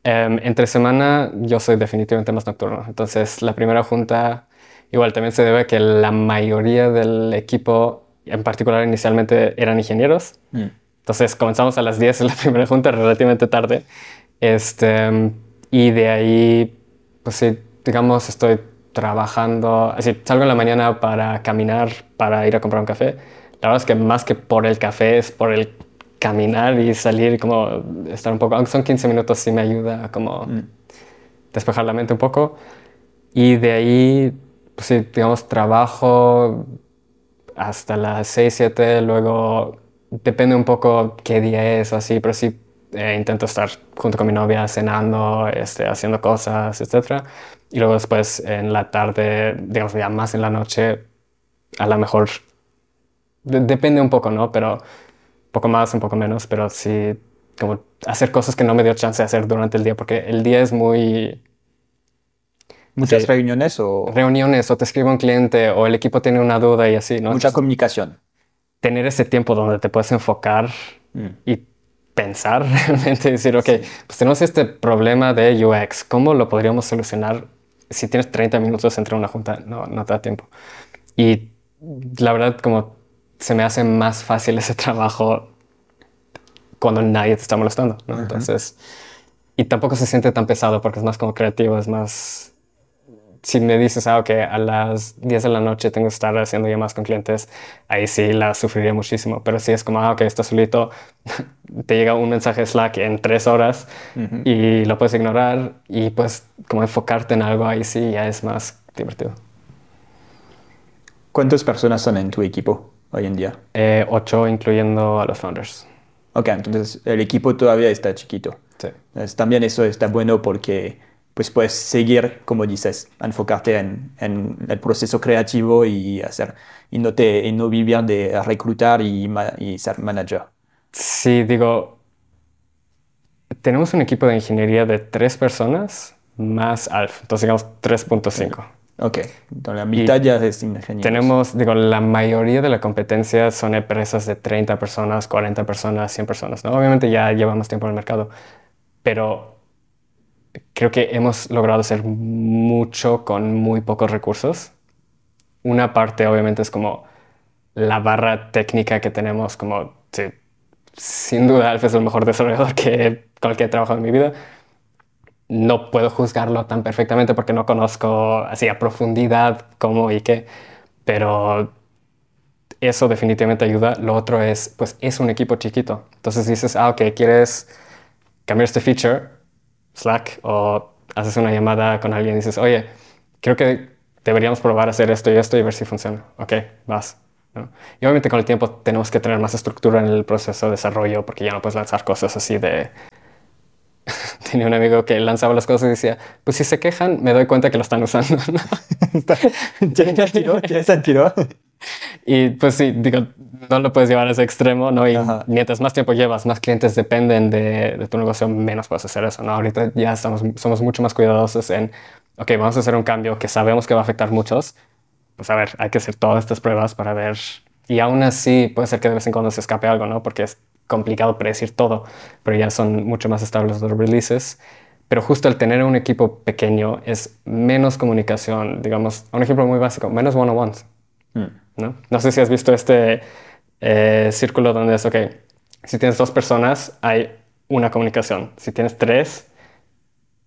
Em, entre semana yo soy definitivamente más nocturno. Entonces, la primera junta, igual también se debe a que la mayoría del equipo, en particular inicialmente, eran ingenieros. Mm. Entonces, comenzamos a las 10 en la primera junta, relativamente tarde. Este, y de ahí, pues sí, digamos, estoy trabajando, así, salgo en la mañana para caminar, para ir a comprar un café la verdad es que más que por el café es por el caminar y salir como estar un poco, aunque son 15 minutos sí me ayuda a como mm. despejar la mente un poco. Y de ahí, pues sí, digamos, trabajo hasta las 6, 7, luego depende un poco qué día es o así, pero sí eh, intento estar junto con mi novia cenando, este, haciendo cosas, etc. Y luego después en la tarde, digamos ya más en la noche, a lo mejor depende un poco, ¿no? Pero un poco más, un poco menos, pero sí como hacer cosas que no me dio chance de hacer durante el día, porque el día es muy... ¿Muchas reuniones o...? Reuniones, o te escribe un cliente, o el equipo tiene una duda y así, ¿no? Mucha comunicación. Tener ese tiempo donde te puedes enfocar mm. y pensar realmente, decir, ok, pues tenemos este problema de UX, ¿cómo lo podríamos solucionar si tienes 30 minutos entre una junta? No, no te da tiempo. Y la verdad, como se me hace más fácil ese trabajo cuando nadie te está molestando, ¿no? Entonces, y tampoco se siente tan pesado porque es más como creativo, es más... Si me dices, ah, ok, a las 10 de la noche tengo que estar haciendo llamadas con clientes, ahí sí la sufriría muchísimo. Pero si es como, ah, ok, estás solito, te llega un mensaje Slack en tres horas y lo puedes ignorar y pues como enfocarte en algo, ahí sí ya es más divertido. ¿Cuántas personas son en tu equipo? Hoy en día? Eh, ocho, incluyendo a los founders. Ok, entonces el equipo todavía está chiquito. Sí. también eso está bueno porque pues puedes seguir, como dices, enfocarte en, en el proceso creativo y hacer y no, te, y no vivir de reclutar y, y ser manager. Sí, digo, tenemos un equipo de ingeniería de tres personas más Alf, entonces digamos 3.5. Ok, entonces la mitad ya es ingenieros. Tenemos, digo, la mayoría de la competencia son empresas de 30 personas, 40 personas, 100 personas, ¿no? Obviamente ya llevamos tiempo en el mercado, pero creo que hemos logrado hacer mucho con muy pocos recursos. Una parte obviamente es como la barra técnica que tenemos, como sin duda Alf es el mejor desarrollador que cualquier trabajo en mi vida. No puedo juzgarlo tan perfectamente porque no conozco así a profundidad cómo y qué, pero eso definitivamente ayuda. Lo otro es, pues es un equipo chiquito. Entonces dices, ah, ok, quieres cambiar este feature, Slack, o haces una llamada con alguien y dices, oye, creo que deberíamos probar hacer esto y esto y ver si funciona. Ok, vas. Y obviamente con el tiempo tenemos que tener más estructura en el proceso de desarrollo porque ya no puedes lanzar cosas así de... Tenía un amigo que lanzaba las cosas y decía, pues si se quejan, me doy cuenta que lo están usando. ¿Ya tiró? ¿Ya se tiró? Y pues sí, digo, no lo puedes llevar a ese extremo, ¿no? Y mientras más tiempo llevas, más clientes dependen de, de, tu negocio, menos puedes hacer eso, ¿no? Ahorita ya estamos, somos mucho más cuidadosos en, ok, vamos a hacer un cambio que sabemos que va a afectar a muchos, pues a ver, hay que hacer todas estas pruebas para ver. Y aún así puede ser que de vez en cuando se escape algo, ¿no? Porque es complicado predecir todo, pero ya son mucho más estables los releases. Pero justo el tener un equipo pequeño es menos comunicación, digamos, un ejemplo muy básico, menos one-on-ones. Hmm. ¿no? no sé si has visto este eh, círculo donde es, ok, si tienes dos personas, hay una comunicación. Si tienes tres,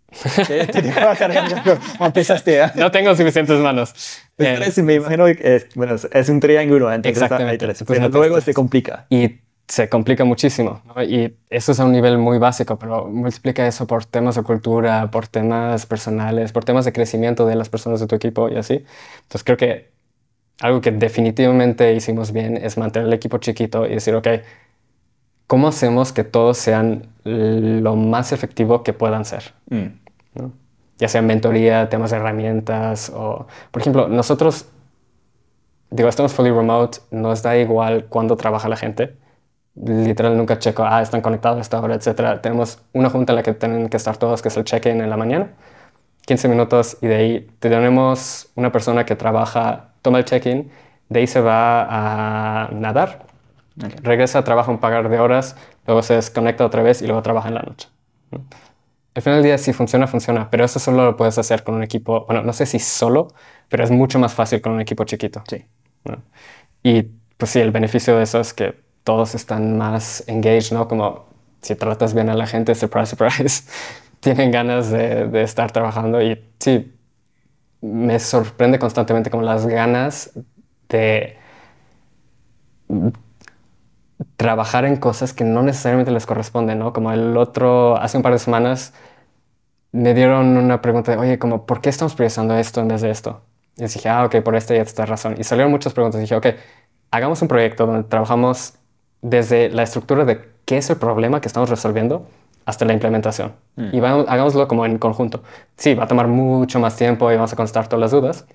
empezaste, ¿eh? No tengo suficientes manos. Pues eh, me imagino que es, bueno, es un triángulo. Exactamente. Tres, pues pero luego se complica. Y se complica muchísimo. Y eso es a un nivel muy básico, pero multiplica eso por temas de cultura, por temas personales, por temas de crecimiento de las personas de tu equipo y así. Entonces creo que algo que definitivamente hicimos bien es mantener el equipo chiquito y decir, ok, ¿cómo hacemos que todos sean lo más efectivo que puedan ser? Mm. Ya sea mentoría, temas de herramientas o, por ejemplo, nosotros, digo, estamos fully remote, nos da igual cuándo trabaja la gente. Literal nunca checo, ah, están conectados a esta hora, etc. Tenemos una junta en la que tienen que estar todos, que es el check-in en la mañana. 15 minutos y de ahí tenemos una persona que trabaja, toma el check-in, de ahí se va a nadar, Regresa, trabaja un par de horas, luego se desconecta otra vez y luego trabaja en la noche. Al final del día, si funciona, funciona, pero eso solo lo puedes hacer con un equipo, bueno, no sé si solo, pero es mucho más fácil con un equipo chiquito. Sí. Y pues sí, el beneficio de eso es que todos están más engaged, ¿no? Como si tratas bien a la gente, surprise, surprise, tienen ganas de, estar trabajando y sí, me sorprende constantemente como las ganas de trabajar en cosas que no necesariamente les corresponden, ¿no? Como el otro, hace un par de semanas, me dieron una pregunta de, oye, como, ¿por qué estamos priorizando esto en vez de esto? Y dije, ah, ok, por esta y esta razón. Y salieron muchas preguntas. Dije, ok, hagamos un proyecto donde trabajamos desde la estructura de qué es el problema que estamos resolviendo hasta la implementación. Mm. Y vamos, hagámoslo como en conjunto. Sí, va a tomar mucho más tiempo y vamos a contestar todas las dudas,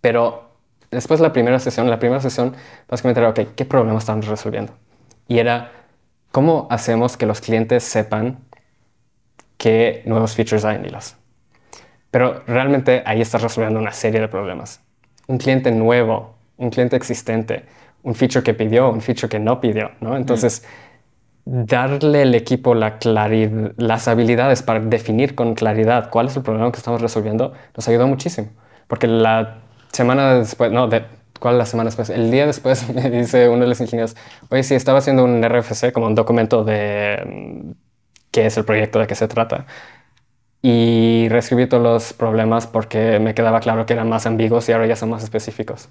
pero después de la primera sesión, la primera sesión, básicamente era, ok, ¿qué problema estamos resolviendo? Y era, ¿cómo hacemos que los clientes sepan qué nuevos features hay en hilos? Pero realmente ahí estás resolviendo una serie de problemas. Un cliente nuevo, un cliente existente, un feature que pidió, un feature que no pidió, ¿no? Entonces, darle al equipo la las habilidades para definir con claridad cuál es el problema que estamos resolviendo nos ayudó muchísimo. Porque la semana después, no, de, ¿Cuál la semana después? El día después me dice uno de los ingenieros, oye, sí, estaba haciendo un RFC, como un documento de mm, qué es el proyecto, de qué se trata. Y reescribí todos los problemas porque me quedaba claro que eran más ambiguos y ahora ya son más específicos.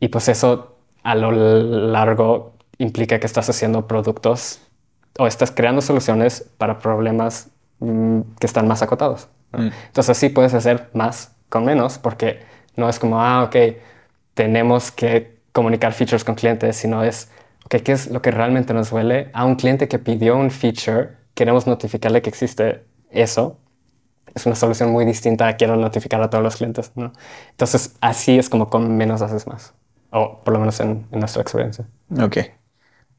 Y pues eso a lo largo implica que estás haciendo productos o estás creando soluciones para problemas mm, que están más acotados. Mm. Entonces así puedes hacer más con menos porque no es como, ah, ok, tenemos que comunicar features con clientes, sino es, okay, ¿qué es lo que realmente nos duele? A un cliente que pidió un feature, queremos notificarle que existe eso. Es una solución muy distinta a quiero notificar a todos los clientes, ¿no? Entonces, así es como con menos haces más, o por lo menos en, nuestra experiencia. Ok.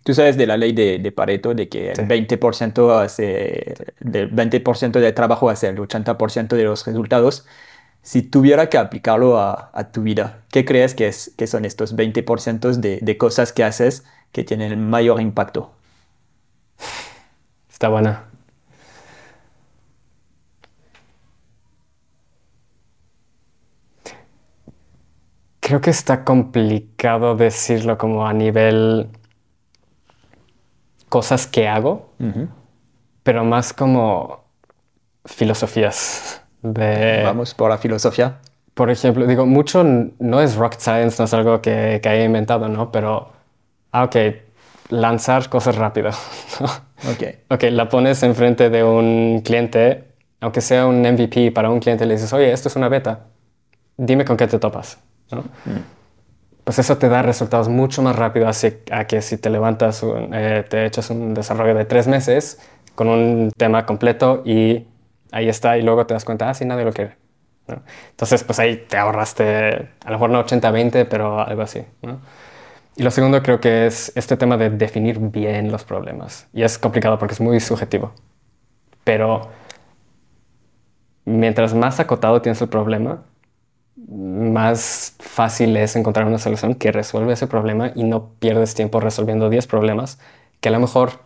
Tú sabes de la ley de, Pareto, de que el 20% hace, del 20% de trabajo hace el 80% de los resultados. si tuviera que aplicarlo a, tu vida, ¿qué crees que, es, que son estos 20% de, de cosas que haces que tienen el mayor impacto? Está buena. Creo que está complicado decirlo como a nivel cosas que hago, pero más como filosofías de... Vamos por la filosofía. Por ejemplo, digo, mucho no es rocket science, no es algo que, que haya inventado, ¿no? Pero, ah, ok, lanzar cosas rápido. ok. Ok, la pones enfrente de un cliente, aunque sea un MVP para un cliente, le dices, oye, esto es una beta, dime con qué te topas. ¿No? Mm pues eso te da resultados mucho más rápido así que si te levantas, eh, te echas un desarrollo de tres meses con un tema completo y ahí está y luego te das cuenta, ah, sí, nadie lo quiere. Entonces, pues ahí te ahorraste, a lo mejor no 80-20, pero algo así. Y lo segundo creo que es este tema de definir bien los problemas. Y es complicado porque es muy subjetivo. Pero mientras más acotado tienes el problema, más fácil es encontrar una solución que resuelve ese problema y no pierdes tiempo resolviendo 10 problemas que a lo mejor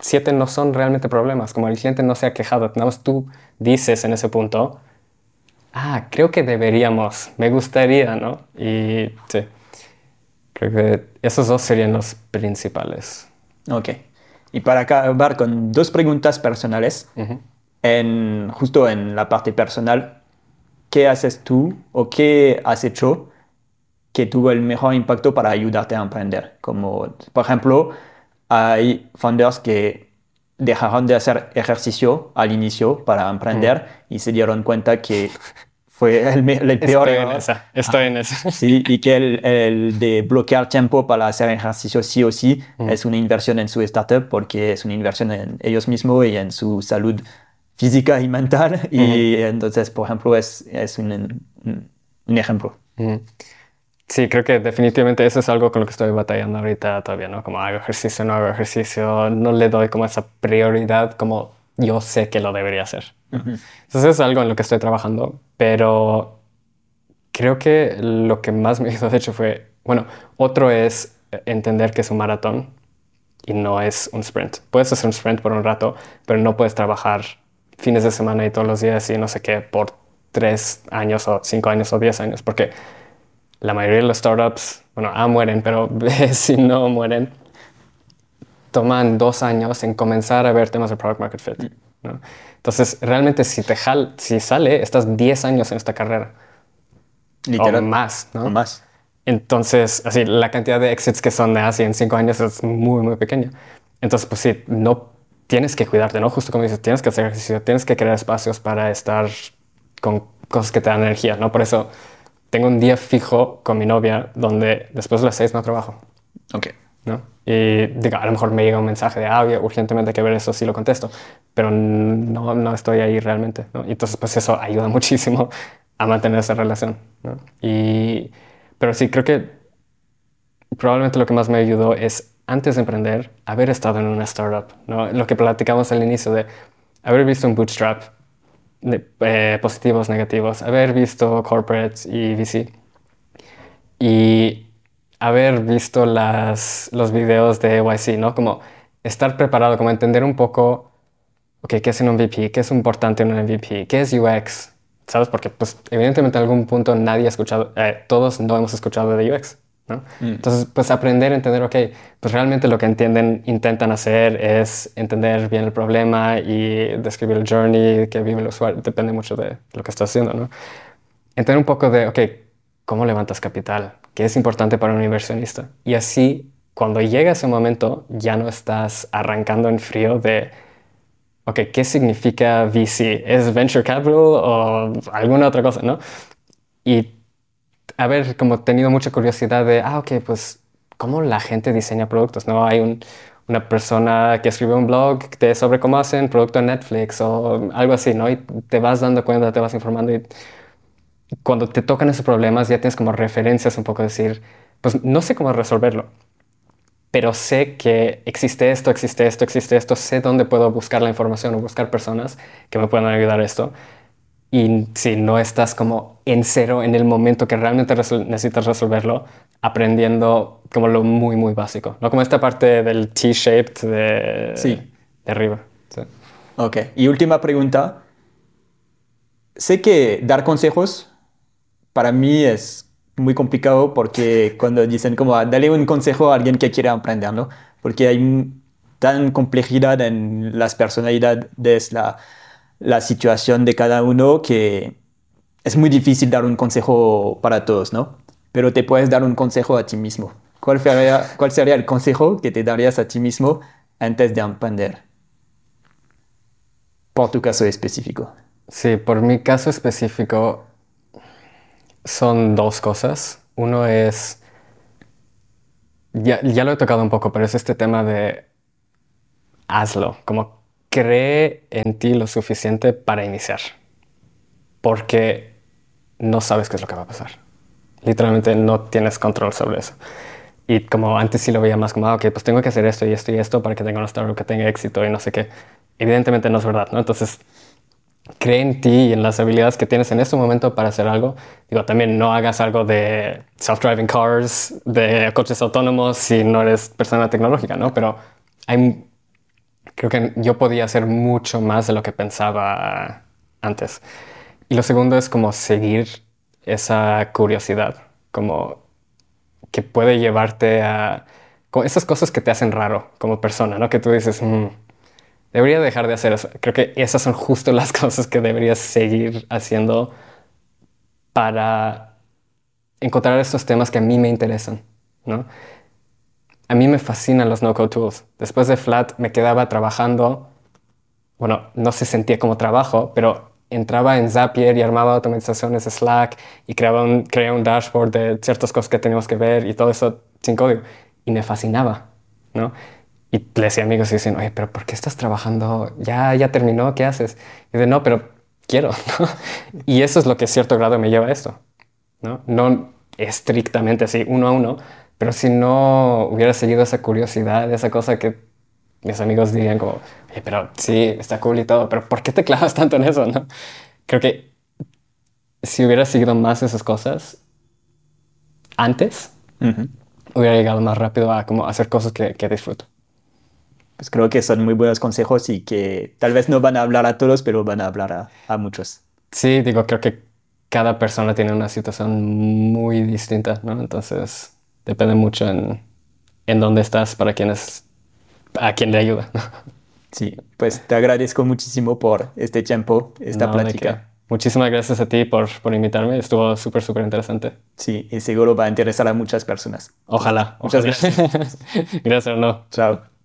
7 no son realmente problemas, como el cliente no se ha quejado, nada más tú dices en ese punto, ah, creo que deberíamos, me gustaría, ¿no? Y sí, creo que esos dos serían los principales. Ok. Y para acabar con dos preguntas personales, en, justo en la parte personal, ¿qué haces tú o qué has hecho que tuvo el mejor impacto para ayudarte a emprender? Como, por ejemplo, hay founders que dejaron de hacer ejercicio al inicio para emprender y se dieron cuenta que fue el, peor Estoy en esa, estoy en esa. Sí, y que el, el, de bloquear tiempo para hacer ejercicio sí o sí es una inversión en su startup porque es una inversión en ellos mismos y en su salud física y mental. Y entonces, por ejemplo, es, es un, un, ejemplo. Sí, creo que definitivamente eso es algo con lo que estoy batallando ahorita todavía, ¿no? Como hago ejercicio, no hago ejercicio, no le doy como esa prioridad como yo sé que lo debería hacer. Entonces es algo en lo que estoy trabajando, pero creo que lo que más me hizo, de hecho, fue, bueno, otro es entender que es un maratón y no es un sprint. Puedes hacer un sprint por un rato, pero no puedes trabajar fines de semana y todos los días y no sé qué por tres años o cinco años o diez años, porque la mayoría de los startups, bueno, ah, mueren, pero si no mueren, toman dos años en comenzar a ver temas de product market fit. Entonces, realmente si te jal, si sale, estás 10 años en esta carrera. Literal. O más, ¿no? O más. Entonces, así, la cantidad de exits que son de así en cinco años es muy, muy pequeña. Entonces, pues sí, no tienes que cuidarte, ¿no? Justo como dices, tienes que hacer ejercicio, tienes que crear espacios para estar con cosas que te dan energía, ¿no? Por eso tengo un día fijo con mi novia donde después de las seis no trabajo. Ok. ¿No? Y digo, a lo mejor me llega un mensaje de, ah, urgentemente hay que ver eso, sí lo contesto, pero no, no estoy ahí realmente, ¿no? Y entonces, pues eso ayuda muchísimo a mantener esa relación, ¿no? Y, pero sí, creo que probablemente lo que más me ayudó es antes de emprender, haber estado en una startup, ¿no? Lo que platicamos al inicio de haber visto un bootstrap, de, eh, positivos, negativos, haber visto corporates y VC y haber visto las, los videos de YC, ¿no? Como estar preparado, como entender un poco, ok, ¿qué es un MVP? ¿Qué es importante en un MVP? ¿Qué es UX? ¿Sabes? Porque, pues, evidentemente en algún punto nadie ha escuchado, eh, todos no hemos escuchado de UX. Mm. Entonces, pues aprender a entender, ok, pues realmente lo que entienden, intentan hacer es entender bien el problema y describir el journey que vive el usuario, depende mucho de lo que estás haciendo, ¿no? Entender un poco de, ok, ¿cómo levantas capital? ¿Qué es importante para un inversionista? Y así, cuando llega ese momento, ya no estás arrancando en frío de, ok, ¿qué significa VC? ¿Es venture capital o alguna otra cosa, no? Y haber como tenido mucha curiosidad de, ah, ok, pues, ¿cómo la gente diseña productos? ¿No? Hay una persona que escribe un blog de sobre cómo hacen producto en Netflix o algo así, ¿no? Y te vas dando cuenta, te vas informando y cuando te tocan esos problemas ya tienes como referencias un poco decir, pues no sé cómo resolverlo, pero sé que existe esto, existe esto, existe esto, sé dónde puedo buscar la información o buscar personas que me puedan ayudar a esto. Y si no estás como en cero en el momento que realmente necesitas resolverlo, aprendiendo como lo muy, muy básico. ¿no? Como esta parte del T-shaped de, sí. de arriba. Sí. Ok. Y última pregunta. Sé que dar consejos para mí es muy complicado porque cuando dicen como ah, dale un consejo a alguien que quiere aprender, ¿no? Porque hay tan complejidad en las personalidades, la, la situación de cada uno que es muy difícil dar un consejo para todos, ¿no? Pero te puedes dar un consejo a ti mismo. ¿Cuál sería, cuál sería el consejo que te darías a ti mismo antes de aprender? Por tu caso específico. Sí, por mi caso específico son dos cosas. Uno es, ya, ya lo he tocado un poco, pero es este tema de hazlo, como cree en ti lo suficiente para iniciar, porque no sabes qué es lo que va a pasar. Literalmente no tienes control sobre eso. Y como antes sí lo veía más como, ah, ok, pues tengo que hacer esto y esto y esto para que tenga un startup que tenga éxito y no sé qué. Evidentemente no es verdad, ¿no? Entonces, cree en ti y en las habilidades que tienes en este momento para hacer algo. Digo, también no hagas algo de self-driving cars, de coches autónomos si no eres persona tecnológica, ¿no? Pero hay creo que yo podía hacer mucho más de lo que pensaba antes. Y lo segundo es como seguir esa curiosidad, como que puede llevarte a esas cosas que te hacen raro como persona, ¿no? Que tú dices, mm, debería dejar de hacer eso. Creo que esas son justo las cosas que deberías seguir haciendo para encontrar estos temas que a mí me interesan, ¿no? A mí me fascinan los no-code tools. Después de Flat me quedaba trabajando, bueno, no se sentía como trabajo, pero entraba en Zapier y armaba automatizaciones Slack y creaba un, creaba un dashboard de ciertas cosas que teníamos que ver y todo eso sin código. Y me fascinaba, ¿no? Y le decía a amigos y dicen, oye, pero ¿por qué estás trabajando? Ya, ya terminó, ¿qué haces? Y de no, pero quiero, ¿no? Y eso es lo que a cierto grado me lleva a esto, ¿no? No estrictamente así, uno a uno, pero si no hubiera seguido esa curiosidad, esa cosa que mis amigos dirían como, Oye, pero sí, está cool y todo, pero ¿por qué te clavas tanto en eso? ¿no? Creo que si hubiera seguido más esas cosas antes, hubiera llegado más rápido a como hacer cosas que, que disfruto. Pues creo que son muy buenos consejos y que tal vez no van a hablar a todos, pero van a hablar a, a muchos. Sí, digo, creo que cada persona tiene una situación muy distinta, ¿no? Entonces, depende mucho en, en dónde estás para quién es, a quién le ayuda. Sí, pues te agradezco muchísimo por este tiempo, esta plática. Muchísimas gracias a ti por, por invitarme, estuvo súper, súper interesante. Sí, y seguro va a interesar a muchas personas. Ojalá. Muchas gracias. gracias, no. Chao.